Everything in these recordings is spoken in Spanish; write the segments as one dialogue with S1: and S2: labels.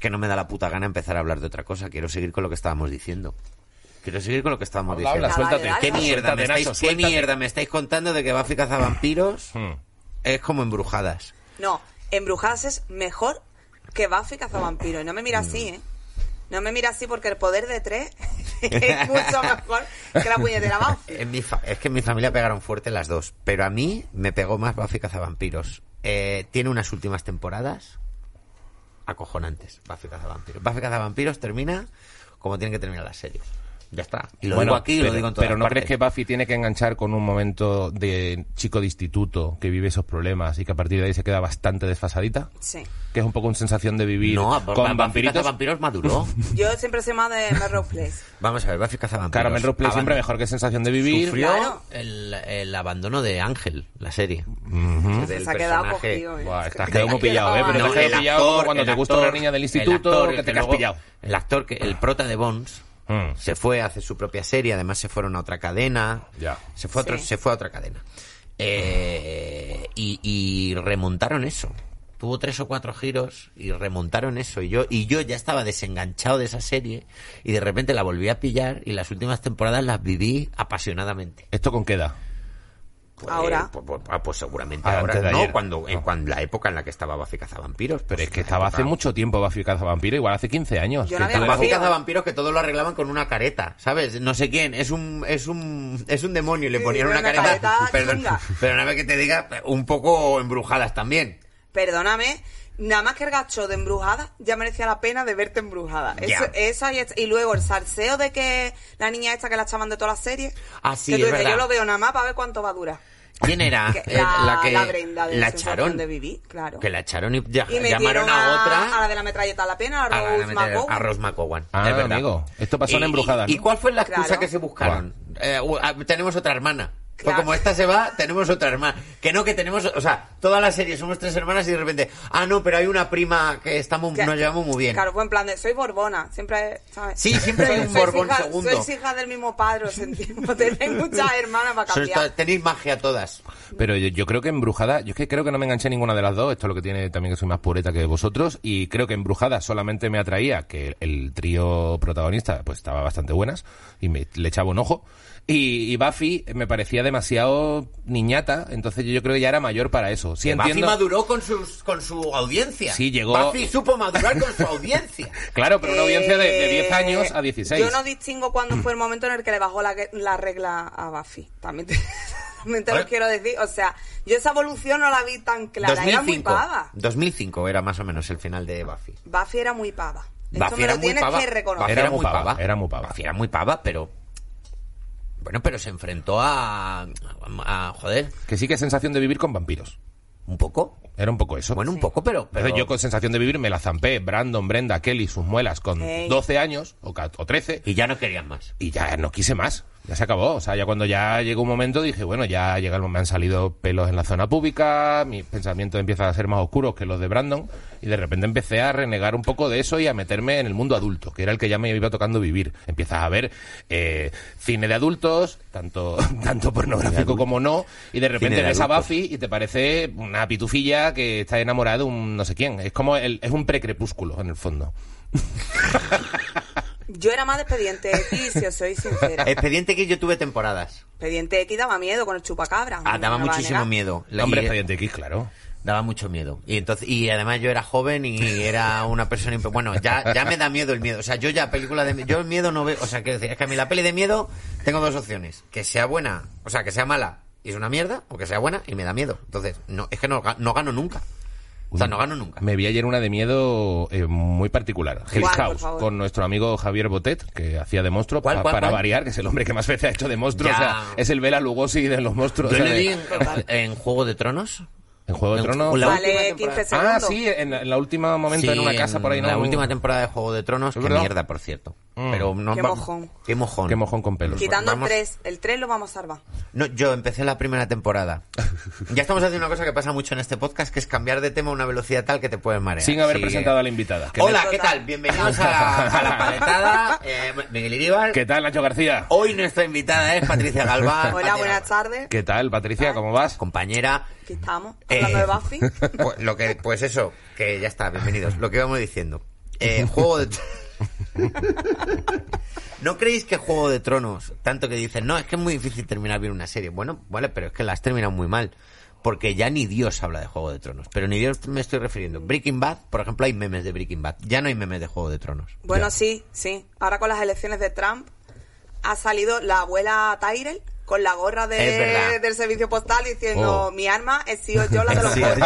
S1: que no me da la puta gana empezar a hablar de otra cosa. Quiero seguir con lo que estábamos diciendo. Quiero seguir con lo que estábamos
S2: Habla,
S1: diciendo.
S2: habla, suéltate.
S1: ¿Qué mierda, me
S2: Suéltate,
S1: estáis, ¿Qué mierda me estáis contando de que Buffy cazavampiros
S2: Hmm.
S1: es como embrujadas?
S3: No, Embrujadas es mejor que Buffy Cazavampiro. Y no me mira así, ¿eh? No me mira así porque el poder de tres es mucho mejor que la puñetera Buffy.
S1: En mi fa- es que en mi familia pegaron fuerte las dos, pero a mí me pegó más Buffy Cazavampiros. Eh, tiene unas últimas temporadas acojonantes, Buffy Cazavampiros. Buffy Cazavampiros termina como tienen que terminar las series. Ya está. Y lo
S2: Bueno,
S1: digo aquí y
S2: pero,
S1: lo digo en todas
S2: pero ¿no
S1: partes.
S2: crees que Buffy tiene que enganchar con un momento de chico de instituto que vive esos problemas y que a partir de ahí se queda bastante desfasadita?
S3: Sí.
S2: Que es un poco una sensación de vivir
S1: No,
S2: con vampiritos.
S1: Cazavampiros maduró.
S3: Yo siempre soy más de Melrose Place.
S1: Vamos a ver, Buffy Cazavampiros.
S2: Claro, Melrose Place siempre mejor que sensación de vivir.
S1: Sufrió
S3: Claro.
S1: el, el abandono de Ángel, la serie. Del
S3: Se ha quedado
S1: personaje-
S3: cogido, ¿eh?
S2: Buah, estás quedado pillado, ¿eh? Pero
S3: quedado
S2: te has quedado pillado cuando te gusta una niña del
S1: el
S2: instituto
S1: actor,
S2: que te
S1: luego-
S2: pillado.
S1: El actor, que el prota de Bones,
S2: Mm.
S1: se fue a hacer su propia serie, además se fueron a otra cadena.
S2: Ya.
S1: Se fue a, otro-
S3: Sí.
S1: se fue a otra cadena. Eh, y, y remontaron eso. Tuvo tres o cuatro giros y remontaron eso. Y yo, y yo ya estaba desenganchado de esa serie y de repente la volví a pillar y las últimas temporadas las viví apasionadamente.
S2: ¿Esto con qué edad?
S1: Pues,
S3: Ahora.
S1: Pues, pues- ah, pues seguramente
S2: Ah,
S1: ahora. No, cuando, en cuando la época en la que estaba Buffy Cazavampiros.
S2: Pero
S1: pues
S2: es que
S1: la
S2: estaba hace mucho tiempo Buffy Cazavampiro, igual hace 15 años.
S3: Yo
S2: que
S3: no había
S1: Buffy Cazavampiros que todo lo arreglaban con una careta, ¿sabes? No sé quién, es un es un es un demonio y le
S3: Sí,
S1: ponían una,
S3: una
S1: careta,
S3: careta
S1: perdón, perdóname que te diga, un poco embrujadas también.
S3: Perdóname, nada más que el gacho de embrujada ya merecía la pena de verte embrujada. Eso, esa y, y luego el salseo de que la niña esta que la echaban de todas las series.
S1: Ah, sí,
S3: que tú
S1: es
S3: dices,
S1: verdad.
S3: yo lo veo nada más para ver cuánto va a durar.
S1: ¿Quién era?
S3: Que
S1: Eh,
S3: la,
S1: que
S3: la Brenda de
S1: la echaron.
S3: de vivir, claro.
S1: Que la echaron y, ya-
S3: y
S1: llamaron a, otra
S3: a la de la metralleta a la pena, a
S1: a la-
S3: Rose
S1: a-
S3: McGowan.
S1: a Rose McGowan.
S2: Ah,
S1: es verdad.
S2: amigo, esto pasó en
S1: Y-
S2: Embrujadas,
S1: ¿Y
S2: ¿no?
S1: cuál fue la excusa
S3: Claro.
S1: que se buscaron? Eh, ah, tenemos otra hermana. Pues
S3: Claro.
S1: como esta se va, tenemos otra hermana. Que no, que tenemos, o sea, toda la serie somos tres hermanas y de repente, ah, no, pero hay una prima que estamos,
S3: Que-
S1: nos llevamos muy bien.
S3: Claro, fue en plan de, soy Borbona, siempre, ¿sabes?
S1: Sí, siempre hay
S3: Soy-
S1: un
S3: sois
S1: Borbón
S3: hija-
S1: segundo.
S3: Sois hijas del mismo padre, os sentimos. Tenéis muchas hermanas para cambiar.
S1: tenéis magia todas.
S2: Pero yo, yo creo que Embrujada, yo es que creo que no me enganché en ninguna de las dos, esto es lo que tiene también que soy más pureta que vosotros, y creo que Embrujada solamente me atraía que el trío protagonista pues estaba bastante buenas, y me, le echaba un ojo, y, y Buffy me parecía demasiado niñata, entonces yo, creo que ya era mayor para eso. Sí
S1: Que Buffy
S2: entiendo...
S1: maduró con, sus, con su audiencia.
S2: Sí, llegó-
S1: Buffy supo madurar con su audiencia.
S2: Claro, pero una audiencia de, de 10
S3: Eh,
S2: años a 16.
S3: Yo no distingo cuándo fue el momento en el que le bajó la, la regla a Buffy. También te, también te lo quiero decir. O sea, yo esa evolución no la vi tan clara. Era muy
S1: 2005.
S3: pava.
S1: 2005 era más o menos el final de Buffy.
S3: Buffy era muy pava. Esto
S1: Buffy
S3: me
S1: era
S3: lo
S1: muy
S3: tienes
S1: pava.
S3: que reconocer.
S1: Buffy
S2: Era muy pava, era muy pava.
S1: Buffy era muy pava, pero... Bueno, pero se enfrentó a... a joder,
S2: Que sí que es sensación de vivir con vampiros.
S1: un poco.
S2: Era un poco eso.
S1: Bueno, un poco, pero... pero
S2: Entonces yo con sensación de vivir me la zampé Brandon, Brenda, Kelly, sus muelas con
S3: Ey.
S2: 12 años o, o 13
S1: Y ya no querían más.
S2: y ya no quise más. Ya se acabó. O sea, ya cuando ya llegó un momento dije, bueno, ya llega el, me han salido pelos en la zona pública, mis pensamientos empiezan a ser más oscuros que los de Brandon y de repente empecé a renegar un poco de eso y a meterme en el mundo adulto, que era el que ya me iba tocando vivir. Empiezas a ver eh, cine de adultos, tanto, tanto pornográfico como no, y de repente
S1: de
S2: ves a. Buffy y te parece una pitufilla que está enamorada de un no sé quién. Es como el, es un precrepúsculo en el fondo.
S3: Yo era más de Expediente X, si os soy sincera.
S1: Expediente X yo tuve temporadas.
S3: Expediente X daba miedo con el chupacabra.
S1: Ah, daba muchísimo miedo. La-
S2: Hombre,
S1: y-
S2: Expediente X, claro.
S1: Daba mucho miedo. Y entonces y además yo era joven y era una persona... Bueno, ya, ya me da miedo el miedo. O sea, yo ya película de... Yo el miedo no veo... O sea, quiero decir, es que a mí la peli de miedo tengo dos opciones. Que sea buena, o sea, que sea mala y es una mierda, o que sea buena y me da miedo. Entonces, no es que no, no gano nunca. O sea, no gano nunca.
S2: Me vi ayer una de miedo eh, muy particular. Hill
S3: ¿Cuál, por
S2: House, con nuestro amigo Javier Botet, que hacía de monstruo,
S1: ¿Cuál,
S2: pa-
S1: cuál,
S2: para
S1: cuál?
S2: variar, que es el hombre que más veces ha hecho de monstruo.
S1: Ya.
S2: O sea, es el Bela Lugosi de los monstruos.
S1: Yo
S2: o sea,
S1: le
S2: de-
S1: vi en, en Juego de Tronos.
S2: en Juego de
S1: en-
S2: Tronos.
S3: Vale,
S1: última
S3: 15
S1: temporada.
S3: segundos.
S2: Ah, sí, en, la- en la última momento
S1: Sí,
S2: en una casa por ahí, ¿no?
S1: La última temporada de Juego de Tronos,
S2: ¿Es
S1: qué
S2: verdad?
S1: mierda, por cierto.
S2: Mm.
S1: Pero no
S3: Qué
S1: va-
S3: mojón.
S1: Qué mojón.
S2: Qué mojón con pelos.
S3: Quitando
S1: Vamos-
S3: el 3, el 3 lo vamos a salvar.
S1: No, yo empecé la primera temporada. Ya estamos haciendo una cosa que pasa mucho en este podcast, que es cambiar de tema a una velocidad tal que te puedes marear.
S2: Sin haber
S1: Sí.
S2: presentado a la invitada. ¿Qué,
S1: Hola? ¿qué tal? Bienvenidos a la, a la paletada. Eh, Miguel Iríbar.
S2: ¿Qué tal, Nacho García?
S1: Hoy nuestra invitada es Patricia Galván.
S3: Hola, buenas tardes.
S2: ¿Qué tal, Patricia? ¿Cómo vas?
S1: Compañera.
S3: Aquí estamos,
S1: Eh,
S3: hablando de Buffy.
S1: Pues, lo que, pues eso, que ya está, bienvenidos. Lo que íbamos diciendo. Eh, Juego de... ¿No creéis que Juego de Tronos, tanto que dicen, no, es que es muy difícil terminar bien una serie? Bueno, vale, pero es que la has terminado muy mal. Porque ya ni Dios habla de Juego de Tronos. Pero ni Dios me estoy refiriendo. Breaking Bad, por ejemplo, hay memes de Breaking Bad. Ya no hay memes de Juego de Tronos.
S3: Bueno,
S2: Ya.
S3: sí, sí. Ahora con las elecciones de Trump ha salido la abuela Tyrell con la gorra de, del servicio postal diciendo
S2: Oh.
S3: mi arma es sí o yo la de los pobres".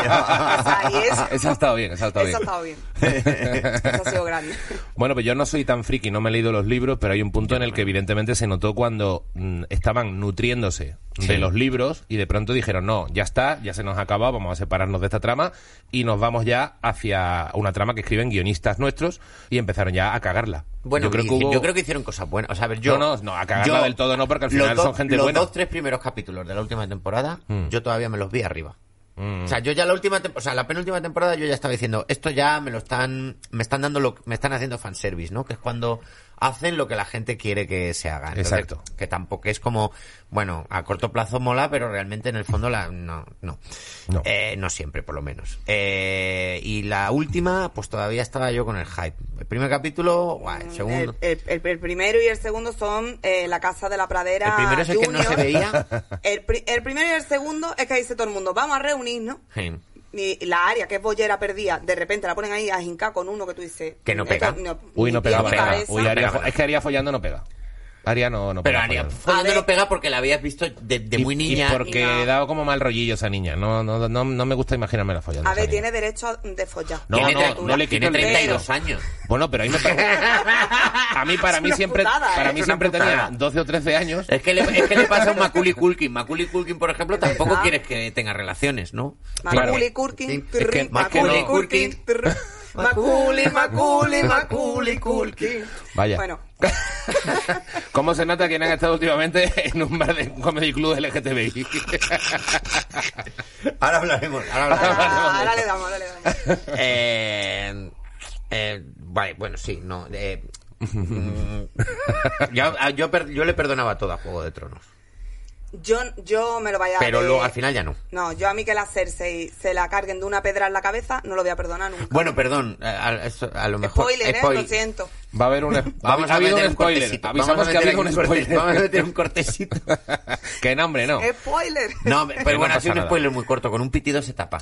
S3: y eso,
S2: Esa ha estado bien, esa ha estado
S3: eso ha
S2: bien.
S3: estado bien. Eso ha sido grande.
S2: Bueno, pues yo no soy tan friki, no me he leído los libros, pero hay un punto en el que evidentemente se notó cuando mm, estaban nutriéndose
S1: Sí.
S2: de los libros y de pronto dijeron, no, ya está, ya se nos ha acabado, vamos a separarnos de esta trama y nos vamos ya hacia una trama que escriben guionistas nuestros y empezaron ya a cagarla.
S1: Bueno,
S2: yo creo, que hubo...
S1: yo creo que hicieron cosas buenas. O sea, a ver, yo.
S2: No, no, no, a cagarla del todo no, porque al final
S1: los dos-
S2: son gente
S1: los
S2: buena.
S1: dos, tres primeros capítulos de la última temporada,
S2: Mm.
S1: yo todavía me los vi arriba.
S2: Mm.
S1: O sea, yo ya la última, o sea, la penúltima temporada yo ya estaba diciendo, esto ya me lo están, me están dando lo, me están haciendo fanservice, ¿no? Que es cuando hacen lo que la gente quiere que se haga. Entonces,
S2: Exacto.
S1: Que tampoco es como, bueno, a corto plazo mola, pero realmente en el fondo la, no, no.
S2: No.
S1: Eh, no siempre, por lo menos. Eh, y la última, pues todavía estaba yo con el hype. El primer capítulo, guay, el segundo.
S3: El, el- el- el primero y el segundo son eh, La Casa de la Pradera.
S1: El primero es el que no
S3: Junior.
S1: se veía.
S3: El, pri- el primero y el segundo es que dice todo el mundo, vamos a reunirnos.
S1: Sí.
S3: Y la área que es bollera perdida, de repente la ponen ahí a jincar con uno que tú dices.
S1: Que no
S3: esto
S1: pega.
S2: Uy, no pegaba
S3: ni
S2: nada.
S3: cabeza.
S2: Uy,
S1: pegaba.
S2: es que Aria follando no pega. Aria no, no
S1: Pero
S2: pega.
S1: Aria
S3: A ver.
S1: no pega porque la habías visto de, de
S2: Y-
S1: muy
S2: y
S1: niña.
S2: porque
S3: No.
S2: daba como mal rollillo esa niña. No, no, no, no me gusta imaginarme la follando.
S3: A ver,
S2: niña.
S3: tiene derecho a- de follar.
S2: No,
S1: tiene,
S2: no, no le
S1: tiene
S2: quito el
S1: 32
S2: derecho.
S1: años.
S2: Bueno, pero ahí me parece. A mí, para mí
S3: una
S2: siempre,
S3: putada, ¿eh?
S2: para
S3: Es
S2: mí
S1: una
S2: siempre tenía
S1: putada.
S2: 12 o 13 años.
S1: Es que, le, es que le pasa a un Macaulay Culkin. Macaulay Culkin, por ejemplo, tampoco
S3: verdad.
S1: quieres que tenga relaciones, ¿no?
S3: Macaulay
S1: Claro.
S3: Culkin.
S1: Sí,
S2: es que-
S3: trrr,
S2: más que
S3: Macaulay
S2: no.
S3: Culkin. Trrr. Macaulay, Macaulay, Macaulay Culkin.
S2: Vaya.
S3: Bueno,
S2: ¿Cómo se nota que han estado últimamente en un bar de un comedy club LGTBI?
S1: Ahora hablaremos. Ahora
S3: ahora,
S1: hablaremos.
S3: ahora le damos, ahora le damos.
S1: Eh, eh, vale, bueno, sí, no. eh, mm, yo, yo, per- yo le perdonaba todo a Juego de Tronos.
S3: Yo, yo me lo vaya
S1: Pero
S3: de-
S1: luego al final ya no.
S3: No, yo a mí que la Cersei se la carguen de una pedra en la cabeza, no lo voy a perdonar nunca.
S1: Bueno, perdón, a, a- eso- a lo mejor.
S3: Spoiler, ¿eh? Lo siento.
S2: Va a haber un.
S1: Vamos
S2: ha
S1: a meter
S2: un
S1: un
S2: spoiler.
S1: Vamos a meter
S2: un
S1: corte-
S2: spoiler.
S1: Vamos a meter un cortecito.
S2: que nombre, no.
S3: Spoiler.
S1: No, pero
S2: no
S1: bueno, ha sido un
S2: nada.
S1: spoiler muy corto. Con un pitido se tapa.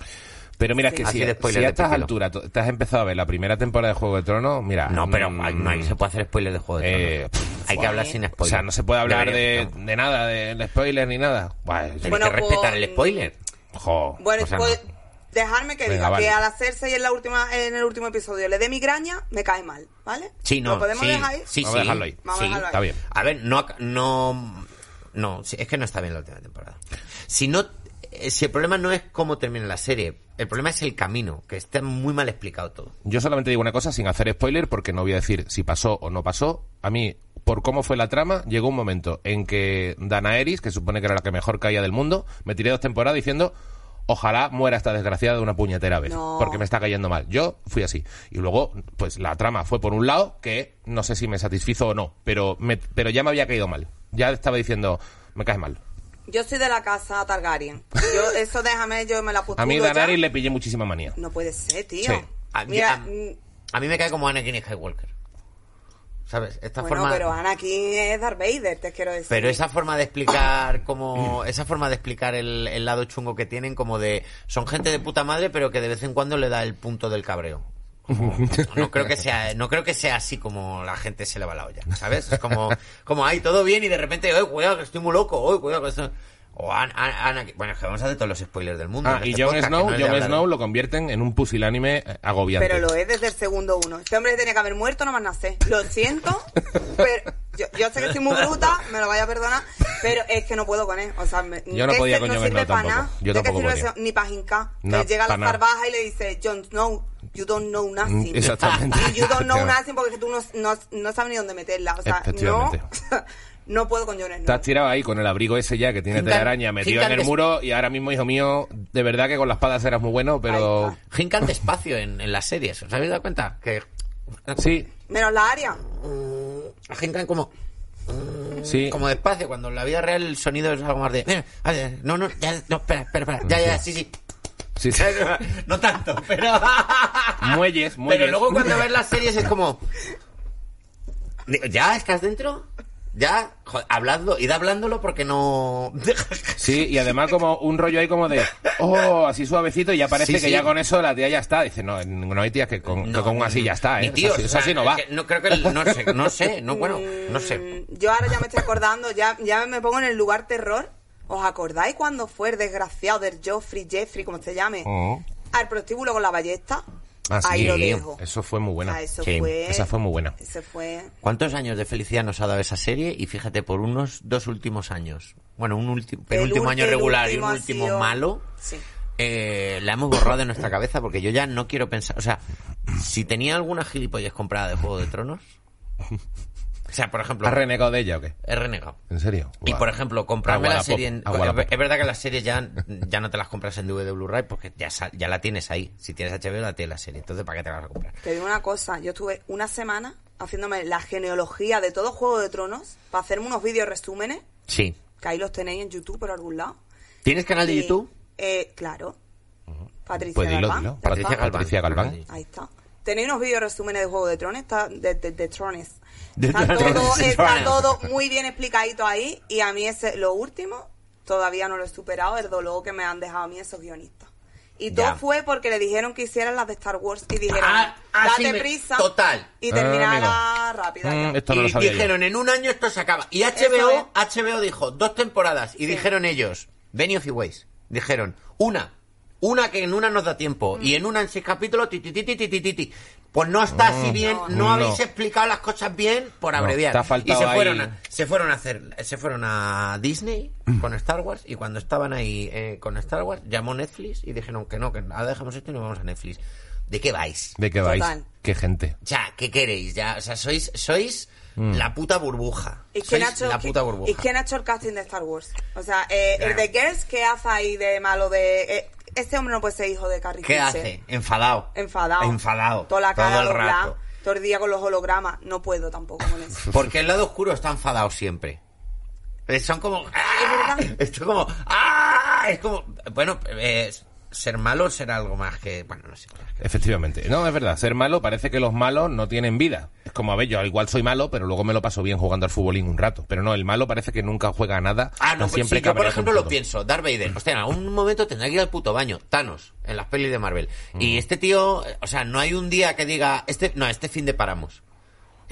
S2: Pero mira, es que si, si a estas alturas te has empezado a ver la primera temporada de Juego de Tronos, mira.
S1: No, pero
S2: mm,
S1: ay, no hay- se puede hacer spoiler de Juego de
S2: eh,
S1: Tronos.
S2: pff,
S1: Hay que hablar sin
S2: O
S1: spoiler.
S2: sea, no se puede hablar de, nada, de, de spoiler ni nada. Buah,
S1: Tienes
S3: Bueno,
S1: que respetar
S3: pues,
S1: el spoiler.
S2: jo,
S3: Bueno,
S2: o sea,
S3: pues
S2: no.
S3: dejarme que
S2: Venga,
S3: diga
S2: vale.
S3: que a la Cersei en, la última, en el último episodio le dé migraña, me cae mal, ¿vale?
S1: Sí, no.
S3: ¿Lo podemos
S1: sí,
S3: dejar ahí?
S1: Sí,
S2: Vamos a
S1: sí.
S2: dejarlo ahí.
S3: Vamos a
S1: Sí.
S3: dejarlo ahí.
S2: Está bien.
S1: A ver, no, no, no, es que no está bien la última temporada. Si no, eh, si el problema no es cómo termina la serie, el problema es el camino, que está muy mal explicado todo.
S2: Yo solamente digo una cosa sin hacer spoiler porque no voy a decir si pasó o no pasó. A mí, por cómo fue la trama, llegó un momento en que Danaeris, que supone que era la que mejor caía del mundo, me tiré dos temporadas diciendo ojalá muera esta desgraciada de una puñetera vez,
S3: No.
S2: porque me está cayendo mal. Yo fui así. Y luego, pues la trama fue por un lado que no sé si me satisfizo o no, pero, me- pero ya me había caído mal. Ya estaba diciendo, me caes mal.
S3: Yo soy de la casa Targaryen. Yo, eso déjame, yo me la pustulo
S2: A mí. Daenerys le pillé muchísima manía.
S3: No puede ser, tío.
S2: Sí.
S1: A, mí-
S3: Mira,
S1: a-
S3: mm,
S1: a mí me cae como Anakin Skywalker. ¿Sabes? Esta
S3: bueno,
S1: forma...
S3: pero Anakin es Darth Vader, te quiero decir.
S1: Pero esa forma de explicar como esa forma de explicar el, el lado chungo que tienen como de son gente de puta madre pero que de vez en cuando le da el punto del cabreo. Como- no creo que sea no creo que sea así como la gente se le va la olla, ¿sabes? Es como como ay todo bien y de repente, "Oye, cuidado que estoy muy loco, oye, cuidado que esto-". O An- An- Anakin. Bueno, es que vamos a hacer todos los spoilers del mundo.
S2: Ah, y
S1: este
S2: Jon Snow,
S1: no
S2: Jon Snow lo convierten en un pusilánime eh, agobiante.
S3: Pero lo es desde el segundo uno. Este hombre tenía que haber muerto, no más nacer. Lo siento, pero yo, yo sé que soy muy bruta, me lo vaya a perdonar, pero es que no puedo con él. O sea, me-
S2: Yo no
S3: que
S2: podía con Jon
S3: sirve
S2: Snow
S3: para
S2: tampoco.
S3: nada.
S2: Yo
S3: ¿De qué
S2: tampoco
S3: sirve
S2: podía.
S3: Ni para hincar.
S2: No,
S3: llega a la barbaja y le dice, Jon Snow, you don't know nothing.
S2: Exactamente.
S3: Y you don't know nothing porque tú no, no, no sabes ni dónde meterla. O sea, no, no puedo con Jon Snow.
S2: Estás tirado ahí con el abrigo ese ya que tiene
S1: Hincan-
S2: telaraña metido en el muro y ahora mismo, hijo mío, de verdad que con las espadas eras muy bueno, pero...
S3: Ahí
S1: Hincan despacio en, en las series. ¿Os habéis dado cuenta? Que
S2: Sí,
S3: Menos la área.
S1: Hincan como,
S2: sí.
S1: como despacio. Cuando en la vida real el sonido es algo más de... "Mira, a ver, No, no, ya, no, espera, espera, espera. Ya, ya, sí, sí.
S2: Sí, sí.
S1: No tanto, pero...
S2: Muelles, muelles.
S1: Pero luego cuando ves las series es como... ¿Ya estás dentro? ¿Ya? Joder, hablando, id hablándolo porque no...
S2: Sí, y además como un rollo ahí como de, oh, así suavecito y ya parece
S1: Sí,
S2: que
S1: sí.
S2: ya con eso la tía ya está. Dice, no, no hay tías que con, que con así ya está, ¿eh? eso, así, eso no va.
S1: es que no creo que... el- No sé, no sé, no, bueno, no sé.
S3: Mm, Yo ahora ya me estoy acordando, ya, ya me pongo en el lugar terror. ¿Os acordáis cuando fue el desgraciado del Joffrey, Jeffrey, como se llame,
S2: Oh.
S3: al prostíbulo con la ballesta?
S2: Ah, sí,
S3: Ahí lo dejo.
S2: Eso fue muy
S3: O
S2: buena.
S3: sea, eso
S1: Sí,
S3: fue...
S2: esa fue muy buena.
S3: Ese fue...
S1: ¿Cuántos años de felicidad nos ha dado esa serie? Y fíjate, por unos dos últimos años. Bueno, un último, penúltimo año regular y un último
S3: sido-
S1: malo.
S3: Sí.
S1: eh, la hemos borrado de nuestra cabeza porque yo ya no quiero pensar. O sea, si tenía alguna gilipollez comprada de Juego de Tronos. O sea, por ejemplo,
S2: ¿Has renegado de ella o qué?
S1: he renegado.
S2: ¿En serio?
S1: Y por ejemplo, comprarme la serie en... Es verdad que las series ya, ya no te las compras en DVD Blu-ray porque ya, la tienes ahí. Si tienes HBO, la tienes la serie. Entonces, ¿para qué te la vas a comprar?
S3: Te digo una cosa, yo estuve una semana haciéndome la genealogía de todo Juego de Tronos para hacerme unos vídeos resúmenes,
S1: Sí.
S3: que ahí los tenéis en YouTube por algún lado.
S1: ¿Tienes canal de
S3: Y,
S1: YouTube?
S3: Eh, claro. Patricia
S2: Pues dilo,
S3: Galván.
S2: dilo.
S1: Patricia. Galván.
S2: Patricia Galván.
S3: Ahí está. Tenéis unos vídeos resúmenes de Juego de Tronos, de, de, de Trones. Está todo, muy bien explicadito ahí y a mí ese, lo último, todavía no lo he superado, el dolor que me han dejado a mí esos guionistas. Y todo fue porque le dijeron que hicieran las de Star Wars y dijeron,
S1: ah, ah,
S3: date prisa.
S1: Total.
S3: Y
S2: terminala
S3: ah, rápida.
S1: Y dijeron, en un año esto se acaba. Y HBO. HBO dijo, dos temporadas. Y dijeron ellos, Benioff y Weiss, dijeron, una. Una que en una nos da tiempo.
S3: Mm.
S1: Y en una en seis capítulos, ti, ti, ti, ti. Pues no está así bien, no,
S2: Mm. No.
S1: habéis explicado las cosas bien por abreviar.
S2: te ha
S1: y
S2: faltado
S1: se fueron, a, se fueron a hacer, se fueron a Disney con Star Wars y cuando estaban ahí eh, con Star Wars, llamó Netflix y dijeron que no, que ahora dejamos esto y nos vamos a Netflix. ¿De qué vais?
S2: ¿De qué vais?
S3: Total.
S2: Qué gente.
S1: Ya, ¿qué queréis? Ya, o sea, sois, sois la puta burbuja.
S3: ¿Y quién, hecho,
S1: la puta burbuja.
S3: ¿Y quién ha hecho el casting de Star Wars? O sea, eh, el de Girls, ¿qué hace ahí de malo de... eh, este hombre no puede ser hijo de Carrie
S1: ¿Qué
S3: Fisher.
S1: hace? Enfadado.
S3: Enfadado.
S1: Enfadado.
S3: Toda la cara
S1: todo el rato.
S3: todo el día con los hologramas. No puedo tampoco con eso.
S1: Porque el lado oscuro está enfadado siempre. Eh, Son como... ¡ah!
S3: verdad.
S1: Esto como... ¡ah! Es como... Bueno, eh, ser malo será algo más que... Bueno, no sé.
S2: Efectivamente. No, es verdad. Ser malo parece que los malos no tienen vida. Es como, a ver, yo igual soy malo, pero luego me lo paso bien jugando al futbolín un rato. Pero no, el malo parece que nunca juega a nada.
S1: Ah, no, pues
S2: siempre
S1: sí, yo por ejemplo lo pienso. Darth Vader. Hostia, en algún momento tendrá que ir al puto baño. Thanos, en las pelis de Marvel. Y este tío... O sea, no hay un día que diga... este No, este fin de paramos.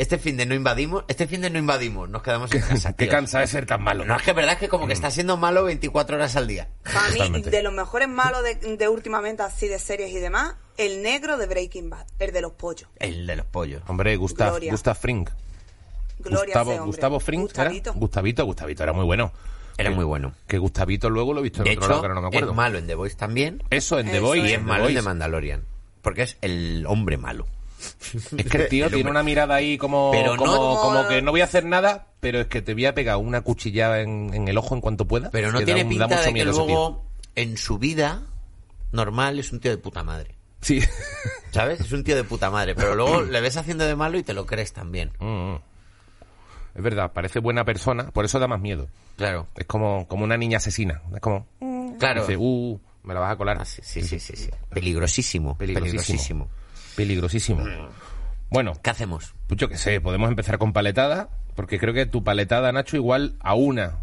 S1: Este fin de no invadimos. Este fin de no invadimos. Nos quedamos en casa,
S2: Qué cansa de ser tan malo.
S1: No, es que es verdad que como que está siendo malo 24 horas al día.
S3: Para mí,
S2: Totalmente.
S3: de los mejores malos de, de últimamente, así de series y demás, el negro de Breaking Bad, el de los pollos.
S1: El de los pollos.
S2: Hombre, Gustav,
S3: Gloria.
S2: Gustav Fring.
S3: Gloria a
S2: Gustavo. Gustavo Fring, ¿era?
S3: Gustavito.
S2: Gustavito, Gustavito, era muy bueno.
S1: Era
S2: Que-
S1: muy bueno.
S2: Que Gustavito luego lo he visto en
S1: De
S2: otro
S1: hecho,
S2: lado, ahora no me acuerdo.
S1: es malo en The Voice también.
S2: Eso en The Voice.
S1: Y
S3: es
S1: malo en The. Mandalorian. Porque es el hombre malo.
S2: Es que el tío
S1: El
S2: tiene una mirada ahí como,
S1: Pero no-
S2: como, que no voy a hacer nada, pero es que te voy a pegar una cuchillada en, en el ojo en cuanto pueda.
S1: Pero no tiene
S2: da, da
S1: pinta
S2: mucho
S1: de que luego, en su vida normal, es un tío de puta madre.
S2: Sí.
S1: ¿Sabes? Es un tío de puta madre. Pero luego le ves haciendo de malo y te lo crees también.
S2: Mm, mm. Es verdad, parece buena persona, por eso da más miedo.
S1: Claro.
S2: Es como, como una niña asesina. Es como,
S1: Claro.
S2: dice, uh, me la vas a colar.
S1: Ah, sí, sí, sí, sí, sí. Peligrosísimo.
S2: Peligrosísimo.
S1: Peligrosísimo.
S2: Peligrosísimo. Bueno,
S1: ¿Qué hacemos?
S2: pues yo qué sé, podemos empezar con paletada, porque creo que tu paletada, Nacho, igual aúna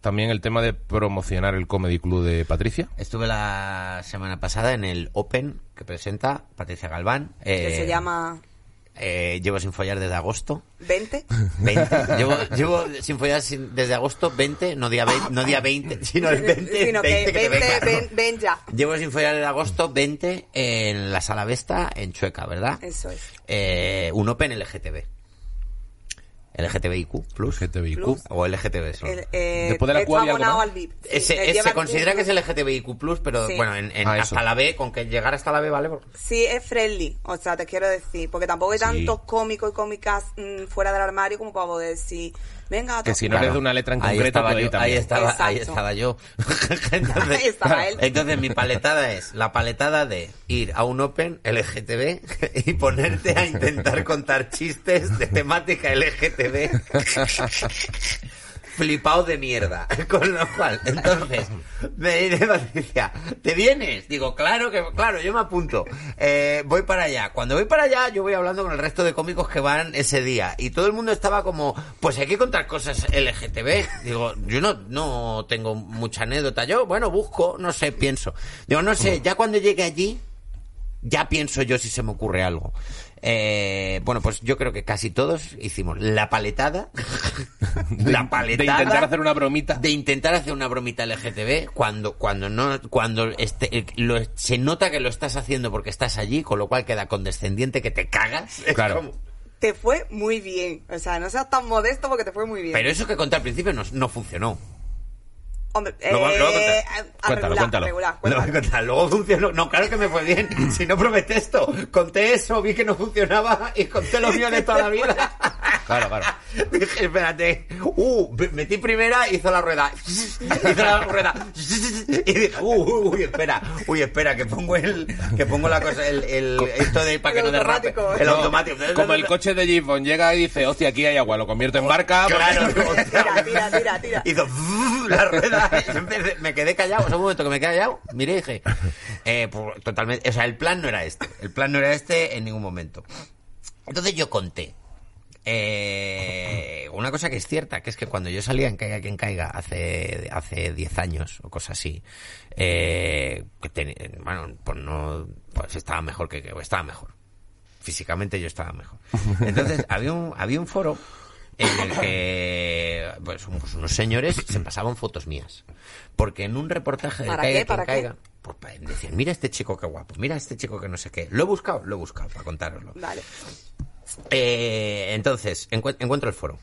S2: también el tema de promocionar el Comedy Club de Patricia.
S1: Estuve la semana pasada en el Open que presenta Patricia Galván.
S3: Que
S1: eh,
S3: se llama...
S1: eh, llevo sin follar desde agosto.
S3: 20.
S1: 20. Llevo, llevo sin follar sin- desde agosto 20, no día 20, no día 20 sino el 20.
S3: Sino que
S1: 20 que te
S3: 20,
S1: venga, ¿no?
S3: ven, ven ya.
S1: Llevo sin follar desde agosto 20 en la sala Vesta, en Chueca, ¿verdad?
S3: Eso es.
S1: Eh, un Open LGTB. LGTBIQ Plus.
S2: LGTBIQ.
S3: Plus.
S1: O LGTB solo.
S3: El, eh,
S2: Después de la Q había algo más.
S3: al VIP. Sí,
S1: Ese-
S3: él
S1: ese
S3: lleva
S1: se
S3: el
S1: considera
S3: Q+.
S1: que es LGTBIQ Plus, pero
S3: Sí.
S1: bueno, en, en-
S2: Ah,
S1: hasta la B, con que llegar hasta la B, ¿vale?
S3: Sí, es friendly, o sea, te quiero decir, porque tampoco hay
S2: Sí.
S3: tantos cómicos y cómicas mm, fuera del armario como para poder decir, venga,
S2: Que si no
S3: toca.
S2: eres de una letra en
S1: ahí
S2: concreto,
S1: estaba,
S2: pues
S1: yo, ahí, estaba, ahí
S3: Exacto.
S1: estaba yo. entonces,
S3: Ahí estaba él.
S1: entonces mi paletada es la paletada de ir a un Open LGTB y ponerte a intentar contar chistes de temática LGTB. Flipado de mierda. Con lo cual, entonces, me dice Patricia, ¿te vienes? Digo, claro que, claro, yo me apunto. Eh, voy para allá. Cuando voy para allá, yo voy hablando con el resto de cómicos que van ese día. Y todo el mundo estaba como, pues hay que contar cosas LGTB. Digo, yo no, no tengo mucha anécdota. Yo, bueno, busco, no sé, pienso. Digo, no sé, ya cuando llegue allí, ya pienso yo si se me ocurre algo. Eh, bueno, pues yo creo que casi todos hicimos la paletada. la
S2: De
S1: paletada.
S2: intentar hacer una bromita.
S1: de intentar hacer una bromita LGTB cuando cuando no cuando este, eh, lo- se nota que lo estás haciendo porque estás allí, con lo cual queda condescendiente que te cagas. Es
S2: Claro.
S1: como-
S3: Te fue muy bien, o sea, no seas tan modesto porque te fue muy bien.
S1: Pero eso que conté al principio no, no funcionó.
S3: Hombre,
S1: Lo va- lo va a contar.
S3: eh, a- a
S2: Cuéntalo,
S3: regular,
S2: cuéntalo.
S3: regular,
S1: Lo voy a
S3: cuéntalo.
S1: contar, Luego funcionó. No, claro que me fue bien. Si no probé esto, conté eso, vi que no funcionaba y conté lo mío de toda la vida.
S2: Claro, claro.
S1: Dije, espérate. Uh, me- metí primera, hizo la rueda. Hizo la rueda. Y dije, uh, uy, uy, espera. Uy, espera, que pongo el, que pongo la cosa, el, el, esto de para que no derrape.
S3: automático.
S1: El
S2: No,
S1: automático.
S2: Como el coche de Gibbon llega y dice, hostia, aquí hay agua, lo convierto en barca.
S1: Claro,
S2: porque-
S3: Tira, tira, tira, tira.
S1: Hizo la rueda. Me quedé callado. Un momento que me quedé callado. Miré y dije, eh, pues, totalmente. O sea, el plan no era este. El plan no era este en ningún momento. Entonces yo conté. eh, una cosa que es cierta, que es que cuando yo salía en Caiga quien caiga hace hace 10 años o cosas así, eh, que ten- bueno, pues no, pues estaba mejor que estaba mejor. Físicamente yo estaba mejor. Entonces había un había un foro en el que pues, un- unos señores se pasaban fotos mías. Porque en un reportaje de
S3: ¿Para
S1: Caiga
S3: qué?
S1: quien
S3: ¿Para qué?
S1: caiga, pues para decir, mira este chico qué guapo, mira este chico que no sé qué. Lo he buscado, lo he buscado para contároslo.
S3: Vale.
S1: Eh, entonces, encu- encuentro el foro.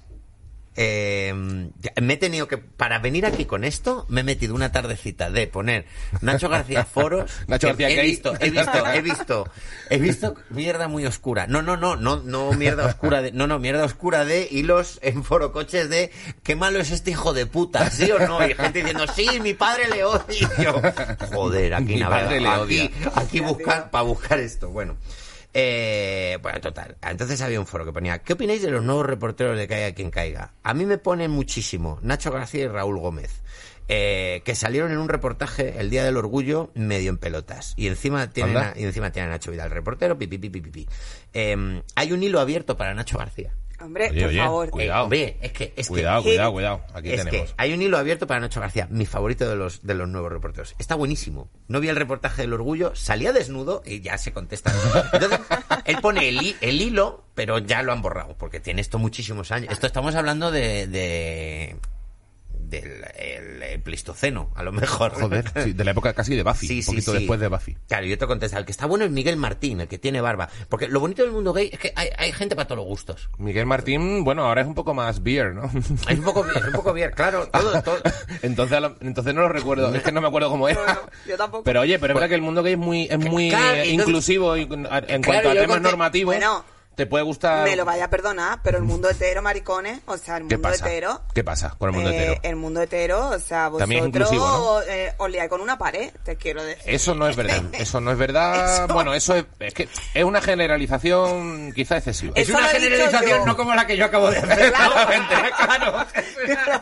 S1: Eh, me he tenido que, para venir aquí con esto, me he metido una tardecita de poner Nacho García foros.
S2: Nacho García
S1: he
S2: gay.
S1: visto, he visto, he visto, he visto mierda muy oscura. No, no, no, no, no mierda oscura de, no, no, mierda oscura de hilos en forocoches de qué malo es este hijo de puta, sí o no, y gente diciendo sí, mi padre le odia. Yo, joder, aquí
S2: Mi
S1: nada,
S2: padre le
S1: aquí, aquí buscar, para buscar esto, bueno. Eh, bueno, total. Entonces había un foro que ponía, ¿qué opináis de los nuevos reporteros de Caiga quien caiga? A mí me pone muchísimo Nacho García y Raúl Gómez, eh, que salieron en un reportaje el Día del Orgullo medio en pelotas. Y encima tienen, a, y encima tienen a Nacho Vidal, reportero, pipi, pipi, pipi. Eh, hay un hilo abierto para Nacho García.
S3: Hombre,
S2: Oye,
S3: por
S2: oye,
S3: favor.
S2: cuidado.
S1: Hombre, es que... Es
S2: Cuidado,
S1: que,
S2: cuidado, cuidado. Aquí
S1: es
S2: tenemos.
S1: que hay un hilo abierto para Nacho García, mi favorito de los, de los nuevos reporteros. Está buenísimo. No vi el reportaje del orgullo, salía desnudo y ya se contesta. Entonces, él pone el, el hilo, pero ya lo han borrado, porque tiene esto muchísimos años. Esto estamos hablando de... de del el- el Pleistoceno, a lo mejor.
S2: Joder, sí, de la época casi de Buffy.
S1: Sí,
S2: un poquito
S1: sí.
S2: después de Buffy.
S1: Claro, yo te contesto. El que está bueno es Miguel Martín, el que tiene barba. Porque lo bonito del mundo gay es que hay, hay gente para todos los gustos.
S2: Miguel Martín, bueno, ahora es un poco más beer, ¿no?
S1: Es un poco bien, es un poco bien, claro. Todo, todo.
S2: entonces, a lo- entonces no lo recuerdo, es que no me acuerdo cómo era.
S3: No, no, yo tampoco.
S2: Pero oye, pero es verdad que el mundo gay es muy, es muy
S1: Claro, entonces-
S2: inclusivo y en
S1: Claro,
S2: cuanto a temas normativos.
S3: Bueno,
S2: te puede gustar.
S3: Me lo vaya a perdonar, pero el mundo hetero, maricones, o sea, el
S2: ¿Qué
S3: mundo
S2: pasa?
S3: hetero.
S2: ¿Qué pasa con el mundo
S3: eh,
S2: hetero?
S3: El mundo hetero, o sea, vosotros
S2: También es inclusivo, ¿no?
S3: eh, os liáis con una pared, te quiero decir.
S2: Eso no es verdad. Eso no es verdad.
S3: Eso-
S2: Bueno, eso es, es que es una generalización quizá excesiva.
S1: Es una generalización no como la que yo acabo de hacer.
S3: Claro.
S1: claro.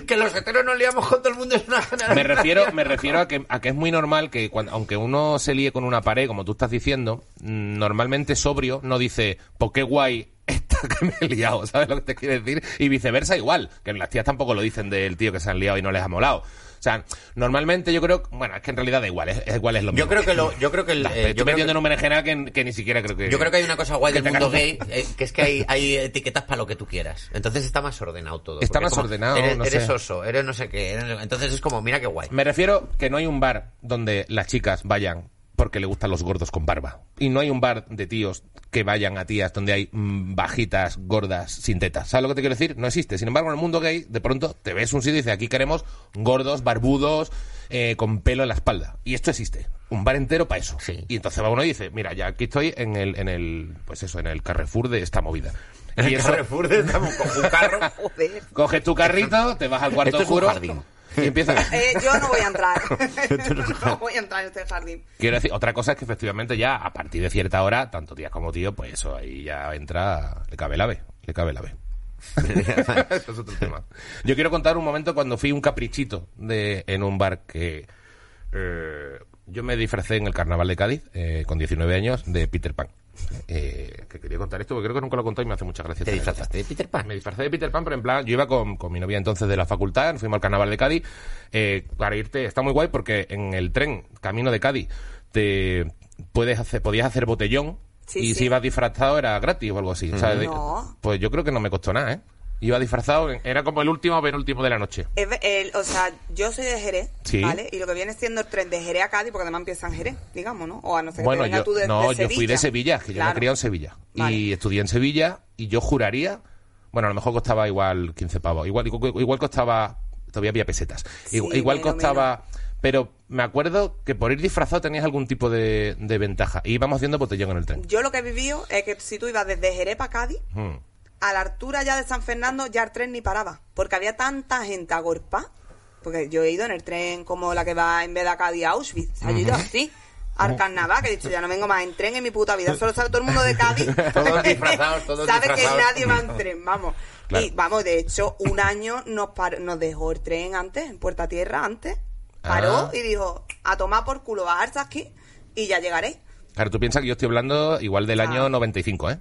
S1: que los heteros nos liamos con todo el mundo es una generalización.
S2: Me refiero, me refiero a que, a que es muy normal que cuando, aunque uno se líe con una pared, como tú estás diciendo, mm, normalmente sobrio no dice, ¿por qué guay está que me he liado, ¿sabes lo que te quiero decir? Y viceversa igual, que las tías tampoco lo dicen del tío que se han liado y no les ha molado. O sea, normalmente yo creo, bueno, es que en realidad da igual, es, es igual es lo mismo.
S1: Yo creo que lo, yo creo que el, eh,
S2: me
S1: yo
S2: metiendo
S1: que-
S2: en un berenjenal que, que ni siquiera creo que...
S1: Yo creo que hay una cosa guay del mundo gay, eh, que es que hay, hay etiquetas para lo que tú quieras. Entonces está más ordenado todo.
S2: Está más
S1: como
S2: ordenado,
S1: Eres,
S2: no
S1: eres
S2: sé.
S1: oso, eres no sé qué. eres- entonces es como, mira qué guay.
S2: Me refiero que no hay un bar donde las chicas vayan porque le gustan los gordos con barba. Y no hay un bar de tíos que vayan a tías donde hay mm, bajitas, gordas, sin tetas. ¿Sabes lo que te quiero decir? No existe. Sin embargo, en el mundo gay, de pronto te ves un sitio y dice, aquí queremos gordos, barbudos, eh, con pelo en la espalda. Y esto existe. Un bar entero para eso.
S1: Sí.
S2: Y entonces va uno y dice, mira, ya aquí estoy en el, en el, pues eso, en el Carrefour de esta movida.
S1: En el Carrefour estamos con un carro.
S3: Joder.
S2: Coges tu carrito, te vas al cuarto
S1: Esto es un
S2: oscuro
S1: jardín.
S2: Y.
S3: Eh, yo no voy a entrar. no voy a entrar en este jardín.
S2: Quiero decir, otra cosa es que efectivamente ya a partir de cierta hora, tanto tías como tío, pues eso ahí ya entra, le cabe la B, le cabe la B. eso es otro tema. Yo quiero contar un momento cuando fui un caprichito de, en un bar que eh, yo me disfracé en el carnaval de Cádiz eh, con 19 años de Peter Pan. Eh, que quería contar esto porque creo que nunca lo conté y me hace mucha gracia.
S1: ¿Te disfrazaste de Peter Pan?
S2: me disfracé de Peter Pan, pero en plan, yo iba con, con mi novia entonces de la facultad, fuimos al carnaval de Cádiz, eh, para irte, está muy guay porque en el tren, camino de Cádiz, te puedes hacer, podías hacer botellón,
S3: Sí,
S2: y
S3: sí.
S2: si ibas disfrazado era gratis o algo así. o sea, de-
S3: No.
S2: pues yo creo que no me costó nada, ¿eh? Iba disfrazado, era como el último o penúltimo de la noche.
S3: Es ve- el- o sea, yo soy de Jerez,
S2: Sí.
S3: ¿vale? Y lo que viene siendo el tren de Jerez a Cádiz, porque además empieza en Jerez, digamos, ¿no? O a no ser que
S2: Bueno,
S3: te venga
S2: yo,
S3: tú de,
S2: no,
S3: de
S2: yo fui de Sevilla, que yo me criado en Sevilla.
S3: Vale.
S2: Y estudié en Sevilla y yo juraría, bueno, a lo mejor costaba igual 15 pavos, igual, igual, costaba, todavía había pesetas,
S3: Sí,
S2: igual, igual
S3: menos,
S2: costaba, pero me acuerdo que por ir disfrazado tenías algún tipo de, de ventaja. Y íbamos haciendo botellón en el tren.
S3: Yo lo que he vivido es que si tú ibas desde Jerez para Cádiz,
S2: Hmm.
S3: A la altura ya de San Fernando, ya el tren ni paraba. Porque había tanta gente agorpa. Porque yo he ido en el tren como la que va en vez de a Cádiz a Auschwitz. O sea, yo he ido así. Al carnaval, que he dicho, ya no vengo más en tren en mi puta vida. Solo sabe todo el mundo de Cádiz.
S1: Todos disfrazados, todos
S3: Sabe
S1: disfrazados.
S3: que nadie va en tren, vamos.
S2: Claro.
S3: Y vamos, de hecho, un año nos, nos dejó el tren antes, en Puerta Tierra antes. Paró
S2: Ah.
S3: y dijo, a tomar por culo, bajarse aquí y ya llegaréis.
S2: Claro, tú piensas que yo estoy hablando igual del año
S3: Ah.
S2: 95, ¿eh?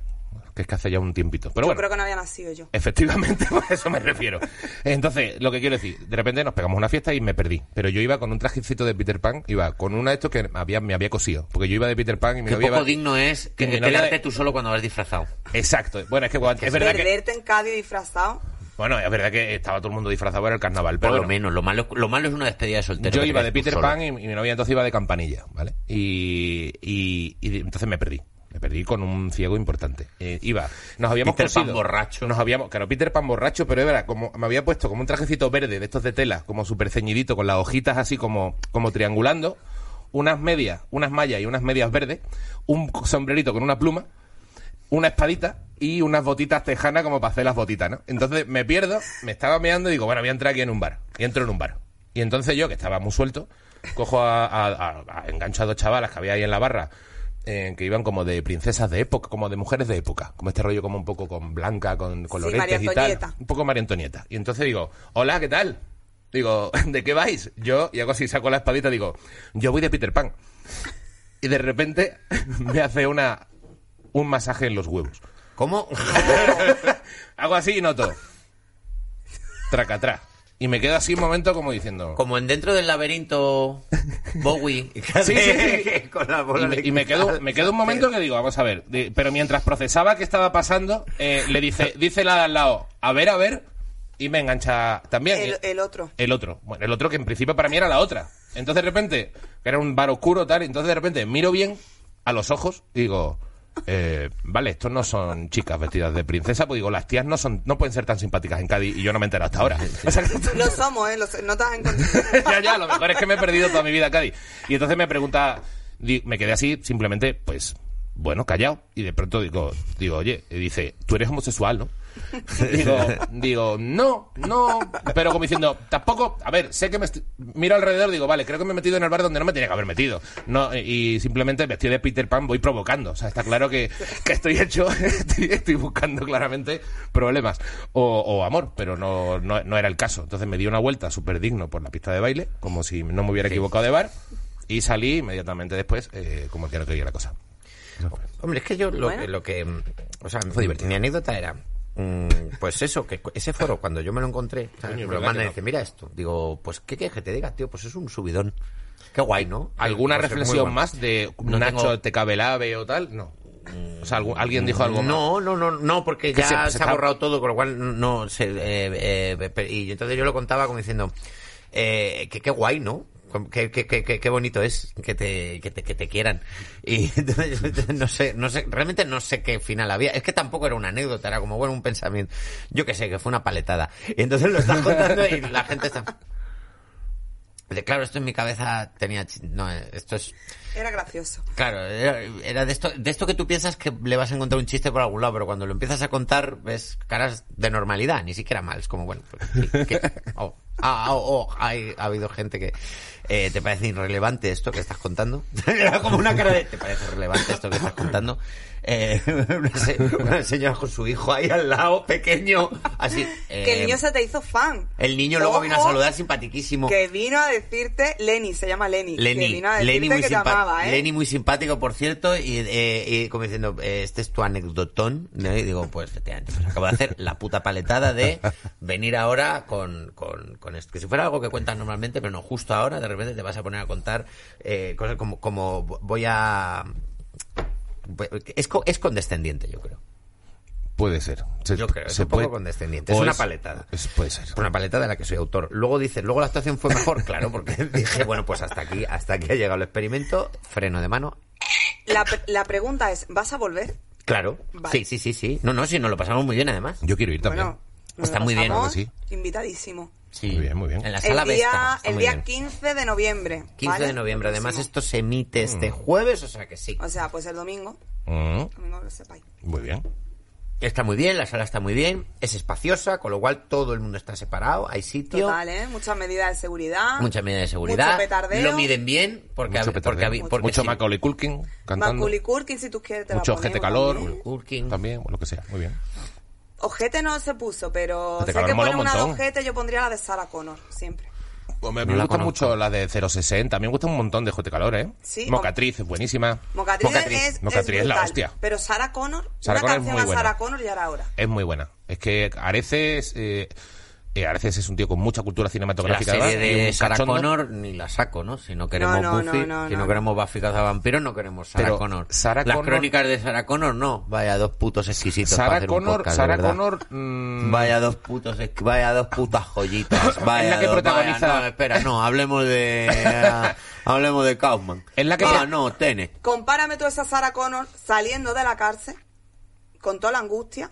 S2: Que es que hace ya un tiempito. Pero
S3: yo
S2: bueno.
S3: creo que no había nacido yo.
S2: Efectivamente, a eso me refiero. Entonces, lo que quiero decir, de repente nos pegamos una fiesta y me perdí. Pero yo iba con un trajecito de Peter Pan, iba con una de estos que había, me había cosido. Porque yo iba de Peter Pan y mi
S1: Qué
S2: novia
S1: poco
S2: iba-
S1: digno es que, que
S2: novia
S1: quedarte
S2: de-
S1: tú solo cuando vas disfrazado.
S2: Exacto. Bueno, es que bueno, es verdad que...
S3: En Cádiz disfrazado.
S2: Bueno, es verdad que estaba todo el mundo disfrazado para el carnaval. Pero
S1: Por lo
S2: bueno,
S1: menos, lo malo, lo malo es una despedida de soltero.
S2: yo iba de Peter
S1: solo.
S2: Pan y, y mi novia entonces iba de campanilla, ¿vale? Y, y, y entonces me perdí. Me perdí con un ciego importante. Eh, iba, nos habíamos
S1: Peter Pan borracho.
S2: Nos habíamos, claro, Peter Pan borracho, pero era como, me había puesto como un trajecito verde de estos de tela, como súper ceñidito, con las hojitas así como, como triangulando, unas medias, unas mallas y unas medias verdes, un sombrerito con una pluma, una espadita y unas botitas tejanas como para hacer las botitas, ¿no? Entonces me pierdo, me estaba meando y digo, bueno, voy a entrar aquí en un bar. Y entro en un bar. Y entonces yo, que estaba muy suelto, cojo a, a, a- a engancho a dos chavalas que había ahí en la barra, eh, que iban como de princesas de época, como de mujeres de época, como este rollo como un poco con blanca, con coloretes
S3: María
S2: y tal. Un poco María Antonieta. Y entonces digo, hola, ¿qué tal? Digo, ¿de qué vais? Yo, y hago así, saco la espadita, digo, yo voy de Peter Pan. Y de repente me hace una un masaje en los huevos.
S1: ¿Cómo?
S2: Hago así y noto. Tracatrá. Y me quedo así un momento como diciendo.
S1: Como en dentro del laberinto Bowie.
S2: Sí, sí, sí.
S1: Con la bola
S2: Y me,
S1: de
S2: y me quedo, me quedo un momento que digo, vamos a ver. Pero mientras procesaba qué estaba pasando, eh, le dice, dice la de al lado, a ver, a ver, y me engancha también.
S3: El, el otro.
S2: El otro. Bueno, el otro que en principio para mí era la otra. Entonces de repente, que era un bar oscuro tal, entonces de repente miro bien a los ojos y digo, eh, vale, estos no son chicas vestidas de princesa, pues digo, las tías no son, no pueden ser tan simpáticas en Cádiz y yo no me he enterado hasta ahora. O sea, que-
S3: Lo somos, ¿eh? Lo no te has encontrado.
S2: ya, ya, lo mejor es que me he perdido toda mi vida en Cádiz. Y entonces me pregunta, me quedé así, simplemente, pues, bueno, callado. Y de pronto digo, digo, oye, y dice, tú eres homosexual, ¿no? digo, digo, no, no, pero como diciendo, tampoco, a ver, sé que me estoy- miro alrededor, digo, vale, creo que me he metido en el bar donde no me tenía que haber metido. No, y simplemente vestido de Peter Pan voy provocando. O sea, está claro que, que estoy hecho, estoy, estoy buscando claramente problemas. O, o amor, pero no, no, no era el caso. Entonces me di una vuelta súper digno por la pista de baile, como si no me hubiera equivocado de bar, y salí inmediatamente después, eh, como que no quería la cosa.
S1: Hombre, es que yo lo,
S3: Bueno.
S1: que- lo que... O sea,
S2: Fue divertido.
S1: mi anécdota era... mm, Pues eso, que ese foro, cuando yo me lo encontré, me lo mandan y dice, mira esto. Digo, pues, ¿qué quieres que te diga, tío? Pues es un subidón. Qué guay, ¿no?
S2: ¿Alguna
S1: Pues
S2: reflexión
S1: bueno.
S2: más de
S1: No
S2: Nacho
S1: tengo-
S2: te cabe el ave o tal? No. O sea, ¿algún- ¿alguien dijo algo?
S1: No, no, no, no, porque
S2: Que
S1: ya
S2: se-
S1: se,
S2: se
S1: ha borrado todo, con lo cual no sé. eh, eh, y entonces yo lo contaba como diciendo eh, que qué guay, ¿no? Qué, qué, qué, qué- qué bonito es que te, que te, que te quieran. Y entonces no sé, no sé, realmente no sé qué final había. Es que tampoco era una anécdota, era como, bueno, un pensamiento. Yo qué sé, que fue una paletada. Y entonces lo estás contando y la gente está... De, Claro, esto en mi cabeza tenía... No, esto es...
S3: Era gracioso.
S1: Claro, era, era de esto de esto que tú piensas que le vas a encontrar un chiste por algún lado, pero cuando lo empiezas a contar ves caras de normalidad, ni siquiera mal. Es como, bueno, pues, sí, que- oh, ah, oh, oh, hay- ha habido gente que eh, te parece irrelevante esto que estás contando. Como una cara de, ¿te parece relevante esto que estás contando? Eh, una, se- una señora con su hijo ahí al lado, pequeño, así.
S3: que el
S1: eh,
S3: niño se te hizo fan.
S1: el niño luego vino a saludar simpatiquísimo.
S3: Que vino a decirte, Lenny, se llama Lenny. que
S1: Lenny,
S3: vino a decirte
S1: Lenny, muy
S3: que te
S1: simpa-
S3: amaba, ¿eh?
S1: Lenny muy simpático, por cierto, y, eh, y como diciendo, eh, este es tu anecdotón, ¿no? Y digo, pues efectivamente, pues acabo de hacer la puta paletada de venir ahora con, con, con esto. Que si fuera algo que cuentas normalmente, pero no, justo ahora, de repente te vas a poner a contar eh, cosas como, como voy a... Es, co- es condescendiente, yo creo.
S2: Puede ser. Se-
S1: Yo creo, es un poco condescendiente.
S2: o
S1: Es una paletada.
S2: es- puede ser.
S1: Es una paletada de la que soy autor. Luego dice, luego la actuación fue mejor, claro, porque dije, bueno, pues hasta aquí, hasta aquí ha llegado el experimento, freno de mano,
S3: La, pre- la pregunta es, ¿vas a volver?
S1: Claro.
S3: Vale.
S1: Sí, sí, sí, sí. No, no, sí, nos lo pasamos muy bien además.
S2: Yo quiero ir también.
S3: Bueno,
S1: Está muy bien.
S3: Invitadísimo.
S1: Sí.
S2: Muy bien, muy bien.
S1: En la sala
S3: El día, el día
S1: bien.
S3: 15 de noviembre.
S1: 15
S3: ¿vale?
S1: de noviembre. Además,
S3: Próximo.
S1: esto se emite este jueves, o sea que sí.
S3: O sea, pues el domingo.
S2: Mm,
S3: Domingo que lo sepáis.
S2: muy bien.
S1: Está muy bien, la sala está muy bien, es espaciosa, con lo cual todo el mundo está separado, hay sitio,
S3: Total, ¿eh? Muchas medidas de seguridad.
S1: mucha medida de seguridad.
S3: Mucho petardeo.
S1: Lo miden bien, porque,
S2: Mucho
S1: porque,
S2: petardeo.
S1: hab- porque
S2: Mucho
S1: si-
S2: Macaulay Culkin cantando.
S3: Macaulay Culkin, si tú quieres, te
S2: Mucho
S3: ponemos
S2: calor.
S3: también.
S1: Culkin.
S2: También, o lo que sea. Muy bien.
S3: Ojete no se puso, pero
S2: Ojete
S3: sé que pone
S2: un
S3: una de ojete, yo pondría la de Sarah Connor, siempre.
S2: Hombre,
S1: No
S2: mí me
S1: la
S2: gusta
S1: conozco.
S2: mucho la de 060. A mí me gusta un montón de Jote Calor, ¿eh?
S3: Sí,
S2: Mocatriz es buenísima.
S3: Mocatriz,
S1: Mocatriz.
S3: es,
S2: Mocatriz
S3: es
S2: es la hostia.
S3: Pero Sarah Connor,
S2: Sarah
S3: una
S2: Connor es
S3: canción
S2: muy
S3: a
S2: buena.
S3: Sarah Connor ya era hora.
S2: Es muy buena. Es que Areces... Eh, eh, Areces es un tío con mucha cultura
S1: La
S2: cinematográfica.
S1: serie de Sarah
S2: cachondo.
S1: Connor ni la saco, ¿no? Si no queremos
S3: No, no,
S1: Buffy,
S3: no, no,
S1: si no,
S3: no.
S1: queremos Buffy Vampiros, no queremos Sarah
S2: Pero
S1: Connor.
S2: Sarah
S1: Las
S2: Connor-
S1: crónicas de Sarah Connor, no. Vaya dos putos exquisitos para
S2: Sarah
S1: un
S2: Connor,
S1: podcast,
S2: Sarah. Connor mm,
S1: Vaya dos putos, vaya dos putas joyitas. Vaya
S2: la que
S1: dos-
S2: protagoniza-
S1: vaya- no, espera, no, hablemos de, hablemos de Kaufman.
S2: Es la que-
S1: Ah, no, Tene.
S3: Compárame tú esa Sarah Connor saliendo de la cárcel, con toda la angustia,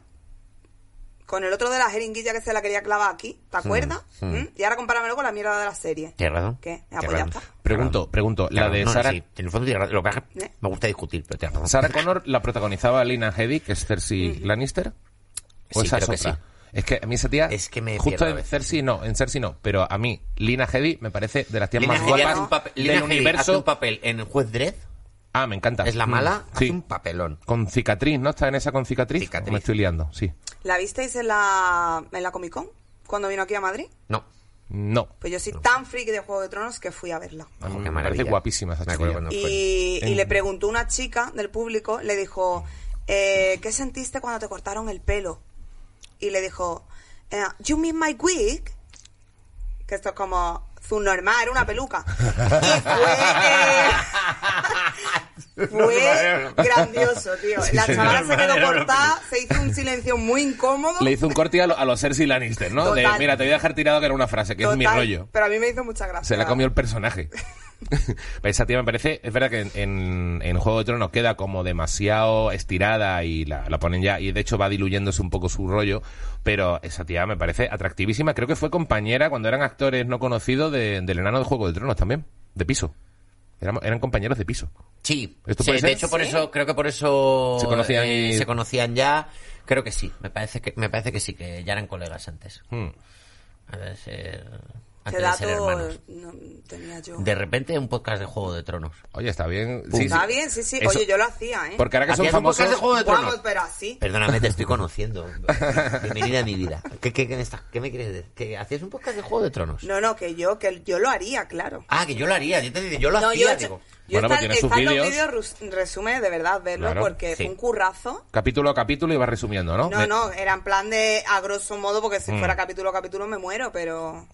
S3: con el otro de la jeringuilla que se la quería clavar aquí, ¿te acuerdas? ¿Mm? Y ahora compáramelo con la mierda de la serie.
S1: Tienes razón.
S3: ¿Qué? Ah, pues ya
S1: razón.
S3: está.
S2: Pregunto, pregunto. La de.
S1: No,
S2: Sarah,
S1: sí, en el fondo tienes razón. Lo que
S3: ¿Eh?
S1: me gusta discutir, pero tienes razón.
S2: Sarah Connor la protagonizaba Lina Headey, que es Cersei Lannister. ¿O
S1: Sí,
S2: esa
S1: creo
S2: es
S1: que sí.
S2: Es que a mí esa tía...
S1: Es que me
S2: Justo en. Cersei no, en Cersei no. Pero a mí, Lina Headey me parece de las tías
S1: Lina
S2: más
S1: hace
S2: guapas
S1: un papel, Lina
S2: del
S1: hace
S2: universo.
S1: un papel en Juez Dredd,
S2: Ah, me encanta.
S1: es la
S2: Mm,
S1: mala, hace
S2: Sí.
S1: un papelón.
S2: Con cicatriz, ¿no? ¿Está en esa con cicatriz?
S1: Cicatriz.
S2: ¿O me estoy liando, sí.
S3: ¿La visteis en la, en la Comic Con? Cuando vino aquí a Madrid.
S1: No.
S2: No.
S3: Pues yo soy tan friki de Juego de Tronos que fui a verla.
S2: A mí
S1: Ojo, qué
S2: me parece guapísima esa
S1: fue.
S3: Y, le preguntó una chica del público, le dijo, eh, ¿qué sentiste cuando te cortaron el pelo? Y le dijo, eh, ¿You mean my wig? Que esto es como su normal, era una peluca. Y fue, eh, fue grandioso, tío. La
S2: señor,
S3: chavala se quedó cortada, se hizo un silencio muy incómodo.
S2: Le hizo un corte a, lo- a los Cersei Lannister, ¿no? De, mira, te voy a dejar tirado que era una frase, que es mi rollo.
S3: Pero a mí me hizo mucha gracia.
S2: Se la comió el personaje. Esa tía me parece, es verdad que en, en, en Juego de Tronos queda como demasiado estirada y la, la ponen ya, y de hecho va diluyéndose un poco su rollo, pero esa tía me parece atractivísima. Creo que fue compañera cuando eran actores no conocidos de- del enano de Juego de Tronos también, de piso. Eran, eran compañeros de piso.
S1: Sí,
S2: ¿Esto
S1: sí,
S2: puede ser?
S1: de hecho por
S3: ¿Sí?
S1: eso creo que por eso
S2: Se conocían
S1: eh,
S2: y-
S1: se conocían ya. Creo que sí, me parece que me parece que sí que ya eran colegas antes.
S2: Hmm.
S1: A ver, ser- antes
S3: Este
S1: de ser
S3: dato
S1: hermanos.
S3: no, tenía yo.
S1: De repente un podcast de Juego de Tronos.
S2: Oye, está bien. Sí.
S3: Está bien, sí, sí.
S2: Eso-
S3: Oye, yo lo hacía, ¿eh?
S2: Porque ahora que son
S1: un
S2: famosos...
S1: podcast de Juego de Tronos.
S3: Vamos, pero así.
S1: Perdóname, te estoy conociendo. Bienvenida a mi vida. ¿Qué, qué, qué me, qué me quieres decir? ¿Que hacías un podcast de Juego de Tronos?
S3: No, no, que yo, que yo lo haría, claro.
S1: Ah, que yo lo haría. Yo te digo, yo lo
S3: No,
S1: hacía,
S3: yo, he hecho-
S1: digo.
S3: yo
S2: Bueno,
S3: está,
S2: pues
S3: están los
S2: vídeos.
S3: resumen de verdad verlo
S2: Claro,
S3: porque
S1: sí.
S3: fue un currazo.
S2: Capítulo a capítulo y vas resumiendo, ¿no?
S3: No,
S2: Me-
S3: no, era en plan de a grosso modo porque si
S2: Mm.
S3: fuera capítulo a capítulo me muero, pero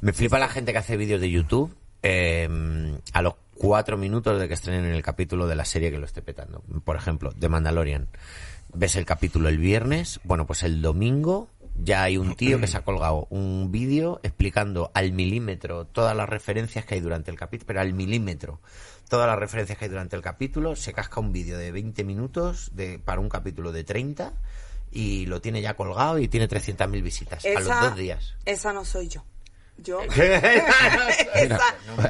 S1: Me flipa la gente que hace vídeos de YouTube eh, a los cuatro minutos de que estrenen el capítulo de la serie que lo esté petando. Por ejemplo, de Mandalorian. Ves el capítulo el viernes, bueno, pues el domingo ya hay un tío que se ha colgado un vídeo explicando al milímetro todas las referencias que hay durante el capítulo, pero al milímetro todas las referencias que hay durante el capítulo, se casca un vídeo de 20 minutos de, para un capítulo de 30 y lo tiene ya colgado y tiene 300.000 visitas a los dos días.
S3: esa no soy yo. Yo.
S2: Mira,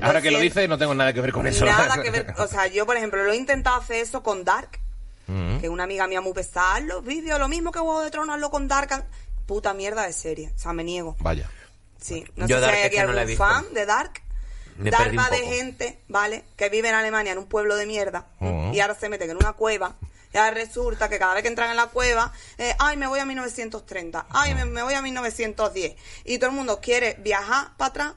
S2: ahora que lo dices, no tengo nada que ver con eso.
S3: Nada que ver. O sea, yo, por ejemplo, lo he intentado hacer eso con Dark.
S2: Mm.
S3: Que una amiga mía muy pesada, "Haz los vídeos, lo mismo que Juego de Tronos, hazlo con Dark. Puta mierda de serie. O sea, me niego.
S2: Vaya.
S3: Sí. No
S1: Yo
S3: sé
S1: Dark
S3: si hay
S1: es
S3: aquí
S1: que
S3: algún fan de Dark.
S1: Me
S3: de gente, ¿vale? Que vive en Alemania, en un pueblo de mierda.
S2: Ujú.
S3: Y ahora se meten en una cueva. Y ahora resulta que cada vez que entran en la cueva, eh, ay, me voy a 1930, ay, me, me voy a 1910. Y todo el mundo quiere viajar para atrás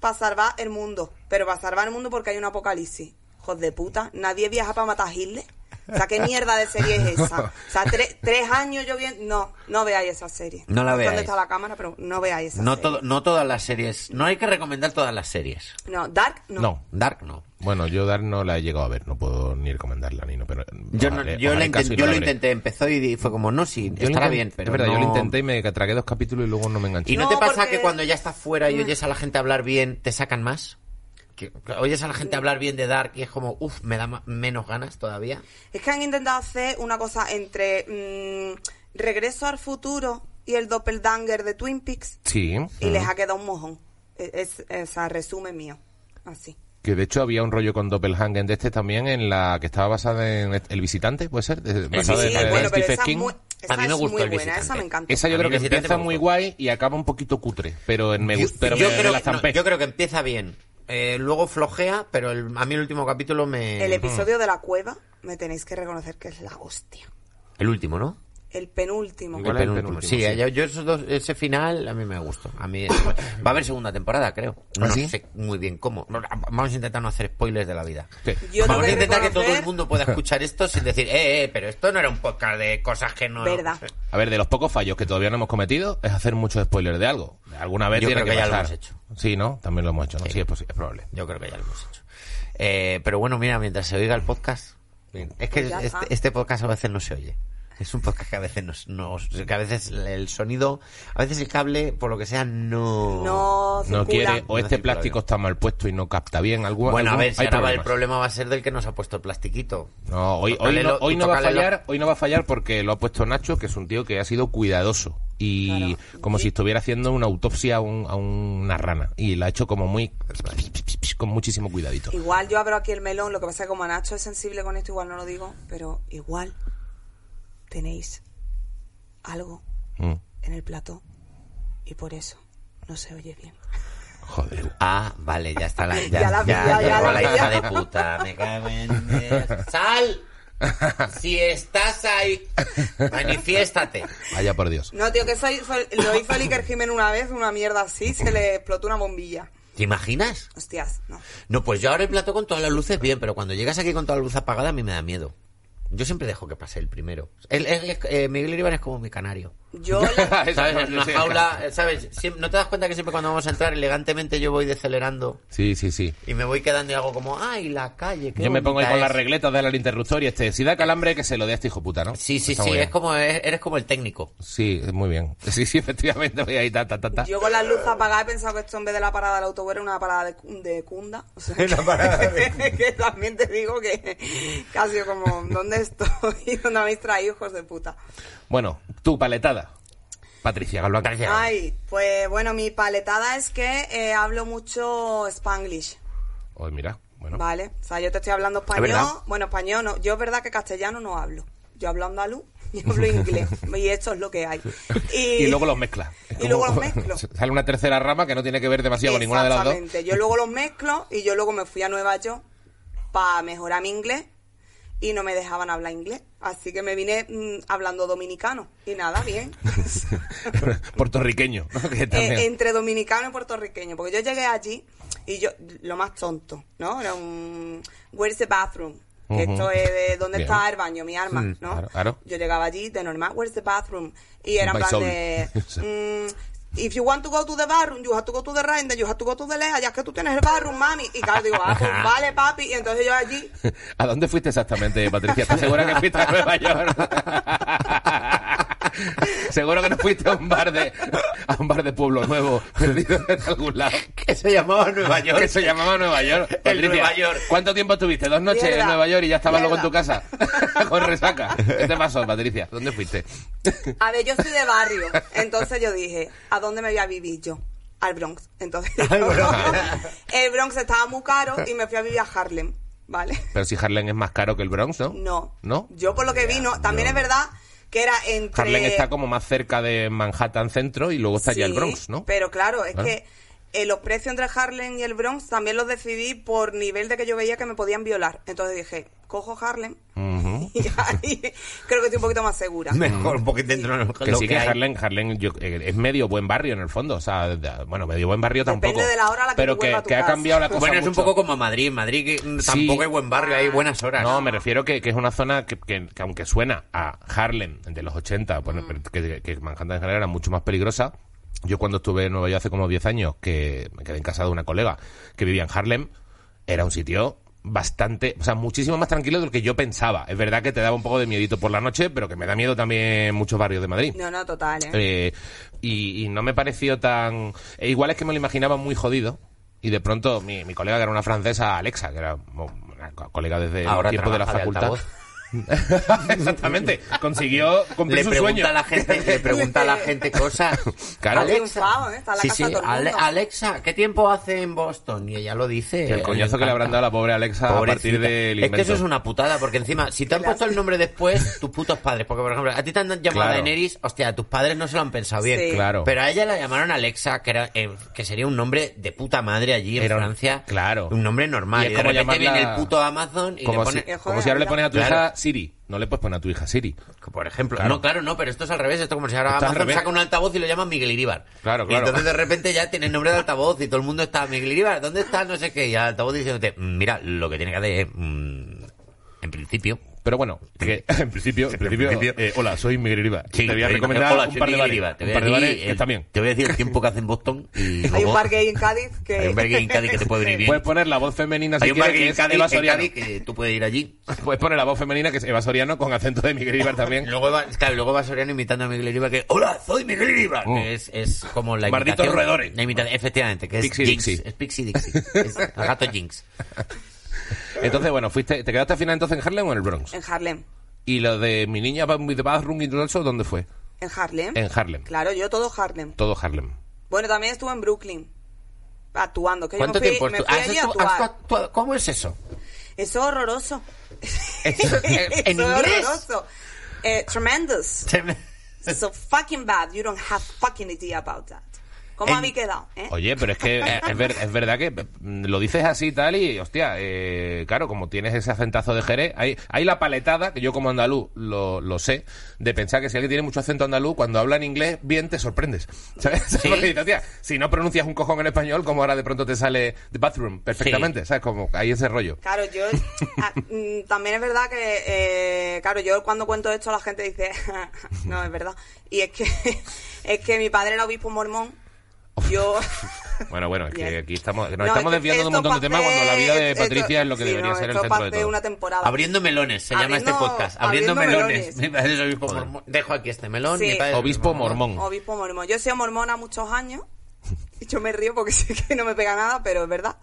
S3: para salvar el mundo. Pero para salvar el mundo porque hay un apocalipsis. Hijos de puta, nadie viaja para matar a Hitler. O sea, ¿qué mierda de serie es esa? O sea, tre- tres años yo viendo... No, no veáis esa serie.
S1: No la veáis.
S3: ¿Dónde está la cámara? Pero no veáis esa
S1: No,
S3: serie.
S1: todo, no todas las series. No hay que recomendar todas las series.
S3: No, Dark no.
S2: No.
S1: Dark no.
S2: Bueno, yo Dark no la he llegado a ver, no puedo ni recomendarla ni no, pero
S1: Yo, no-
S2: ojalá-
S1: yo,
S2: ojalá
S1: la yo lo intenté, empezó y fue como, no, sí,
S2: Yo
S1: estará
S2: intent-
S1: bien, pero
S2: es verdad,
S1: no...
S2: yo lo intenté y me tragué dos capítulos y luego no me enganché.
S1: ¿Y no,
S3: No,
S1: te pasa
S3: porque-
S1: que cuando ya estás fuera y oyes a la gente hablar bien, te sacan más? Que que oyes a la gente hablar bien de Dark y es como, uff, me da menos ganas todavía.
S3: Es que han intentado hacer una cosa entre mm, Regreso al futuro y el doppelganger de Twin Peaks
S2: Sí.
S3: y les ha quedado un mojón. Es, es, es resumen mío. Así.
S2: Que de hecho había un rollo con Doppelhanger de este también en la que estaba basada en El Visitante, ¿puede ser? De- basada
S3: sí,
S2: en, en
S3: bueno, pero
S2: Stephen
S3: esa, es
S2: King.
S3: muy, esa
S1: A mí me
S3: es
S1: gustó
S3: muy
S1: El
S3: buena,
S1: Visitante.
S3: esa me encanta.
S2: Esa yo
S1: A
S2: creo que empieza muy guay y acaba un poquito cutre, pero en me
S1: Yo,
S2: gusta, pero
S1: yo
S2: me- me
S1: creo,
S2: la
S1: no, yo creo que empieza bien. Eh, luego flojea, pero el- a mí el último capítulo me...
S3: El episodio de la cueva me tenéis que reconocer que es la hostia.
S1: El último, ¿no?
S3: El penúltimo.
S1: El
S2: el
S1: penúltimo.
S2: penúltimo,
S1: Sí,
S2: sí.
S1: Yo, yo esos dos- ese final a mí me gustó. A mí va a haber segunda temporada, creo. No,
S2: ¿Ah, sí?
S1: sé muy bien cómo. No, Vamos a intentar no hacer spoilers de la vida.
S2: Sí.
S3: Yo
S1: Vamos a intentar que todo el mundo pueda escuchar esto sin decir, eh, eh, pero esto no era un podcast de cosas que no.
S3: Verdad.
S2: A ver, de los pocos fallos que todavía no hemos cometido es hacer muchos spoilers de algo. Alguna vez
S1: Yo
S2: tiene
S1: creo que ya lo hemos hecho.
S2: Sí, ¿no? También lo hemos hecho, ¿no? Sí,
S1: Sí.
S2: es, posi- es probable.
S1: Yo creo que ya lo hemos hecho. Eh, pero bueno, mira, mientras se oiga el podcast, bien. es que
S3: Pues
S1: este, este podcast a veces no se oye. Es un podcast que a veces nos, nos- que a veces el sonido, a veces el cable, por lo que sea, no.
S3: No
S2: quiere, o
S1: No
S2: este plástico
S1: bien.
S2: está mal puesto y no capta bien. Algún,
S1: Bueno, a ver, si ahora el problema va a ser del que nos ha puesto el plastiquito.
S2: No, hoy, hoy, no, hoy no va a fallar, hoy no va a fallar porque lo ha puesto Nacho, que es un tío que ha sido cuidadoso y
S3: Claro.
S2: como si estuviera haciendo una autopsia a, un- a una rana y la ha hecho como muy con muchísimo cuidadito.
S3: Igual yo abro aquí el melón, lo que pasa es que como Nacho es sensible con esto, igual no lo digo, pero igual tenéis algo
S2: Mm.
S3: en el plató y por eso no se oye bien.
S2: Joder.
S1: Ah, vale, ya está la. Ya,
S3: Ya la
S1: ya,
S3: ya
S1: llegó
S3: la
S1: la hija de puta. Me cago en. ¡Sal! Si estás ahí, manifiéstate.
S2: Vaya por Dios.
S3: No, tío, que soy, fue- lo hizo el Iker Jiménez una vez, una mierda así, se le explotó una bombilla.
S1: ¿Te imaginas?
S3: Hostias, no.
S1: No, pues yo ahora el plato con todas las luces bien, pero cuando llegas aquí con toda la luz apagada a mí me da miedo. Yo siempre dejo que pase el primero. El, eh, Miguel Iribar es como mi canario.
S3: Yo la-
S1: ¿Sabes? En una jaula, ¿sabes? ¿No te das cuenta que siempre cuando vamos a entrar elegantemente yo voy decelerando
S2: Sí, sí, sí.
S1: y me voy quedando y hago como, ay, la calle, qué
S2: Yo me pongo ahí con las
S1: es"?
S2: regletas del interruptor y este, si da calambre que se lo dé a este hijo puta, ¿no?
S1: Sí, sí,
S2: Está
S1: sí, es como, es- eres como el técnico.
S2: Sí, muy bien. Sí, sí, efectivamente, voy ahí, ta, ta, ta, ta.
S3: Yo con las luces apagadas he pensado que esto en vez de la parada del autobús era una parada de, de cunda. O sea, que, que también te digo que casi como, ¿dónde estoy? ¿Dónde habéis traído, hijos de puta?
S2: Bueno, tu paletada. Patricia Galván.
S3: Ay, pues bueno, mi paletada es que eh, hablo mucho spanglish,
S2: Oye, mira, bueno.
S3: ¿vale? O sea, yo te estoy hablando español. Bueno, español no. Yo es verdad que castellano no hablo. Yo hablo andaluz. yo hablo inglés y esto es lo que hay.
S2: Y luego los mezclas.
S3: Y luego los mezclo.
S2: Sale una tercera rama que no tiene que ver demasiado con ninguna de las dos.
S3: Exactamente. Yo luego los mezclo y yo luego me fui a Nueva York para mejorar mi inglés y no me dejaban hablar inglés. Así que me vine mm, hablando dominicano. Y nada, bien.
S2: Puertorriqueño. ¿no? Que también-
S3: Eh, entre dominicano y puertorriqueño. Porque yo llegué allí y yo, lo más tonto, ¿no? Era un, where's the bathroom? Esto es de dónde
S2: Bien.
S3: está el baño, mi arma,
S2: Mm,
S3: ¿no?
S2: claro, claro.
S3: Yo llegaba allí de normal, where's the bathroom? Y era en plan
S2: soul.
S3: de, mm, if you want to go to the bathroom, you have to go to the then you have to go to the left, ya que tú tienes el bathroom, mami. Y claro, digo, ah, pues vale, papi. Y entonces yo allí,
S2: ¿A dónde fuiste exactamente, Patricia? ¿Estás segura que fuiste a Nueva York? Seguro que no fuiste a un bar de a un bar de Pueblo Nuevo, perdido en algún lado.
S1: Que se llamaba Nueva York.
S2: Que se llamaba Nueva York. Patricia,
S1: Nueva York.
S2: ¿Cuánto tiempo estuviste? ¿Dos noches en. Nueva York y ya estabas luego en tu casa? Con resaca. ¿Qué te pasó, Patricia? ¿Dónde fuiste?
S3: a ver, yo soy de barrio. Entonces yo dije, ¿a dónde me voy a vivir yo? Al Bronx. Entonces, el Bronx estaba muy caro y me fui a vivir a Harlem, ¿vale?
S2: Pero si Harlem es más caro que el Bronx, ¿no?
S3: No.
S2: ¿No?
S3: Yo por lo que vi, no. También es verdad que era entre...
S2: Harlem está como más cerca de Manhattan Centro y luego está ya el Bronx, ¿no?
S3: Pero claro, es que eh, los precios entre Harlem y el Bronx también los decidí por nivel de que yo veía que me podían violar. Entonces dije, cojo Harlem y ahí creo que estoy un poquito más segura.
S1: Mejor, un poquito dentro de lo
S2: Que
S1: lo
S2: sí que
S1: hay.
S2: Harlem, Harlem yo- eh, es medio buen barrio en el fondo, o sea, de- bueno, medio buen barrio
S3: Depende
S2: tampoco.
S3: de la hora a la que
S2: pero que,
S3: vuelvas a tu
S2: que ha cambiado la cosa
S1: Bueno, es un poco como Madrid. Madrid que mm,
S2: Sí.
S1: tampoco hay buen barrio, hay buenas horas.
S2: No, me refiero que, que es una zona que, que- que aunque suena a Harlem de los 80, bueno, que, que Manhattan en general era mucho más peligrosa. Yo cuando estuve en Nueva York hace como 10 años, que me quedé en casa de una colega que vivía en Harlem, era un sitio bastante, o sea, muchísimo más tranquilo de lo que yo pensaba. Es verdad que te daba un poco de miedito por la noche, pero que me da miedo también muchos barrios de Madrid.
S3: No, no, total, ¿eh?
S2: Eh, y, y no me pareció tan... e igual es que me lo imaginaba muy jodido. Y de pronto mi, mi colega, que era una francesa, Alexa, que era una co- colega desde
S1: Ahora
S2: el tiempo de la
S1: de
S2: facultad.
S1: altavoz.
S2: Exactamente. Consiguió cumplir
S1: Le
S2: su
S1: pregunta
S2: sueño.
S1: a la gente, le pregunta a la gente cosas.
S2: Claro.
S3: Triunfado, ¿eh? Está en la
S1: sí, sí, Ale-. Alexa, ¿qué tiempo hace en Boston? Y ella lo dice.
S2: El coñazo que le habrán dado a la pobre Alexa a partir del
S1: Es que
S2: invento.
S1: eso es una putada, porque encima, si te han puesto el nombre después, tus putos padres, porque por ejemplo, a ti te han llamado
S2: Claro.
S1: Daenerys, hostia, tus padres no se lo han pensado bien.
S3: Sí.
S2: Claro.
S1: Pero a ella la llamaron Alexa, que era eh, que sería un nombre de puta madre allí en Francia.
S2: claro.
S1: Un nombre normal.
S2: Y
S1: Y,
S2: es
S1: de
S2: como
S1: repente
S2: llamarla-
S1: viene el puto Amazon y
S2: Como,
S1: le pone...
S2: si,
S3: Eh,
S2: como si ahora le pones a tu
S1: Claro.
S2: hija Siri. No le puedes poner a tu hija Siri.
S1: Por ejemplo,
S2: Claro.
S1: no, claro, no, pero esto es al revés. Esto es como si ahora Amazon saca un altavoz y lo llaman Miguel Iríbar.
S2: Claro,
S1: Y
S2: claro.
S1: entonces de repente ya tienes nombre de altavoz y todo el mundo está, Miguel Iríbar, ¿dónde está? No sé qué. Y el altavoz diciéndote, "Mm, mira, lo que tiene que hacer es, mm, en principio,
S2: Pero bueno, que en principio, en principio,
S1: principio-
S2: eh, hola, soy Miguel Iriba.
S1: Sí,
S2: te voy a recomendar
S1: hola,
S2: un
S1: soy
S2: par de
S1: Miguel
S2: bares,
S1: Iribar. Te
S2: un
S1: voy a
S2: par de
S1: decir
S2: bares que
S1: el-
S2: están bien.
S1: Te voy a decir el tiempo que hace en Boston y
S3: Hay un bar gay en Cádiz que...
S1: Hay un bar gay en Cádiz que te puede venir bien.
S2: Puedes poner la voz femenina si
S1: Hay un bar
S2: quieres, que
S1: en
S2: es
S1: Cádiz,
S2: Eva
S1: en. Cádiz que tú puedes ir allí.
S2: Puedes poner la voz femenina que es Eva Soriano con acento de Miguel Iribar también.
S1: Luego va, claro, luego va Soriano imitando a Miguel Iríbar que ¡Hola, soy Miguel Iríbar!
S2: Mm.
S1: Que es, es como la
S2: Malditos
S1: imitación.
S2: roedores.
S1: La imitación, efectivamente, que es
S2: Pixie
S1: Jinx.
S2: Dixie.
S1: Es Pixie Dixie. Es el gato Jinx.
S2: Entonces, bueno, fuiste, ¿te quedaste al final entonces en Harlem o en el Bronx?
S3: En Harlem.
S2: Y lo de mi niña the bathroom y todo eso, ¿dónde fue?
S3: En Harlem.
S2: En Harlem.
S3: Claro, yo todo Harlem.
S2: Todo Harlem.
S3: Bueno, también estuve en Brooklyn. Actuando. Que yo
S1: ¿Cuánto
S3: me fui,
S1: tiempo
S3: me fui allí
S1: estu-
S3: actuar.
S1: ¿Cómo es eso?
S3: Es horroroso.
S1: Eso- ¿En
S3: es
S1: inglés?
S3: horroroso. Eh, tremendous. So fucking bad. You don't have fucking idea about that. ¿Cómo
S1: En-
S3: habéis quedado? eh?
S2: Oye, pero es que eh, es, ver- es verdad que mm, lo dices así y tal y, hostia, eh, claro, como tienes ese acentazo de Jerez, hay, hay la paletada, que yo como andaluz lo, lo sé, de pensar que si alguien tiene mucho acento andaluz, cuando habla en inglés bien te sorprendes. ¿Sabes? Porque dices, hostia, si no pronuncias un cojón en español, como ahora de pronto te sale the bathroom perfectamente, ¿sabes? Como hay ese rollo.
S3: Claro, yo ah, mm, también es verdad que, eh, claro, yo cuando cuento esto la gente dice, no, es verdad. Y es que es que mi padre era obispo mormón. Yo
S2: Bueno, bueno, es que
S3: Bien.
S2: aquí estamos, nos
S3: No,
S2: estamos desviando de un montón de temas cuando la vida de
S3: esto-
S2: Patricia es lo que
S3: sí,
S2: debería
S3: no,
S2: ser el centro de todo.
S3: una temporada.
S1: Abriendo melones, se llama este podcast. Abriendo,
S3: abriendo
S1: melones.
S3: melones.
S1: Mi padre es obispo mormón. Dejo aquí este melón.
S3: Sí.
S1: mi padre es
S2: Obispo mormón.
S3: Obispo mormón. Yo he sido mormona muchos años. Y yo me río porque sé que no me pega nada, pero es verdad.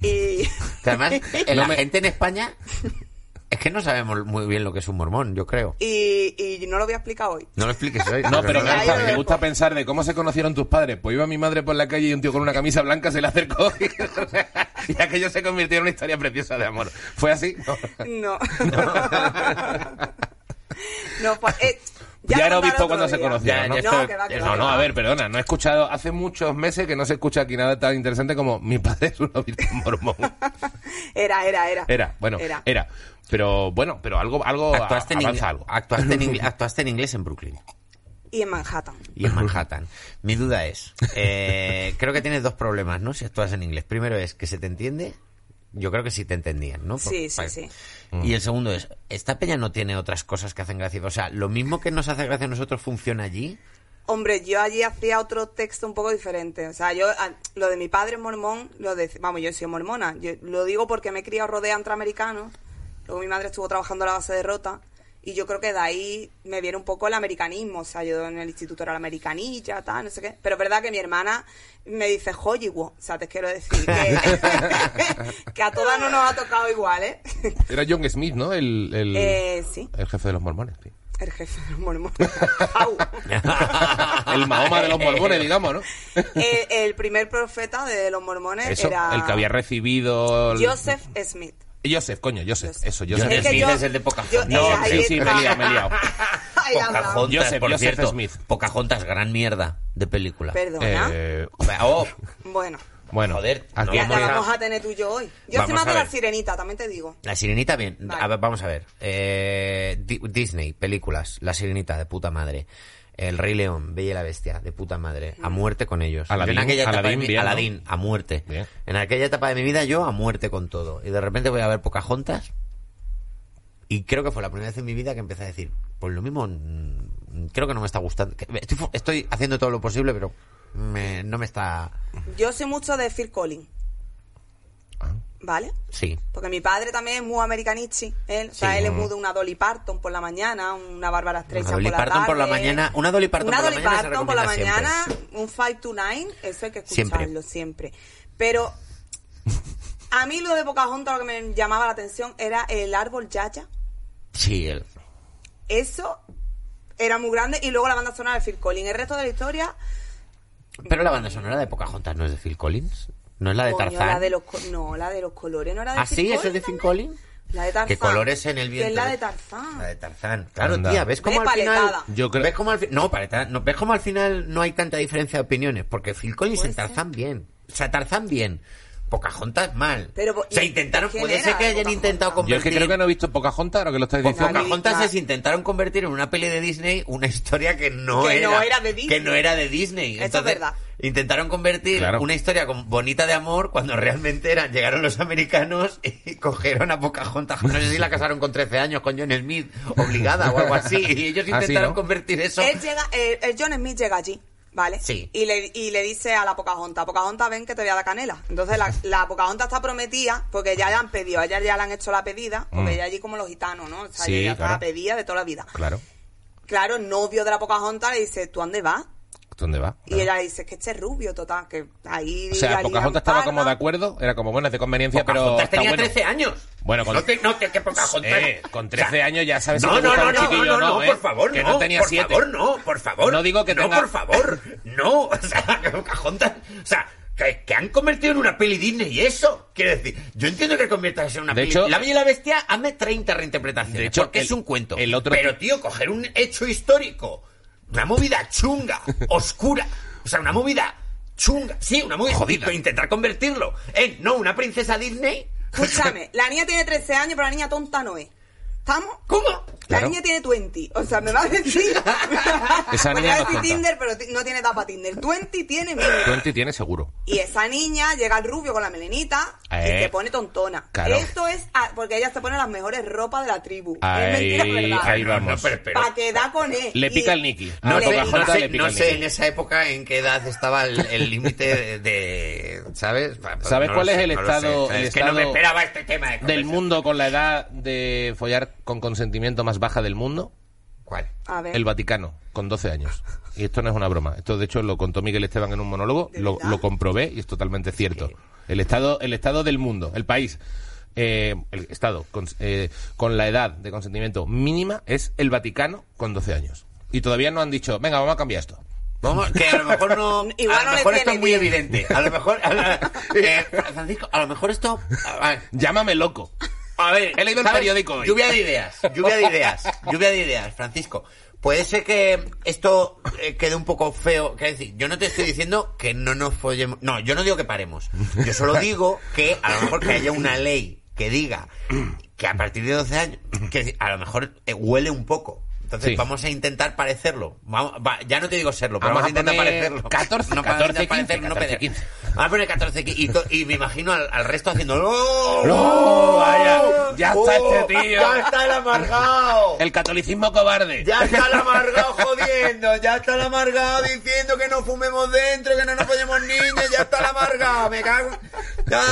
S3: Y
S1: Que además, la gente en España es que no sabemos muy bien lo que es un mormón, yo creo.
S3: y, y no lo voy a explicar hoy.
S1: No lo expliques hoy.
S2: No, pero me gusta, me pensar de cómo se conocieron tus padres. Pues iba mi madre por la calle y un tío con una camisa blanca se le acercó y, y aquello se convirtió en una historia preciosa de amor. ¿Fue así? No.
S3: No. No, pues, eh,
S2: Ya,
S3: lo
S2: era
S3: contaré
S2: obispo
S3: otro
S2: cuando se conocieron,
S1: Ya,
S2: ¿no?
S1: ya
S3: No,
S1: estoy-
S3: que va, que
S2: No,
S3: va,
S2: no,
S3: que
S2: a ver, perdona, no he escuchado, hace muchos meses que no se escucha aquí nada tan interesante como mi padre es un obispo mormón.
S3: Era, era, era.
S2: Era, bueno, era.
S3: Era.
S2: Pero bueno, pero algo, algo
S1: Actuaste en,
S2: avanza algo.
S1: actuaste, en actuaste en inglés en Brooklyn
S3: Y en Manhattan.
S1: y en Manhattan. Mi duda es, eh, creo que tienes dos problemas, ¿no? Si actúas en inglés. Primero es que se te entiende. Yo creo que sí te entendían, ¿no? Por-
S3: Sí, sí,
S1: pa-
S3: sí.
S1: Y el segundo es, esta peña no tiene otras cosas que hacen gracia. O sea, lo mismo que nos hace gracia a nosotros funciona allí.
S3: Hombre, yo allí hacía otro texto un poco diferente. O sea, yo, a- lo de mi padre es mormón, lo de, vamos, yo soy mormona. Yo lo digo porque me he criado rodeada entre americanos. Luego mi madre estuvo trabajando en la base de Rota. Y yo creo que de ahí me viene un poco el americanismo. O sea, yo en el instituto era la americanilla, tal, no sé qué. Pero es verdad que mi hermana me dice Hollywood. O sea, te quiero decir que, que a todas no nos ha tocado igual, ¿eh?
S2: Era John Smith, ¿no? El, el,
S3: Eh, sí.
S2: el jefe de los mormones. sí.
S3: El jefe de los mormones.
S2: El Mahoma de los mormones, digamos, ¿no?
S3: Eh, el primer profeta de los mormones
S2: Eso,
S3: era
S2: el que había recibido... el-
S3: Joseph Smith.
S2: Joseph, coño, Joseph.
S3: Joseph.
S2: Eso,
S1: Joseph
S2: Joseph.
S1: Smith es el de Pocahontas.
S3: yo-
S2: No, sí, sí, me he liado, me he liado.
S1: Pocahontas,
S2: Joseph,
S1: por
S2: Joseph
S1: cierto.
S2: Smith.
S1: Pocahontas, gran mierda de película.
S3: Perdona.
S2: Eh,
S1: Oh,
S3: Bueno,
S2: bueno,
S1: Joder,
S2: aquí
S1: no
S3: ya
S1: vamos
S3: te
S1: a-
S3: vamos a tener tú y yo hoy. Yo
S1: Vamos
S3: estoy más
S1: a
S3: de la
S1: ver.
S3: sirenita, también te digo.
S1: La Sirenita, bien.
S3: Vale.
S1: A ver, vamos a ver. Eh, Di- Disney, películas. La Sirenita, de puta madre. El Rey León, Bella y la Bestia, de puta madre. A muerte con ellos.
S2: Aladín,
S1: en aquella etapa
S2: Aladín,
S1: de mi-
S2: bien, ¿no?
S1: Aladín, a muerte.
S2: Bien.
S1: En aquella etapa de mi vida, yo a muerte con todo. Y de repente voy a ver Pocahontas. Y creo que fue la primera vez en mi vida que empecé a decir, pues lo mismo, mm, creo que no me está gustando. Estoy haciendo todo lo posible, pero me- no me está...
S3: Yo sé mucho de Phil Collins,
S2: Ah.
S3: ¿Vale?
S1: Sí.
S3: Porque mi padre también es muy americanichi, él, o sea,
S1: Sí.
S3: él es muy de una Dolly Parton por la mañana, una Bárbara Streisand por la
S1: Parton por la
S3: tarde.
S1: mañana- una Dolly Parton
S3: Una
S1: por la mañana
S3: Parton por la mañana, un 5 to 9, eso hay que
S1: Siempre.
S3: escucharlo siempre. Pero a mí lo de Pocahontas lo que me llamaba la atención era el árbol Yaya.
S1: Sí, el-
S3: Eso era muy grande y luego la banda sonora de Phil Collins. El resto de la historia,
S1: Pero la banda sonora de Pocahontas no es de Phil Collins. No es la de
S3: coño,
S1: Tarzán.
S3: la de los co- no, la de los colores no era de
S1: ¿Ah,
S3: Phil
S1: sí? ¿Eso es de Phil? Collins?
S3: La de Tarzán.
S1: Que colores en el viento.
S3: Que es la de Tarzán.
S1: La de Tarzán. Claro,
S2: Anda.
S1: tía, ¿ves cómo
S3: De
S1: al final...
S2: Yo creo-
S1: ¿Ves cómo al fi- No, paletada, no, ¿ves cómo al final no hay tanta diferencia de opiniones? Porque Phil Collins
S3: Puede
S1: en Tarzán bien. O sea, Tarzán bien. Pocahontas mal.
S3: Pero,
S1: o sea,
S3: ¿y
S1: intentaron...
S3: quién
S1: Puede
S3: era
S1: ser que hayan
S3: Pocahontas?
S1: intentado
S2: Yo
S1: convertir...
S2: es que creo que no he visto Pocahontas, ahora que lo estáis
S1: Pues
S2: diciendo.
S1: Pocahontas
S3: Claro.
S1: se intentaron convertir en una peli de Disney una historia que no,
S3: Que
S1: era,
S3: no era de Disney.
S1: que no era de Disney.
S3: Eso es
S1: Entonces,
S3: verdad.
S1: Intentaron convertir
S2: Claro.
S1: una historia con- bonita de amor cuando realmente eran llegaron los americanos y cogieron a Pocahontas. No sé si la casaron con 13 años con John Smith, obligada o algo así. Y ellos
S2: Ah,
S1: intentaron
S2: ¿no?
S1: convertir eso.
S3: Él llega, eh, el John Smith llega allí, ¿vale?
S1: Sí.
S3: Y le, y le dice a la Pocahontas, Pocahontas, ven que te voy a dar canela. Entonces la, la Pocahontas está prometida, porque ya le han pedido, a ella ya le han hecho la pedida, porque
S2: Mm.
S3: ella allí como los gitanos, ¿no? O sea,
S2: Sí,
S3: ella está pedida de toda la vida.
S2: Claro.
S3: Claro, el novio de la Pocahontas le dice, ¿tú dónde vas?
S2: ¿Dónde va?
S3: Y ella dice, que este es rubio, total, que ahí...
S2: O sea, Pocahontas estaba como de acuerdo, era como, bueno, es de conveniencia, pero
S1: Pocahontas
S2: está
S1: tenía
S2: bueno.
S1: 13 años.
S2: Bueno, con-
S1: no te, no te, que Pocahontas.
S2: Eh, con 13 años ya sabes si
S1: no,
S2: te
S1: no, no,
S2: un
S1: no,
S2: chiquillo
S1: no,
S2: o
S1: no,
S2: no, ¿eh?
S1: por favor,
S2: Que
S1: no,
S2: no tenía
S1: por
S2: siete.
S1: favor, no, por favor.
S2: No digo que
S1: no,
S2: tenga-
S1: por favor, no, o sea, que Pocahontas, o sea, que, que han convertido en una peli Disney y eso, quiero decir, yo entiendo que conviertas en una
S2: De
S1: peli,
S2: hecho-
S1: La Bella y la Bestia, hazme 30 reinterpretaciones,
S2: De hecho,
S1: porque
S2: el-
S1: es un cuento,
S2: el otro-
S1: pero tío, coger un hecho histórico, una movida chunga, oscura, o sea, una movida chunga, sí, una movida
S2: Jodida.
S1: intentar convertirlo en, no, una princesa Disney,
S3: Escúchame, la niña tiene 13 años, pero la niña tonta no es. ¿Estamos?
S1: ¿cómo?
S3: La
S2: Claro.
S3: niña tiene 20. O sea, me va a decir.
S2: Esa niña no
S3: decir
S2: cuenta.
S3: Tinder, pero no tiene tapa Tinder. 20 tiene mínimo.
S2: 20 tiene seguro.
S3: Y esa niña llega al rubio con la melenita
S2: Eh,
S3: y te pone tontona.
S2: claro.
S3: Esto es a- porque ella se pone las mejores ropas de la tribu.
S2: Ahí-
S3: es mentira, ¿verdad?
S2: ahí vamos.
S1: pero- pero-
S3: Para quedar con él.
S2: Le
S3: Y-
S2: pica el Nicky.
S1: No
S2: Pocahontas
S1: no sé-
S2: le pica
S1: no
S2: el
S1: sé
S2: Nicky.
S1: en esa época en qué edad estaba el límite de, de- ¿sabes? Pa-
S2: ¿Sabes
S1: no
S2: cuál es
S1: sé,
S2: el estado-
S1: es que no me esperaba este tema de
S2: Del mundo con la edad de follar con consentimiento más baja del mundo,
S1: ¿Cuál?
S3: A ver.
S2: el Vaticano, con 12 años. Y esto no es una broma. Esto, de hecho, lo contó Miguel Esteban en un monólogo,
S3: ¿De
S2: lo, comprobé y es totalmente cierto. El estado, el estado del mundo, el país, eh, el estado con, eh, con la edad de consentimiento mínima es el Vaticano con 12 años. Y todavía no han dicho, venga, vamos a cambiar esto.
S1: Vamos, que a lo mejor no.
S3: Igual
S1: a lo
S3: no
S1: mejor esto es muy
S3: bien.
S1: evidente. A lo mejor. a la- eh, Francisco, a lo mejor esto. a ver,
S2: Llámame loco.
S1: A ver,
S2: He leído el
S1: ¿sabes?
S2: periódico hoy.
S1: Lluvia de ideas, lluvia de ideas, lluvia de ideas, Francisco. Puede ser que esto eh, quede un poco feo. Que decir, yo no te estoy diciendo que no nos follemos. No, yo no digo que paremos. Yo solo digo que a lo mejor que haya una ley que diga que a partir de 12 años, que a lo mejor eh, huele un poco. Entonces
S2: Sí.
S1: vamos a intentar parecerlo. Vamos, va, ya no te digo serlo, pero
S2: Vamos
S1: vamos, a intentar parecerlo.
S2: 14,
S1: no, vamos a
S2: 14,
S1: intentar
S2: 15,
S1: parecerlo, no
S2: 14,
S1: peder.
S2: 15.
S1: Vamos a poner 14, 15. Y, me imagino al, al resto haciendo ¡No!
S2: ¡No! Vaya, ya está este tío.
S1: ¡Ya está el amargado!
S2: El catolicismo cobarde.
S1: Ya está el amargado jodiendo, ya está el amargado diciendo que no fumemos dentro, que no nos ponemos niños, ya está el amargado, me cago. Ya,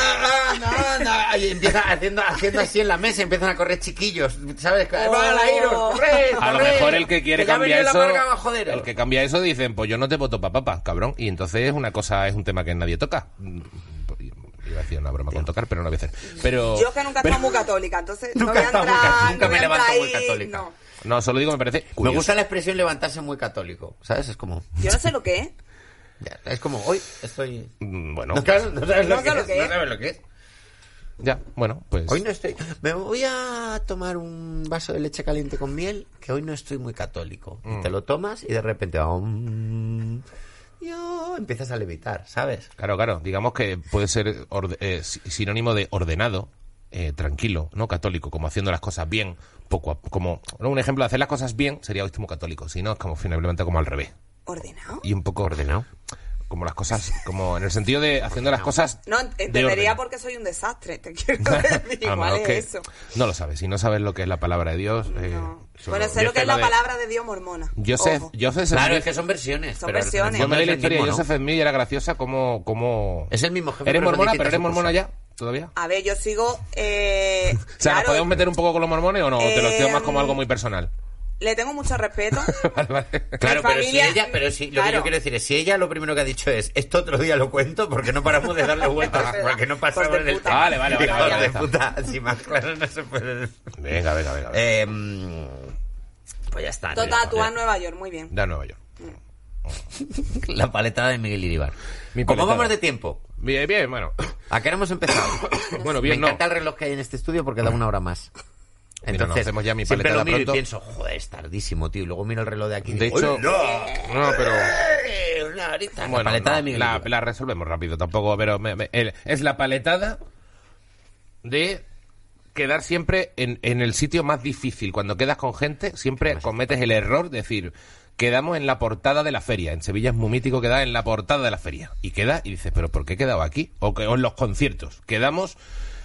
S1: anda, anda. Y empieza haciendo, haciendo así en la mesa, empiezan a correr chiquillos, ¿sabes? ¡Va, la Iros, corre,
S2: lo mejor el que quiere cambiar eso,
S1: el
S2: que cambia eso dicen, pues yo no te voto pa' papa, cabrón. Y entonces es una cosa, es un tema que nadie toca. Mm, Iba a decir una broma con tocar, pero no lo voy a hacer. Pero,
S3: Yo que nunca he
S2: pero-
S3: estado muy católica, entonces
S1: Nunca
S3: no voy a
S1: muy
S3: no
S1: nunca
S3: voy
S1: me levanto muy católica.
S3: no.
S2: No, solo digo, me parece
S1: Me gusta la expresión levantarse muy católico, ¿sabes? Es como,
S3: Yo no sé lo que es.
S1: es como, hoy estoy...
S2: Mm, Bueno,
S1: No, claro, no lo
S3: No
S1: que es, no sabes lo que es.
S2: Ya, bueno, pues...
S1: Hoy no estoy. Me voy a tomar un vaso de leche caliente con miel, que hoy no estoy muy católico. Y te lo tomas y de repente. um, yo empiezas a levitar, ¿sabes?
S2: Claro, claro. Digamos que puede ser orde- eh, si- sinónimo de ordenado, eh, tranquilo, no católico, como haciendo las cosas bien, poco a, como ¿no? un ejemplo de hacer las cosas bien sería último católico, si no es como finalmente como al revés
S3: ¿Ordenado?
S2: y un poco ordenado, como las cosas, como en el sentido de haciendo las cosas.
S3: No,
S2: de
S3: entendería porque soy un desastre, te quiero decir.
S2: Ah,
S3: Igual
S2: no,
S3: es
S2: que
S3: eso.
S2: no lo sabes. Si no sabes lo que es la palabra de Dios. eh,
S3: No. Bueno, sé lo que es la
S2: de-
S3: palabra de Dios mormona.
S2: Joseph. Joseph
S1: Claro,
S2: Smith-
S1: es que son versiones.
S3: Son
S1: pero
S3: versiones.
S2: Yo me leí la historia de. Joseph Smith y era graciosa como... como...
S1: Es el mismo jefe,
S2: Eres mormona, pero eres mormona ya, todavía.
S3: A ver, yo sigo. Eh,
S2: O sea, ¿nos podemos meter un poco con los mormones o no? ¿O te lo digo más como
S3: Eh,
S2: algo muy personal?
S3: Le tengo mucho respeto.
S2: Vale, vale.
S1: Claro, pero si ella, pero si, lo que yo quiero decir es, si ella lo primero que ha dicho es, esto otro día lo cuento, porque no paramos de darle vueltas, porque no
S3: de
S1: del
S3: puta.
S1: tema.
S2: Vale, vale, vale, vale,
S1: de puta, si más claro no se puede decir.
S2: Venga, venga, venga. venga.
S1: Eh, mm, pues ya está.
S3: Tota,
S1: ya,
S3: tú a Nueva York, muy bien.
S2: De a Nueva York.
S1: La paletada de Miguel Iribar.
S2: Mi
S1: ¿Cómo vamos de tiempo?
S2: Bien, bien, bueno.
S1: ¿A qué hora hemos empezado?
S2: Bueno, bien,
S1: Me
S2: no.
S1: encanta el reloj que hay en este estudio porque da una hora más. Entonces,
S2: hacemos ya mi
S1: siempre
S2: paletada
S1: lo miro
S2: pronto.
S1: y pienso, joder, es tardísimo, tío. Y luego miro el reloj de aquí y
S2: De
S1: digo,
S2: hecho,
S1: "Hola".
S2: no, pero...
S1: Una horita. La paletada
S2: no,
S1: de Miguel
S2: la,
S1: Iribar.
S2: la resolvemos rápido, tampoco, pero me- me- el- es la paletada de quedar siempre en, en el sitio más difícil. Cuando quedas con gente, siempre cometes el error de decir, quedamos en la portada de la feria. En Sevilla es muy mítico quedar en la portada de la feria. Y queda y dices, pero ¿por qué he quedado aquí? O, que, o en los conciertos. Quedamos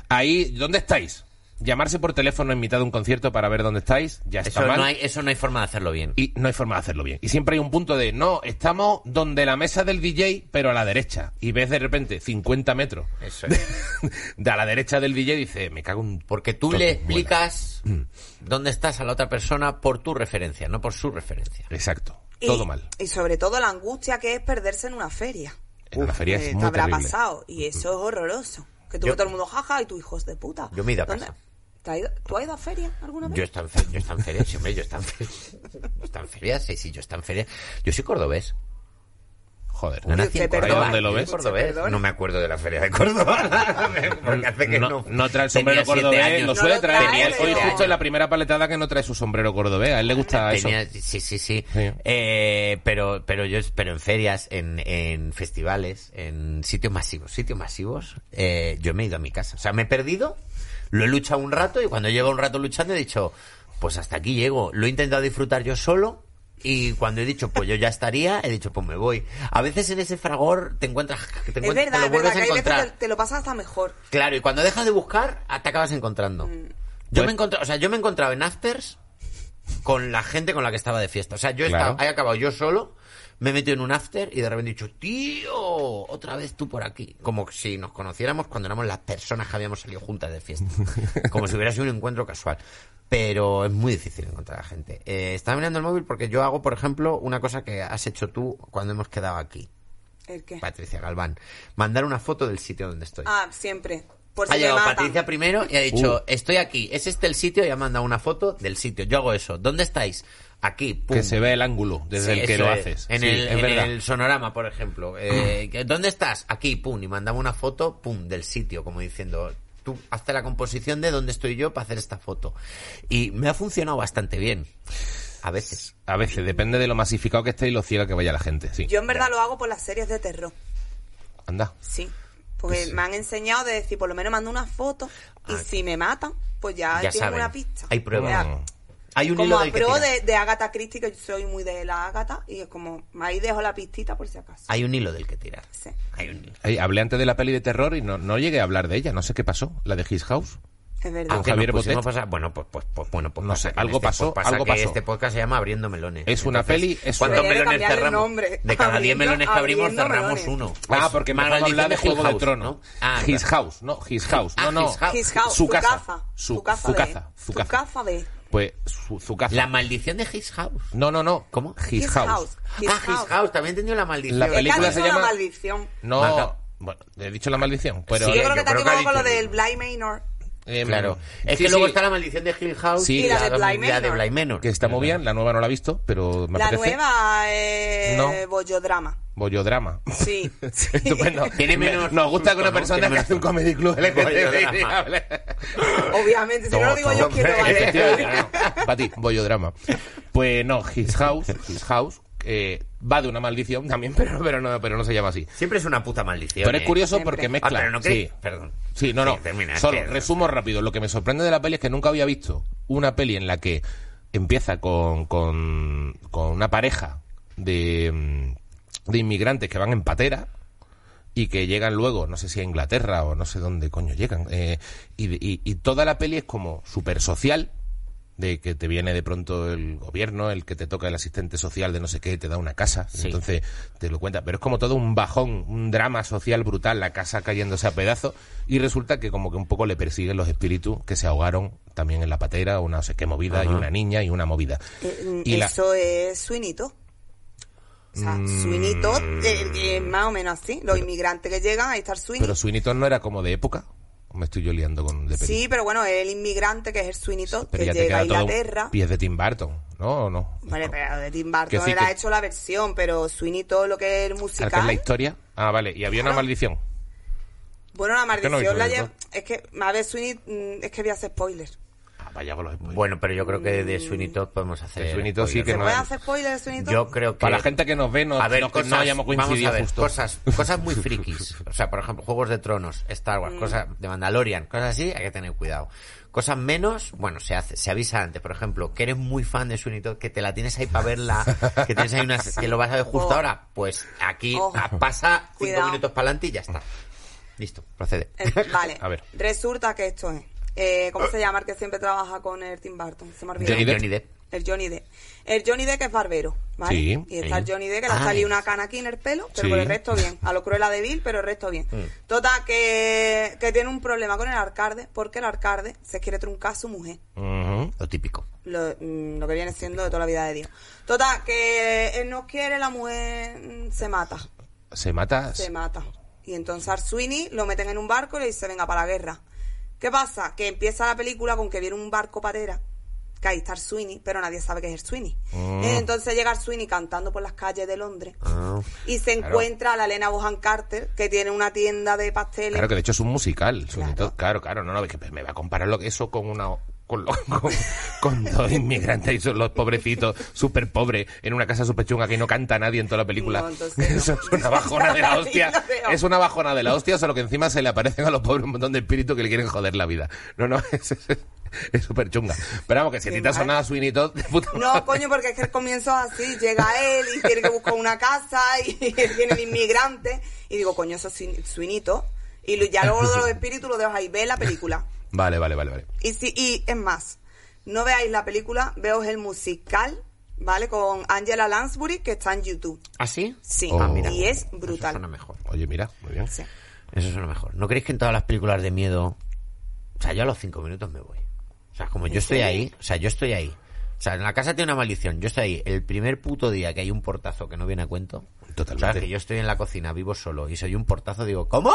S2: ahí, ¿dónde estáis? Llamarse por teléfono en mitad de un concierto para ver dónde estáis, ya está
S1: Eso
S2: mal.
S1: no, hay, eso no hay forma de hacerlo bien.
S2: Y no hay forma de hacerlo bien. Y siempre hay un punto de, no, estamos donde la mesa del DJ, pero a la derecha. Y ves de repente 50 metros
S1: Eso es.
S2: de a la derecha del DJ y dice, me cago en...
S1: Porque tú
S2: todo".
S1: le explicas
S2: Mm.
S1: dónde estás a la otra persona por tu referencia, no por su referencia.
S2: exacto.
S3: Y-
S2: Todo mal.
S3: Y sobre todo la angustia que es perderse en una feria.
S2: En una feria
S3: Eh,
S2: es
S3: te
S2: muy
S3: habrá
S2: terrible.
S3: pasado. Y eso es horroroso. Que tú
S1: Yo-
S3: ves todo el mundo jaja y tú hijos de puta.
S1: Yo me he ido a
S3: ¿Dónde-
S1: casa.
S3: ¿Te has ido- ¿Tú has ido a feria alguna vez?
S1: Yo he estado en feria, yo he estado en feria, sí, hombre, yo he estado en feria. Yo he estado en feria, sí, sí, yo he estado en feria. Yo soy cordobés.
S2: Joder.
S1: No nací en Córdoba.
S2: ¿Dónde lo ves?
S1: cordobés. No me acuerdo de la feria de Córdoba. Porque hace que no,
S2: no, no trae el sombrero
S1: Tenía
S2: cordobés,
S1: años.
S2: lo
S3: No
S2: suele traer.
S3: trae,
S2: Hoy
S3: pero-
S2: justo en la primera paletada que no trae su sombrero cordobés. A él le gusta eso.
S1: Tenía- sí, sí, sí.
S2: Sí.
S1: Eh, pero, pero yo, pero en ferias, en, en festivales, en sitios masivos, sitios masivos, eh, yo me he ido a mi casa. O sea, me he perdido, lo he luchado un rato y cuando llevo un rato luchando he dicho, pues hasta aquí llego. Lo he intentado disfrutar yo solo y cuando he dicho, pues yo ya estaría, he dicho, pues me voy. A veces en ese fragor te encuentras, te,
S3: es
S1: encuentras-
S3: verdad,
S1: te lo
S3: es verdad
S1: a
S3: que hay veces
S1: encontrar.
S3: que te lo pasas hasta mejor.
S1: Claro, y cuando dejas de buscar, te acabas encontrando.
S3: Mm.
S1: Yo
S2: Pues-
S1: me he encontrado, o sea, yo me he encontrado en afters con la gente con la que estaba de fiesta. O sea, yo he,
S2: Claro.
S1: estado- he acabado yo solo, me he metido en un after y de repente he dicho, tío, otra vez tú por aquí. Como si nos conociéramos cuando éramos las personas que habíamos salido juntas de fiesta. Como si hubiera sido un encuentro casual. Pero es muy difícil encontrar a gente. Eh, estaba mirando el móvil porque yo hago, por ejemplo, una cosa que has hecho tú cuando hemos quedado aquí.
S3: ¿El qué?
S1: Patricia Galván. Mandar una foto del sitio donde estoy.
S3: Ah, siempre. Por
S1: Ha
S3: si me
S1: llegado
S3: matan.
S1: Patricia primero y ha dicho,
S2: Uh.
S1: estoy aquí, es este el sitio y ha mandado una foto del sitio. Yo hago eso. ¿Dónde estáis? Aquí, pum.
S2: Que se ve el ángulo desde
S1: Sí,
S2: el que lo
S1: es.
S2: haces.
S1: En,
S2: Sí,
S1: el,
S2: es
S1: en
S2: verdad.
S1: el sonorama, por ejemplo. Eh, ¿Dónde estás? Aquí, pum. Y mandaba una foto, pum, del sitio, como diciendo, tú hazte la composición de dónde estoy yo para hacer esta foto. Y me ha funcionado bastante bien. A veces.
S2: A veces, depende de lo masificado que esté y lo ciega que vaya la gente, sí.
S3: Yo en verdad lo hago por las series de terror.
S2: Anda.
S3: Sí. Porque me han enseñado de decir, por lo menos mando una foto y si me matan, pues ya,
S1: Ah. Ya
S3: tengo
S1: saben.
S3: una pista.
S1: Hay pruebas. Hay un
S3: Como
S1: hilo del que
S3: de, de Agatha Christie, que yo soy muy de la Agatha, y es como, ahí dejo la pistita por si acaso.
S1: Hay un hilo del que tirar.
S3: Sí.
S1: Hay un hilo.
S2: Ay, hablé antes de la peli de terror y no, no llegué a hablar de ella. No sé qué pasó. La de His House.
S3: Es verdad.
S2: Con
S1: que
S2: Javier Botet.
S1: pasar- Bueno, pues, pues, pues, bueno, pues
S2: No
S1: pasa
S2: sé, algo
S1: este-
S2: pasó,
S1: pues pasa
S2: algo
S1: que
S2: pasó.
S1: Este podcast se llama Abriendo Melones.
S2: Es una peli, es
S1: ¿Cuántos
S3: de
S1: melones cerramos?
S3: nombre.
S1: De cada 10
S3: Abriendo-
S1: melones que abrimos cerramos uno.
S2: Ah,
S1: Pues,
S2: porque me a hablar de Juego de
S1: House,
S2: Tronos.
S1: ¿no? Ah,
S2: His
S1: claro.
S2: House, no, His House.
S1: Ah,
S2: No, no.
S1: His House.
S2: Su
S3: su
S2: casa. Su,
S3: casa
S2: su
S3: de-
S2: casa. Su casa
S3: de-
S2: Pues su, su casa.
S1: La maldición de His House.
S2: No, no, no.
S1: ¿Cómo?
S2: His,
S3: His
S2: House.
S3: House. His
S1: ah, His
S3: House.
S1: También he entendido la maldición.
S2: La película se llama-
S3: una maldición.
S2: No,
S1: Marca.
S2: bueno, he dicho la maldición, pero...
S1: Sí,
S3: yo creo que te has equivocado con lo del Bly Manor.
S2: Em,
S1: Claro. Es
S2: sí,
S1: que luego
S2: sí,
S1: está la maldición de Hill House
S2: Sí.
S1: y,
S2: Y
S3: la de
S1: la,
S3: Bly
S1: la de
S3: Manor.
S1: Bly Manor.
S2: Que está muy bien, la nueva no la he visto, pero me
S3: La
S2: apetece.
S3: nueva es
S2: No.
S3: bollodrama.
S2: Bollodrama.
S3: Sí. sí.
S2: Estupendo.
S1: Tiene
S2: Me-
S1: menos
S2: Nos gusta que una
S1: ¿no?
S2: persona que hace un comedy club.
S3: Obviamente, si no lo digo yo, quiero valer.
S2: No. Para ti, bollodrama. Pues no, His House, His House, eh, va de una maldición también, pero, pero, no, pero no se llama así.
S1: Siempre es una puta maldición.
S2: Pero es
S1: ¿eh?
S2: curioso
S3: Siempre.
S2: porque
S1: Ah,
S2: mezcla.
S1: pero no
S2: sí.
S1: Perdón.
S2: Sí, no, no.
S1: Sí, termina, es
S2: Solo,
S1: que-
S2: resumo rápido. Lo que me sorprende de la peli es que nunca había visto una peli en la que empieza con, con, con una pareja de, mm, de inmigrantes que van en patera y que llegan luego, no sé si a Inglaterra o no sé dónde coño llegan. eh, y, y- y toda la peli es como súper social, de que te viene de pronto el gobierno, el que te toca el asistente social de no sé qué, te da una casa,
S1: Sí.
S2: entonces te lo cuenta, pero es como todo un bajón, un drama social brutal, la casa cayéndose a pedazos, y resulta que como que un poco le persiguen los espíritus que se ahogaron también en la patera, una no sé qué movida, y una niña y una movida.
S3: Eh,
S2: Y la-
S3: Eso es Suinito. O sea,
S2: Mm.
S3: Suinito eh, es más o menos así. Los inmigrantes que llegan, ahí está el Sweeney.
S2: Pero Sweeney Todd no era como de época, ¿O me estoy yo liando con de?
S3: Sí, pero bueno, es el inmigrante que es el Sweeney Todd, que llega a Inglaterra.
S2: pies de Tim Burton, ¿no? ¿O no?
S3: Vale, pero de Tim Burton
S2: sí, que-
S3: hecho la versión, pero Sweeney Todd lo que es el
S2: ¿Sabes
S3: musical.
S2: qué es la historia? Ah, vale. Y había una maldición.
S3: Bueno, la
S2: no
S3: maldición la lleva... Es que, a ver, Sweeney, mm, es que voy a hacer spoiler.
S2: Ah, vaya con los spoilers.
S1: Bueno, pero yo creo que de Sweeney Todd podemos hacer.
S2: De Sweeney Todd sí que
S3: ¿Se
S2: no
S3: puede
S2: es-
S3: hacer spoiler de Sweeney Todd?
S1: Yo creo que.
S2: Para la gente que nos ve, no,
S1: a ver,
S2: no,
S1: cosas,
S2: no hayamos coincidido
S1: vamos a ver,
S2: justo.
S1: Cosas, cosas muy frikis. O sea, por ejemplo, Juegos de Tronos, Star
S3: Mm.
S1: Wars, cosas de Mandalorian, cosas así, hay que tener cuidado. Cosas menos, bueno, se hace, se avisa antes. Por ejemplo, que eres muy fan de Sweeney Todd, que te la tienes ahí para verla, que tienes ahí una, que lo vas a ver justo
S3: Ojo.
S1: ahora, pues aquí ah, pasa cinco
S3: Cuidado.
S1: minutos para adelante y ya está. Listo, procede.
S3: Eh, vale,
S2: A ver.
S3: resulta que esto es... Eh, ¿Cómo se llama el que siempre trabaja con el Tim Burton? Se me ha olvidado.
S2: Johnny Depp.
S1: Johnny Depp.
S3: El Johnny Depp. El Johnny Depp que es barbero, ¿vale?
S2: Sí,
S3: y está
S2: sí.
S3: el Johnny Depp que le ha
S1: Ah,
S3: salido una cana aquí en el pelo, pero
S2: Sí.
S3: por el resto bien. A lo cruela de Bill, pero el resto bien.
S1: Mm.
S3: Total, que, que tiene un problema con el alcalde, porque el alcalde se quiere truncar a su mujer.
S1: Lo típico.
S3: Lo, mm, lo que viene siendo de toda la vida de Dios. Total, que él no quiere, la mujer mm, se mata.
S2: Se mata.
S3: Se mata. Y entonces Sweeney lo meten en un barco y le dice, venga, para la guerra. ¿Qué pasa? Que empieza la película con que viene un barco patera, que ahí está el Sweeney, pero nadie sabe que es el Sweeney.
S2: Mm.
S3: Entonces llega el Sweeney cantando por las calles de Londres
S1: Ah.
S3: y se encuentra a la Elena Bohan Carter, que tiene una tienda de pasteles.
S2: Claro que de hecho es un musical.
S3: Claro.
S2: Claro, claro. No, no, es que me va a comparar eso con una. Con, lo- con, con dos inmigrantes y son los pobrecitos, súper pobres, en una casa súper chunga que no canta nadie en toda la película.
S3: No, entonces no.
S2: Eso es una bajona de la hostia. Es una bajona de la hostia, solo que encima se le aparecen a los pobres un montón de espíritus que le quieren joder la vida. No, no, es súper chunga. Pero vamos, que si a ti
S3: Qué
S2: te ha sonado Sweeney Todd, de puta
S3: No,
S2: madre.
S3: coño, porque es que el comienzo es así, llega él y tiene que buscar una casa y él tiene el inmigrante y digo, coño, eso es Swin- Swinito. Y lo- ya luego lo de los espíritus lo dejo ahí, ve la película.
S2: Vale, vale, vale, vale.
S3: Y si, y es más, no veáis la película, veos el musical, ¿vale? Con Angela Lansbury, que está en YouTube.
S1: ¿Ah, sí?
S3: Sí,
S2: Oh. Ah,
S1: mira.
S3: y es
S1: Eso suena
S3: brutal.
S1: mejor.
S2: Oye, mira, muy bien.
S3: Sí.
S1: Eso suena mejor. ¿No creéis que en todas las películas de miedo... O sea, yo a los cinco minutos me voy. O sea, como yo estoy ahí, o sea, yo estoy ahí. O sea, en la casa tiene una maldición. Yo estoy ahí. El primer puto día que hay un portazo que no viene a cuento.
S2: Totalmente.
S1: ¿Sabes? Que yo estoy en la cocina, vivo solo, y soy un portazo, digo, ¿cómo?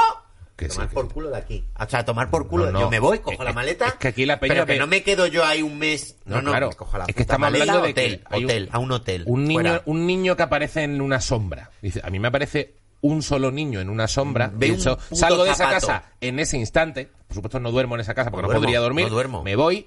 S2: Que
S1: tomar
S2: sí,
S1: por culo de aquí. O sea, tomar por culo.
S2: No, no.
S1: Yo me voy, cojo
S2: Es-
S1: la maleta.
S2: es que aquí la peña
S1: Pero que no me quedo yo ahí un mes. No,
S2: No, claro.
S1: cojo la
S2: Es que estamos
S1: maleta,
S2: hablando de que
S1: hotel,
S2: hay un-
S1: hotel, a un hotel.
S2: Un niño,
S1: fuera.
S2: un niño que aparece en una sombra. Dice, a mí me aparece un solo niño en una sombra. De hecho, salgo de esa
S1: zapato.
S2: casa en ese instante. Por supuesto, no duermo en esa casa porque
S1: No
S2: no,
S1: duermo,
S2: podría dormir.
S1: no duermo.
S2: Me voy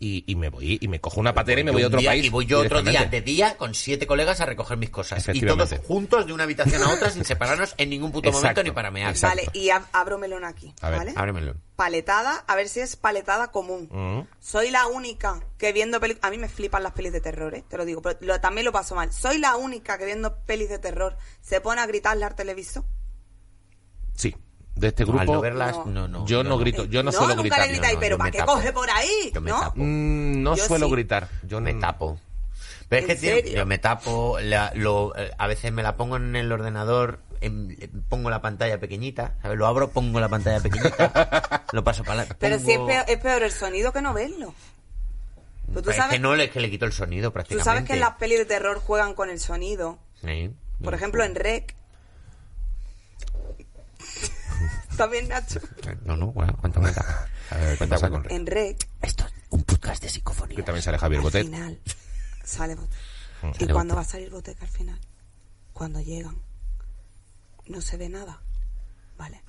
S2: y, y me voy y me cojo una patera y me voy a otro
S1: día-
S2: país.
S1: Y voy yo otro día de día con siete colegas a recoger mis cosas. Y todos juntos de una habitación a otra sin separarnos en ningún puto
S2: Exacto,
S1: momento ni para mear.
S2: exacto.
S3: Vale, y ab- abro melón aquí,
S2: A ver,
S3: ¿vale?
S1: Ábremelo.
S3: Paletada, a ver si es paletada común.
S2: Mm.
S3: Soy la única que viendo pelis... A mí me flipan las pelis de terror, ¿eh? Te lo digo, pero lo- también lo paso mal. Soy la única que viendo pelis de terror se pone a gritarle al televisor.
S2: Sí, de este
S1: Al
S2: grupo.
S1: no verlas,
S3: No.
S1: no,
S2: yo no grito, yo no,
S3: no,
S2: suelo
S3: nunca
S2: gritar.
S3: le gritáis,
S1: no,
S3: pero
S1: yo
S3: ¿para
S1: me
S3: qué
S1: tapo.
S3: coge por ahí?
S1: Yo me
S3: ¿No?
S1: tapo.
S2: Mm, no
S3: Yo
S2: suelo
S3: sí.
S2: gritar. Yo
S1: me
S2: no-
S1: tapo. Pero es
S3: ¿En
S1: que tío, yo me tapo, la- lo- eh, a veces me la pongo en el ordenador, pongo la pantalla pequeñita, ¿sabes? Lo abro, pongo la pantalla pequeñita, lo paso para la
S3: Pero si es peor, es peor el sonido que no verlo. Pero tú
S1: es
S3: sabes,
S1: que no, es que le quito el sonido
S3: tú
S1: prácticamente.
S3: sabes que en las pelis de terror juegan con el sonido.
S1: Sí.
S3: Por ejemplo, en Rec. También Nacho.
S1: No, no, bueno, cuéntame.
S2: A ver, ¿qué pasa con Rey?
S3: En Rec,
S1: Esto es un podcast de psicofonía.
S2: Que también sale Javier
S3: al
S2: Botet.
S3: final, sale Boteca. ¿Y
S1: Sale
S3: cuándo va a salir Boteca al final? Cuando llegan. No se ve nada. Vale.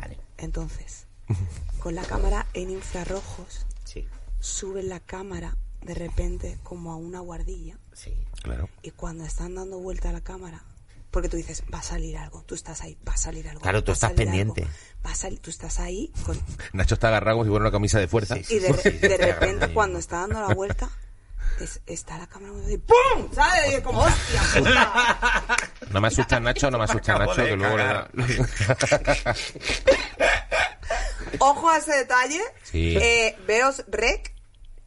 S1: Vale,
S3: Entonces, con la cámara en infrarrojos,
S1: sí,
S3: suben la cámara de repente como a una guardilla.
S1: sí.
S2: Claro.
S3: Y cuando están dando vuelta a la cámara, porque tú dices, va a salir algo, tú estás ahí, va a salir algo.
S1: Claro, tú estás
S3: salir
S1: pendiente.
S3: algo, va a salir, tú estás ahí con-
S2: Nacho está agarrado como si fuera una camisa de fuerza.
S1: Sí, sí.
S3: y de, re- de repente cuando está dando la vuelta, es- está la cámara y ¡pum! ¿Sabes? Y es como, hostia, puta.
S2: No me asusta Nacho, no me asusta Nacho, que luego le da...
S3: Ojo a ese detalle.
S2: Sí.
S3: Eh, veos rec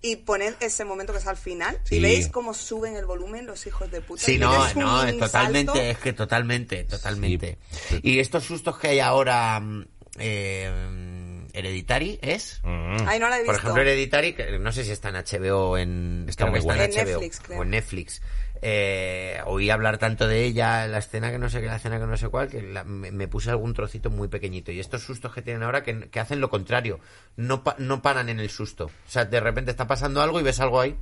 S3: y poned ese momento que es al final
S2: Sí.
S3: y veis cómo suben el volumen los hijos de puta.
S1: Sí, no, no, es
S3: salto.
S1: totalmente, es que totalmente, totalmente.
S2: Sí.
S1: Y estos sustos que hay ahora, mm, eh, Hereditary, ¿es?
S2: Mm.
S3: Ay, no la he visto.
S1: Por ejemplo, Hereditary, que no sé si está en HBO o en,
S2: Está muy
S1: está
S2: buena.
S1: en
S3: En
S1: HBO
S3: Netflix, creo.
S1: o en Netflix. Eh, oí hablar tanto de ella, la escena que no sé qué, la escena que no sé cuál, que la- me, me puse algún trocito muy pequeñito. Y estos sustos que tienen ahora que, que hacen lo contrario, no, pa- no paran en el susto. O sea, de repente está pasando algo y ves algo ahí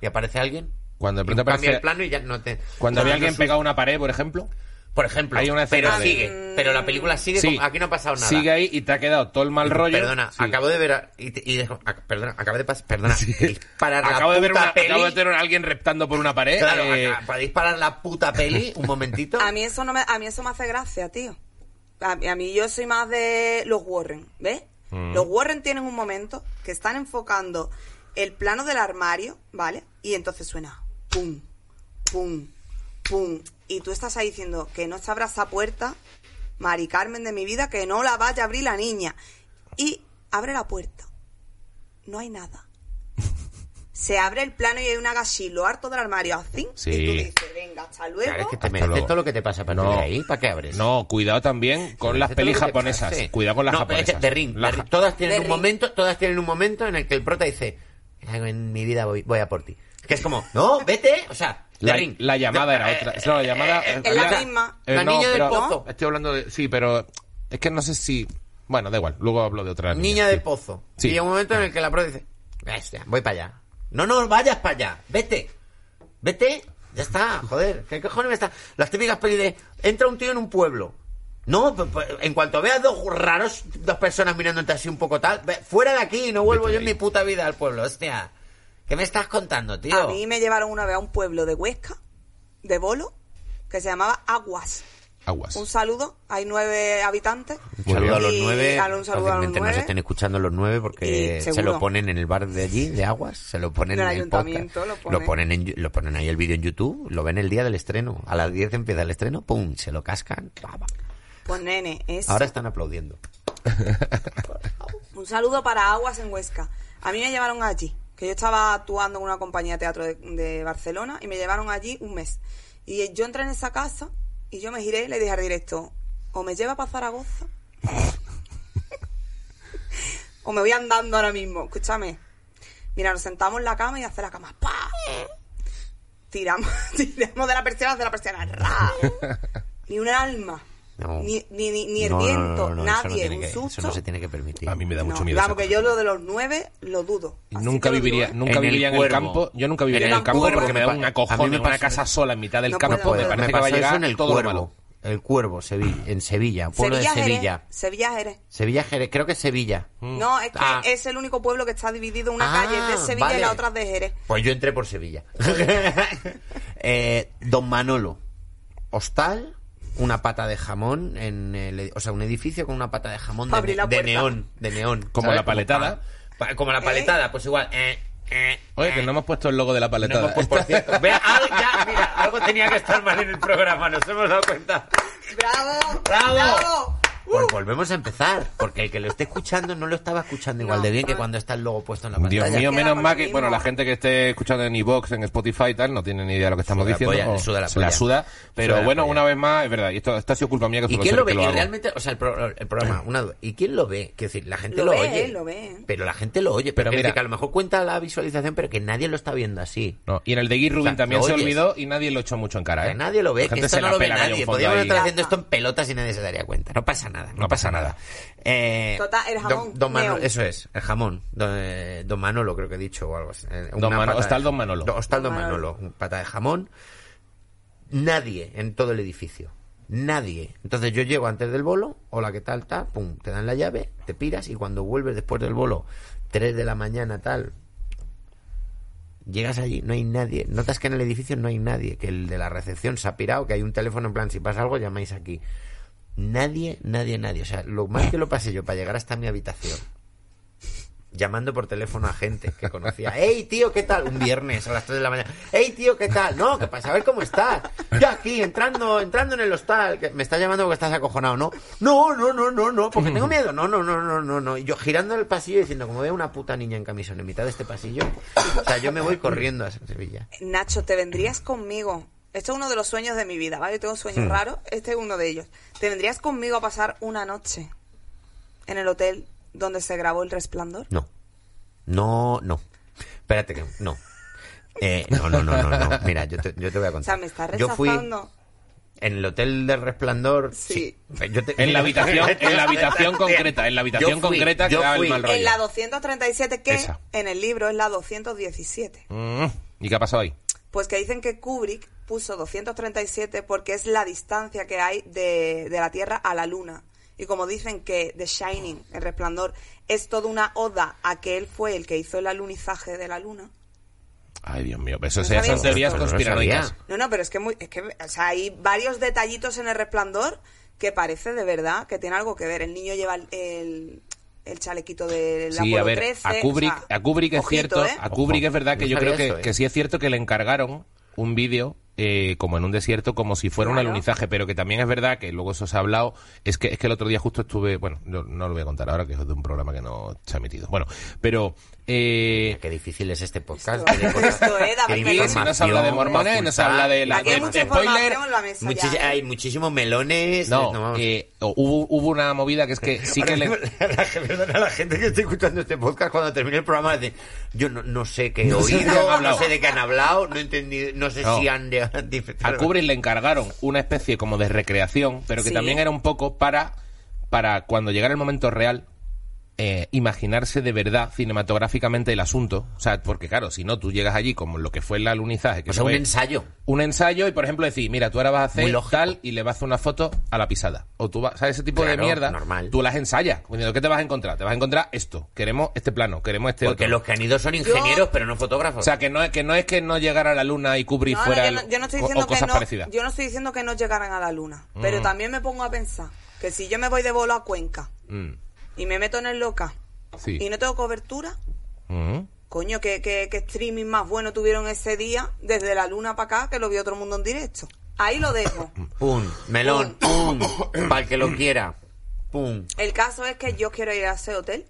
S1: y aparece alguien.
S2: Cuando de pronto aparece...
S1: el plano y ya no te...
S2: Cuando había alguien pegado a una pared, por ejemplo,
S1: Por ejemplo,
S2: Hay una escena
S1: pero
S2: de-
S1: sigue, pero la película sigue,
S2: Sí.
S1: como- aquí no ha pasado nada.
S2: sigue ahí y te ha quedado todo el mal rollo.
S1: Perdona,
S2: Sí.
S1: acabo de ver a- y, te- y dejo- ac- perdona, acabo de pasar, perdona, disparar la
S2: Acabo de ver
S1: puta
S2: una,
S1: peli.
S2: acabo de tener a alguien reptando por una pared.
S1: Claro,
S2: eh,
S1: acá- para disparar la puta peli, un momentito.
S3: A mí eso no me, a mí eso me hace gracia, tío. A, a mí yo soy más de los Warren, ¿ves?
S2: Mm.
S3: Los Warren tienen un momento que están enfocando el plano del armario, ¿vale? Y entonces suena pum, pum, pum. Y tú estás ahí diciendo que no se abra esa puerta, Mari Carmen de mi vida, que no la vaya a abrir la niña. Y abre la puerta. No hay nada. Se abre el plano y hay una gashi, lo harto del armario así.
S2: Sí.
S3: Y tú dices, venga, hasta luego.
S1: Claro, es que te mereces todo lo que te pasa para
S2: No.
S1: ahí, ¿para qué abres?
S2: No, cuidado también con las pelis japonesas. Cuidado con las
S1: no, es
S2: japonesas.
S1: que The Ring, The
S2: ja-
S1: todas tienen
S3: The
S1: un
S3: Ring.
S1: momento, todas tienen un momento en el que el prota dice, en mi vida voy, voy a por ti. Que es como, no, vete, o sea,
S2: La, llamada era
S1: eh,
S2: otra. No, la llamada.
S1: eh,
S2: eh,
S3: es la misma.
S1: La niña del
S2: pero-
S1: pozo.
S2: Estoy hablando de. Sí, pero. Es que no sé si. Bueno, da igual. Luego hablo de otra niña.
S1: Niña
S2: sí.
S1: del pozo.
S2: Sí.
S1: Y hay un momento en el que la pro dice, "Bestia, voy para allá. No, no vayas para allá, vete. Vete, ya está, joder. ¿Qué cojones me está? Las típicas pelis de, entra un tío en un pueblo. No, pues, pues, en cuanto veas dos raros, dos personas mirándote así un poco tal, ve- fuera de aquí, no vuelvo
S2: Vete
S1: yo en mi puta vida al pueblo, hostia. ¿Qué me estás contando, tío?
S3: A mí me llevaron una vez a un pueblo de Huesca, de Bolo, que se llamaba Aguas.
S2: Aguas.
S3: Un saludo, hay nueve habitantes.
S1: Un saludo a los nueve.
S3: a- un saludo a los
S1: fácilmente nos
S3: nueve.
S1: estén escuchando los nueve porque se lo ponen en el bar de allí, de Aguas, se lo ponen en el
S3: ayuntamiento,
S1: podcast.
S3: lo ponen.
S1: en, lo ponen ahí el vídeo en YouTube, lo ven el día del estreno. A las 10 empieza el estreno, pum, se lo cascan.
S3: Pues nene, eso.
S1: Ahora están aplaudiendo.
S3: Un saludo para Aguas en Huesca. A mí me llevaron allí, que yo estaba actuando en una compañía de teatro de, de Barcelona y me llevaron allí un mes. Y yo entré en esa casa y yo me giré y le dije al directo, o me lleva para Zaragoza o me voy andando ahora mismo. Escúchame. Mira, nos sentamos en la cama y hace la cama. ¡Pa! Tiramos, tiramos de la persiana, de la persiana. ¡Ra! Ni un alma.
S1: No.
S3: Ni, ni, ni, el
S1: No, no, no,
S3: viento,
S1: no, no, eso no
S3: nadie, un
S1: que-
S3: susto.
S1: Eso no se tiene que permitir.
S2: A mí me da mucho
S3: No,
S2: miedo.
S3: Vamos, que yo lo de los nueve lo dudo.
S2: Nunca viviría,
S3: digo, ¿eh?
S2: nunca
S1: En el
S2: viviría en el campo. Yo nunca viviría
S1: En
S2: en el
S1: el
S2: campo
S1: Cuervo
S2: porque me da
S1: me
S2: un
S1: pa- a
S2: acojón
S1: mí
S2: en
S1: me
S2: una casa sola en mitad del
S3: No
S2: campo.
S3: puedo,
S2: me parece
S1: me
S2: que va a llegar
S1: en el
S2: todo
S1: Cuervo.
S2: malo.
S1: El Cuervo, Sevilla, en Sevilla, pueblo
S3: Sevilla
S1: de
S3: Jerez.
S1: Sevilla.
S3: Sevilla Jerez.
S1: Sevilla, Jerez, creo que es Sevilla.
S3: No, es que
S1: Ah.
S3: es el único pueblo que está dividido. Una
S1: Ah,
S3: calle de Sevilla
S1: vale.
S3: y la otra es de Jerez.
S1: Pues yo entré por Sevilla. Eh, Don Manolo, hostal, una pata de jamón, en el, o sea, un edificio con una pata de jamón de, neón, de neón.
S2: Como la paletada.
S1: pa- como la paletada, pues igual. eh, eh,
S2: Oye, que
S1: eh.
S2: no hemos puesto el logo de la
S1: No,
S2: paletada.
S1: pues, por cierto, vea, algo, ya, mira, algo tenía que estar mal en el programa, nos hemos dado cuenta.
S3: ¡Bravo!
S1: ¡Bravo! Pues volvemos a empezar, porque el que lo esté escuchando no lo estaba escuchando igual
S3: No,
S1: de bien que cuando está el logo puesto en la
S2: Dios
S1: pantalla.
S2: mío,
S3: Queda
S2: menos mal que, bueno, la gente que esté escuchando en iVoox, en Spotify y tal, no tiene ni idea de lo que estamos
S1: Suda la
S2: diciendo.
S1: polla,
S2: o
S1: suda la
S2: se la suda. Pero
S1: Suda la
S2: bueno,
S1: polla.
S2: una vez más, es verdad, y esto, esto ha sido culpa mía que
S1: ¿Y quién lo ve?
S2: lo
S1: Y realmente, o sea, el, pro- el programa, una duda. ¿Y quién lo ve? Quiero decir, la gente
S3: Lo
S1: lo,
S3: ve,
S1: oye.
S3: lo ve.
S1: Pero la gente lo oye.
S2: Pero mira-
S1: que a lo mejor cuenta la visualización, pero que nadie lo está viendo así.
S2: No, y en el de Guy Rubin
S1: O sea,
S2: también se olvidó y nadie lo echó mucho en cara,
S1: Que
S2: ¿eh?
S1: nadie lo ve,
S2: La
S1: que
S2: gente
S1: esto
S2: se
S1: no
S2: la
S1: lo ve nadie. Podríamos estar haciendo esto en pelotas y nadie se daría cuenta. No pasa nada, no, pasa nada. Eh,
S3: Total, el jamón,
S1: Don, Manolo- eso es, el jamón. Don, eh, don Manolo, creo que he dicho o algo así. Eh,
S2: Don
S1: una
S2: Mano-
S1: pata de-
S2: Hostal Don Manolo.
S1: Do- Hostal Don
S3: Don
S1: Manolo.
S3: Manolo.
S1: un pata de jamón. Nadie en todo el edificio. Nadie. Entonces yo llego antes del bolo, hola, ¿qué tal? tal pum, te dan la llave, te piras y cuando vuelves después del bolo, 3 de la mañana, tal, llegas allí, no hay nadie. Notas que en el edificio no hay nadie, que el de la recepción se ha pirado, que hay un teléfono en plan, si pasa algo, llamáis aquí. Nadie, nadie, nadie. O sea, lo mal que lo pasé yo para llegar hasta mi habitación. Llamando por teléfono a gente que conocía. ¡Hey, tío, qué tal! Un viernes a las 3 de la mañana. ¡Hey, tío, qué tal! No, que para saber cómo estás. Yo aquí, entrando, entrando en el hostal. Que me estás llamando porque estás acojonado, ¿no? No, no, no, no, no, porque tengo miedo. No, no, no, no, no, no. Y yo girando en el pasillo diciendo, como veo una puta niña en camisón en mitad de este pasillo. O sea, yo me voy corriendo a Sevilla.
S3: Nacho, te vendrías conmigo. Este es uno de los sueños de mi vida, ¿vale? Yo tengo sueños
S1: Hmm.
S3: raros. Este es uno de ellos. Te vendrías conmigo a pasar una noche en el hotel donde se grabó El Resplandor.
S1: No. No, no. Espérate que no. Eh, no, no, no, no, no. Mira, yo te, yo te voy a
S3: O
S1: contar.
S3: sea, me estás
S1: Yo fui
S3: rechazando.
S1: en el hotel del Resplandor.
S3: Sí.
S1: Yo te-
S2: En la habitación, en la habitación concreta, en la habitación
S1: Yo fui,
S2: concreta que
S1: yo
S2: da el
S1: fui.
S2: mal rollo.
S3: En la 237, que
S2: Esa.
S3: en el libro es la 217.
S2: Mm, ¿Y qué ha pasado ahí?
S3: Pues que dicen que Kubrick puso 237 porque es la distancia que hay de, de la Tierra a la Luna. Y como dicen que The Shining, El Resplandor, es toda una oda a que él fue el que hizo el alunizaje de la Luna.
S2: Ay, Dios mío, eso
S3: No
S2: son teorías conspiranoicas.
S3: No, no, pero es que, muy, es que o sea, hay varios detallitos en El Resplandor que parece de verdad que tiene algo que ver. El niño lleva el, el, el chalequito del
S2: Sí,
S3: Apolo
S2: a ver,
S3: 13.
S2: a Kubrick,
S3: o sea,
S2: a Kubrick es
S3: ojito,
S2: cierto,
S3: ¿eh?
S2: a Kubrick
S1: Ojo,
S2: es verdad que
S1: no
S2: yo creo que,
S1: eso, ¿eh?
S2: que sí es cierto que le encargaron un vídeo eh, como en un desierto, como si fuera un alunizaje, pero que también es verdad que luego eso se ha hablado, es que es que el otro día justo estuve, bueno, no, no lo voy a contar ahora que es de un programa que no se ha emitido. Bueno, pero eh,
S1: Qué difícil es este podcast.
S3: Esto-
S1: qué de
S3: esto, eh,
S2: si no se habla de mormones, no se
S1: ocultar.
S2: habla de la
S3: hay
S2: de-
S3: mucha
S2: de spoiler,
S3: información en la mesa
S1: Muchis-
S3: ya, ¿eh?
S1: Hay muchísimos melones.
S2: no, eh, hubo, hubo una movida que es que sí que le,
S1: la, perdona, la gente que está escuchando este podcast cuando termine el programa dice yo no, no sé qué he
S2: No de
S1: oído, no sé de qué han hablado, no he entendido, no sé
S2: No.
S1: si han de,
S2: A Kubrick le encargaron una especie como de recreación, pero que
S3: Sí.
S2: también era un poco para, para cuando llegara el momento real, eh, imaginarse de verdad cinematográficamente el asunto. O sea, porque claro, si no, tú llegas allí como lo que fue el alunizaje, que
S1: O sea, un ensayo.
S2: un ensayo y, por ejemplo, decir, mira, tú ahora vas a hacer tal y le vas a hacer una foto a la pisada. O tú vas, ¿sabes? Ese tipo de mierda,
S1: normal.
S2: tú las ensayas. Diciendo, ¿Qué te vas a encontrar? Te vas a encontrar esto. Queremos este plano, queremos este
S1: Porque
S2: otro.
S1: los que han ido son ingenieros, pero no fotógrafos.
S2: O sea, que no, es- que no es que no llegara a la luna y Kubrick
S3: No, no,
S2: fuera
S3: yo, no,
S2: el-
S3: yo no estoy
S2: o-
S3: diciendo
S2: o cosas
S3: que no,
S2: parecidas.
S3: yo no estoy diciendo que no llegaran a la luna,
S1: Mm.
S3: pero también me pongo a pensar que si yo me voy de bolo a Cuenca
S2: Mm,
S3: y me meto en el loca
S2: sí.
S3: y no tengo cobertura, coño, ¿qué, qué, qué streaming más bueno tuvieron ese día desde la luna para acá que lo vio otro mundo en directo. Ahí lo dejo.
S1: Pum, melón, pum, para el que lo quiera. Pum.
S3: El caso es que yo quiero ir a ese hotel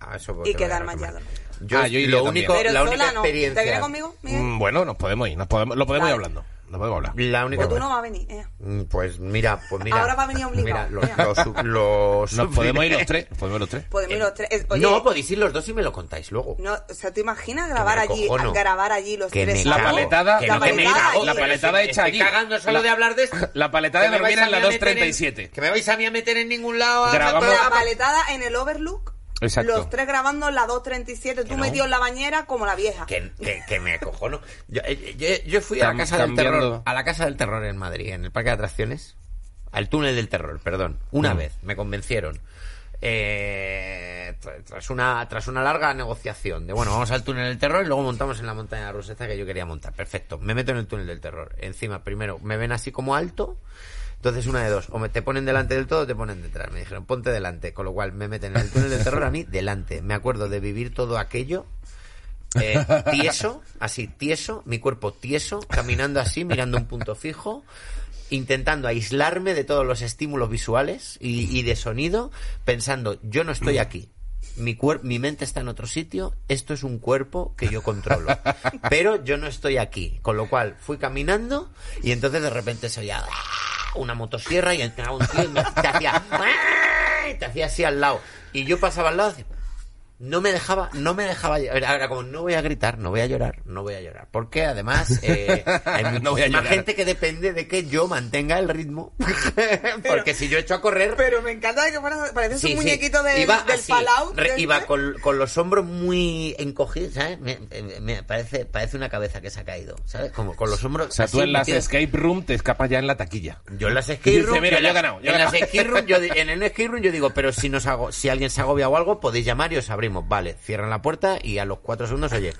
S1: Ah, eso
S3: y quedarme allá.
S1: Yo,
S2: Ah, yo iría
S1: lo
S2: también.
S1: único,
S3: Pero
S1: la
S3: sola
S1: única
S3: no.
S1: experiencia.
S3: ¿Te conmigo, Miguel?
S2: Mm, Bueno, nos podemos ir, nos podemos, lo podemos ir hablando. Lo podemos hablar.
S1: La única.
S3: Pues tú no vas a venir. eh.
S1: Mm, Pues mira, pues mira.
S3: Ahora va a venir obligado.
S1: Mira, los, los- los-
S2: Nos podemos ir los tres. Podemos ir los tres.
S3: Podemos ir los tres. Oye,
S1: no, podéis ir los dos y me lo contáis luego.
S3: no, o sea, ¿te imaginas grabar
S1: me
S3: allí,
S1: acojono.
S3: grabar allí los
S1: Que
S3: tres?
S1: me
S2: La
S1: cago.
S2: paletada-
S1: Que
S3: la
S1: no, que me
S3: paletada
S1: cago.
S3: allí.
S2: La paletada
S1: Estoy
S2: hecha allí.
S1: cagando solo
S2: La-
S1: de hablar de esto.
S2: la paletada
S1: Que
S2: de
S1: vais
S2: dormir
S1: a
S2: en la
S1: mí a meter
S2: 237.
S1: Que me vais a mí a meter en ningún lado. a-
S2: Grabamos-
S3: la paletada en el Overlook.
S2: Exacto.
S3: Los tres grabando en la 237, tú
S1: no.
S3: metido en la bañera como la vieja.
S1: Que, que, que me acojono. Yo, eh, yo, yo fui a la casa del terror, a la casa del terror en Madrid, en el parque de atracciones. al túnel del terror, perdón. Una
S2: Mm.
S1: vez, me convencieron. Eh, tra- tras una tras una larga negociación de bueno vamos al túnel del terror y luego montamos en la montaña rusa esta que yo quería montar perfecto me meto en el túnel del terror encima primero me ven así como alto entonces una de dos o me te ponen delante del todo o te ponen detrás. Me dijeron ponte delante con lo cual me meten en el túnel del terror a mí delante. Me acuerdo de vivir todo aquello eh, tieso, así, tieso, mi cuerpo tieso, caminando así, mirando un punto fijo, intentando aislarme de todos los estímulos visuales y, de sonido, pensando, yo no estoy aquí. Mi, cuer- mi mente está en otro sitio, esto es un cuerpo que yo controlo, pero yo no estoy aquí, con lo cual fui caminando y entonces de repente se oía ¡ah! Una motosierra y entraba un tío y me- te hacía te hacía así al lado. Y yo pasaba al lado y decía, no me dejaba, no me dejaba, era como no voy a gritar, no voy a llorar, no voy a llorar, porque además eh, hay
S2: No
S1: muchísima gente que depende de que yo mantenga el ritmo, porque si yo echo a correr,
S3: Pero me encanta que pareces
S1: Sí,
S3: un
S1: sí.
S3: muñequito del,
S1: Iba
S3: del
S1: así,
S3: Fallout.
S1: re-
S3: ¿este?
S1: iba con, con los hombros muy encogidos, ¿sabes? Me, me- me parece, parece una cabeza que se ha caído, ¿sabes? Como con los hombros.
S2: O sea, tú en las
S1: metidos.
S2: escape room te escapas ya en la taquilla.
S1: Yo en las escape
S2: Dice,
S1: room,
S2: mira,
S1: en
S2: yo he
S1: las-
S2: ganado, yo he
S1: en las
S2: ganado.
S1: escape room, yo en el escape room yo digo, pero si nos hago, si alguien se agobia o algo, podéis llamar y os abrimos. Vale, cierran la puerta y a los cuatro segundos, oye.